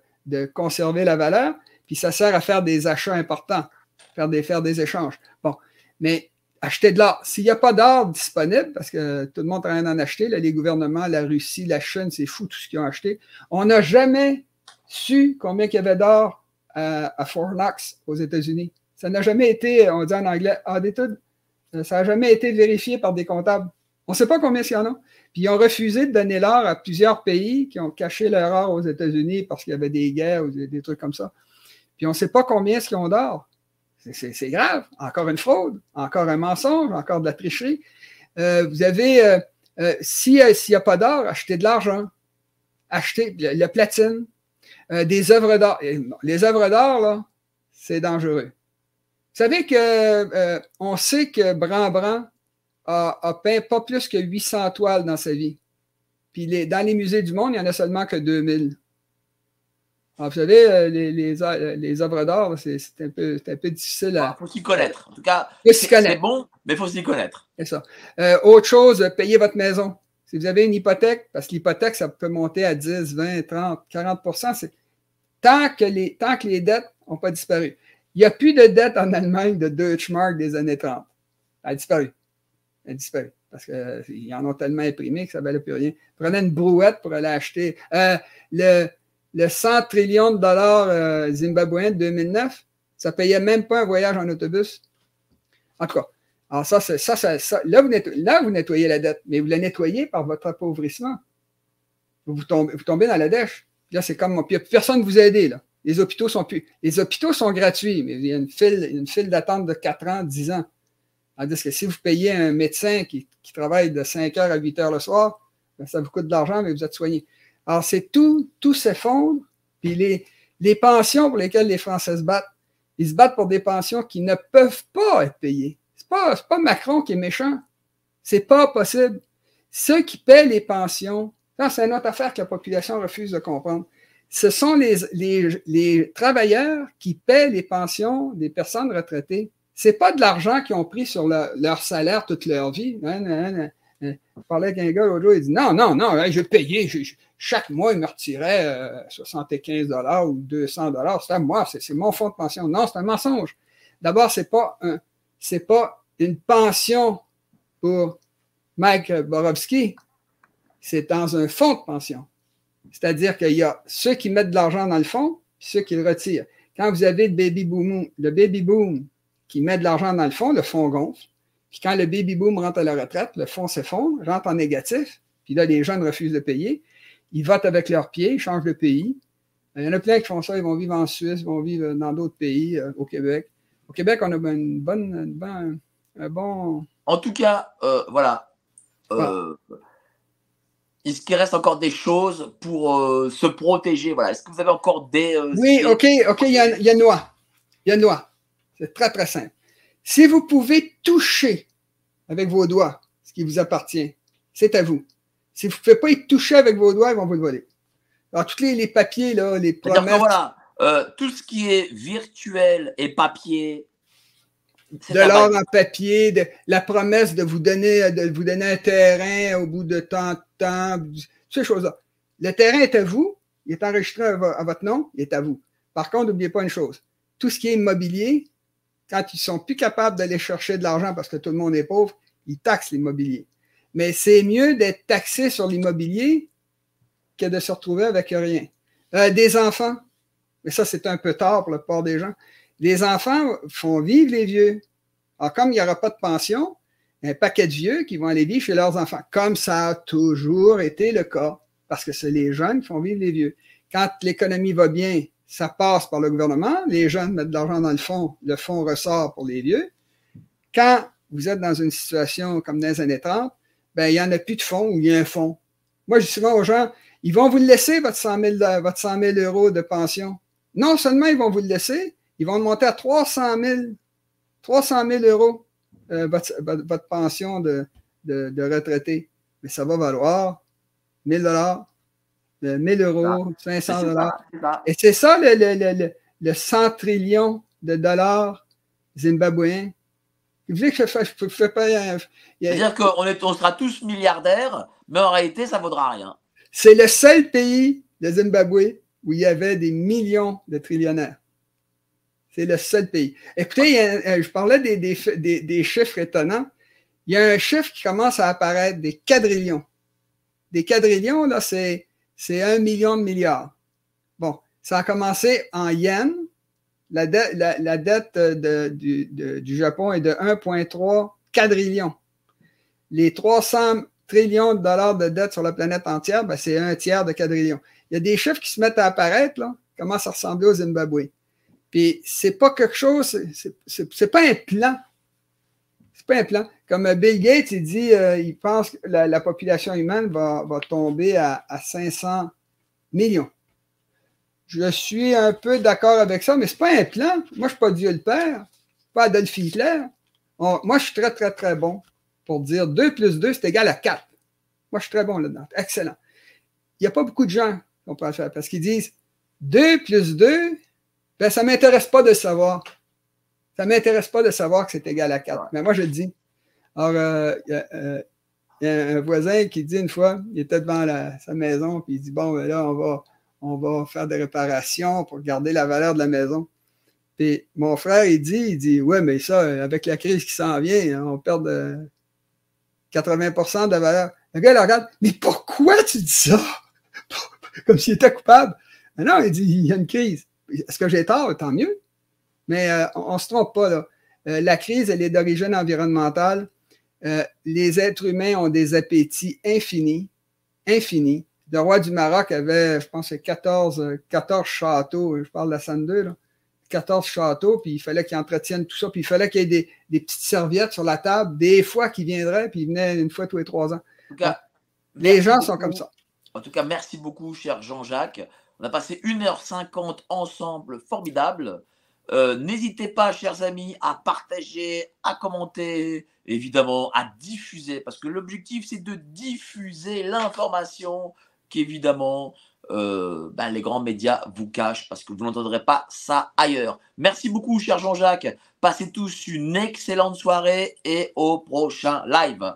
conserver la valeur, puis ça sert à faire des achats importants, faire des, faire des échanges. Bon, mais acheter de l'art. S'il n'y a pas d'or disponible, parce que tout le monde train d'en acheter, les gouvernements, la Russie, la Chine, c'est fou tout ce qu'ils ont acheté. On n'a jamais su combien il y avait d'or à, Fort Knox aux États-Unis. Ça n'a jamais été, on dit en anglais, audited. Ça n'a jamais été vérifié par des comptables. On ne sait pas combien il y en a. Puis ils ont refusé de donner l'or à plusieurs pays qui ont caché leur or aux États-Unis parce qu'il y avait des guerres ou des, trucs comme ça. Puis on ne sait pas combien est-ce qu'ils ont d'or. C'est grave. Encore une fraude, encore un mensonge, encore de la tricherie. Euh, vous avez, euh, euh, s'il n'y a pas d'or, achetez de l'argent. Achetez le platine, des œuvres d'art. Les œuvres d'art, là, c'est dangereux. Vous savez que on sait que Bran a, peint pas plus que 800 toiles dans sa vie. Puis dans les musées du monde, il n'y en a seulement que 2000. Alors, vous savez, euh, les, les, euh, les œuvres d'art, c'est un, peu, un peu difficile à. Il faut s'y connaître. En tout cas, c'est bon, mais il faut s'y connaître. C'est ça. Euh, autre chose, payez votre maison. Si vous avez une hypothèque, parce que l'hypothèque, ça peut monter à 10, 20, 30, 40 c'est tant que les, tant que les dettes n'ont pas disparu. Il n'y a plus de dettes en Allemagne de Deutschmark des années 30. Elle a disparu. Elle a disparu. Parce qu'ils en ont tellement imprimé que ça ne valait plus rien. Prenez une brouette pour aller acheter. Euh, le, le 100 trillions de dollars euh, de 2009, ça ne payait même pas un voyage en autobus. En tout cas, alors ça, ça, là, vous nettoyez, la dette, mais vous la nettoyez par votre appauvrissement. Vous, tombez, vous tombez dans la dèche. Là, c'est comme, puis a personne vous aider, là. Les hôpitaux sont plus, les hôpitaux sont gratuits, mais il y a une file, une file d'attente de 4 ans, 10 ans. Tandis que si vous payez un médecin qui, qui travaille de 5 heures à 8 heures le soir, ben, ça vous coûte de l'argent, mais vous êtes soigné. Alors, c'est tout, tout s'effondre. Puis les, les pensions pour lesquelles les Français se battent, ils se battent pour des pensions qui ne peuvent pas être payées. C'est pas, c'est pas Macron qui est méchant. C'est pas possible. Ceux qui paient les pensions, c'est une autre affaire que la population refuse de comprendre. Ce sont les, les, les travailleurs qui paient les pensions des personnes retraitées. C'est pas de l'argent qu'ils ont pris sur leur, salaire toute leur vie. Je parlais avec un gars l'autre jour, il dit non, non, non, hein, je je- chaque mois, il me retirait euh, 75 dollars ou 200 dollars. C'est à moi, c'est mon fonds de pension. Non, c'est un mensonge. D'abord, c'est pas un, c'est pas une pension pour Mike Borowski. C'est dans un fonds de pension. C'est-à-dire qu'il y a ceux qui mettent de l'argent dans le fonds, puis ceux qui le retirent. Quand vous avez le baby boom, le baby boom qui met de l'argent dans le fonds, le fonds gonfle. Puis quand le baby boom rentre à la retraite, le fonds s'effondre, rentre en négatif. Puis là, les jeunes refusent de payer. Ils votent avec leurs pieds, ils changent de pays. Il y en a plein qui font ça. Ils vont vivre en Suisse, ils vont vivre dans d'autres pays, euh, au Québec. Au Québec, on a une bonne, une bonne- un bon. En tout cas, euh, voilà. Euh, Est-ce qu'il reste encore des choses pour euh, se protéger? Voilà. Est-ce que vous avez encore des. Oui, OK, OK, il y a, il y a une loi. Il y a une loi. C'est très, très simple. Si vous pouvez toucher avec vos doigts ce qui vous appartient, c'est à vous. Si vous ne pouvez pas y toucher avec vos doigts, ils vont vous le voler. Alors, tous les, les papiers, là, les promesses voilà, euh, tout ce qui est virtuel et papier. de l'or en papier, de, la promesse de vous donner, de vous donner un terrain au bout de tant de temps, ces choses-là. Le terrain est à vous, il est enregistré à votre nom, il est à vous. Par contre, n'oubliez pas une chose. Tout ce qui est immobilier, quand ils sont plus capables d'aller chercher de l'argent parce que tout le monde est pauvre, ils taxent l'immobilier. Mais c'est mieux d'être taxé sur l'immobilier que de se retrouver avec rien. Euh, des enfants, mais ça, c'est un peu tard pour la plupart des gens. Les enfants font vivre les vieux. Alors, comme il n'y aura pas de pension, un paquet de vieux qui vont aller vivre chez leurs enfants, comme ça a toujours été le cas, parce que c'est les jeunes qui font vivre les vieux. Quand l'économie va bien, ça passe par le gouvernement, les jeunes mettent de l'argent dans le fonds, le fonds ressort pour les vieux. Quand vous êtes dans une situation comme dans les années 30, ben, il n'y en a plus de fonds ou il y a un fonds. Moi, je dis souvent aux gens, ils vont vous laisser, votre 100 000, de- votre 100 000 euros de pension. Non seulement ils vont vous le laisser, ils vont monter à 300 000, 300 000 euros, euh, votre, votre- votre pension de, de, de retraité. Mais ça va valoir 1000 dollars, 1000 euros, C'est 500 ça, dollars. Et c'est ça le, le, le, le, le 100 trillions de dollars zimbabwéens. Vous voulez que je fasse, je fais pas a- C'est-à-dire qu'on est, on sera tous milliardaires, mais en réalité, ça vaudra rien. C'est le seul pays, le Zimbabwe, où il y avait des millions de trillionnaires. C'est le seul pays. Écoutez, a je parlais des, des, des, des chiffres étonnants. Il y a un chiffre qui commence à apparaître, des quadrillions. Des quadrillions, là, c'est, c'est un million de milliards. Bon, ça a commencé en yens. La, dette- la, dette de- du, du Japon est de 1,3 quadrillion. Les 300 trillions de dollars de dette sur la planète entière, ben, c'est un tiers de quadrillion. Il y a des chiffres qui se mettent à apparaître, là, commencent à ressembler au Zimbabwe. Puis c'est pas quelque chose, c'est pas un plan. C'est pas un plan. Comme euh, Bill Gates, il dit, euh, il pense que la, la population humaine va, tomber à, à 500 millions. Je suis un peu d'accord avec ça, mais c'est pas un plan. Moi, je suis pas Dieu le Père, pas Adolf Hitler. Moi, je suis très, très, très bon pour dire 2 plus 2, c'est égal à 4. Moi, je suis très bon là-dedans. Excellent. Il n'y a pas beaucoup de gens qui peuvent le faire parce qu'ils disent 2 plus 2, ben, ça ne m'intéresse pas de savoir. Ça ne m'intéresse pas de savoir que c'est égal à 4. Mais moi, je le dis. Alors, euh, il y, a un voisin qui dit une fois, il était devant sa maison, puis il dit Bon, ben là, on va, on va faire des réparations pour garder la valeur de la maison. Puis mon frère, il dit, il dit, ouais, mais ça, avec la crise qui s'en vient, on perd de 80% de la valeur. Le gars, il regarde, mais pourquoi tu dis ça? Comme s'il était coupable. Mais non, il dit, il y a une crise. Est-ce que j'ai tort? Tant mieux. Mais euh, on ne se trompe pas, là. Euh, la crise, elle est d'origine environnementale. Euh, les êtres humains ont des appétits infinis, infinis. Le roi du Maroc avait, je pense, 14, 14 châteaux. Je parle de la Sanne 2, là. 14 châteaux, puis il fallait qu'il entretienne tout ça, puis il fallait qu'il y ait des, petites serviettes sur la table, des fois qu'il viendrait, puis il venait une fois tous les trois ans. les gens sont comme ça. En tout cas, merci beaucoup, cher Jean-Jacques. On a passé 1h50 ensemble, formidable. Euh, n'hésitez pas, chers amis, à partager, à commenter, évidemment, à diffuser, parce que l'objectif, c'est de diffuser l'information qu'évidemment, euh, ben, les grands médias vous cachent parce que vous n'entendrez pas ça ailleurs. Merci beaucoup, cher Jean-Jacques. Passez tous une excellente soirée et au prochain live.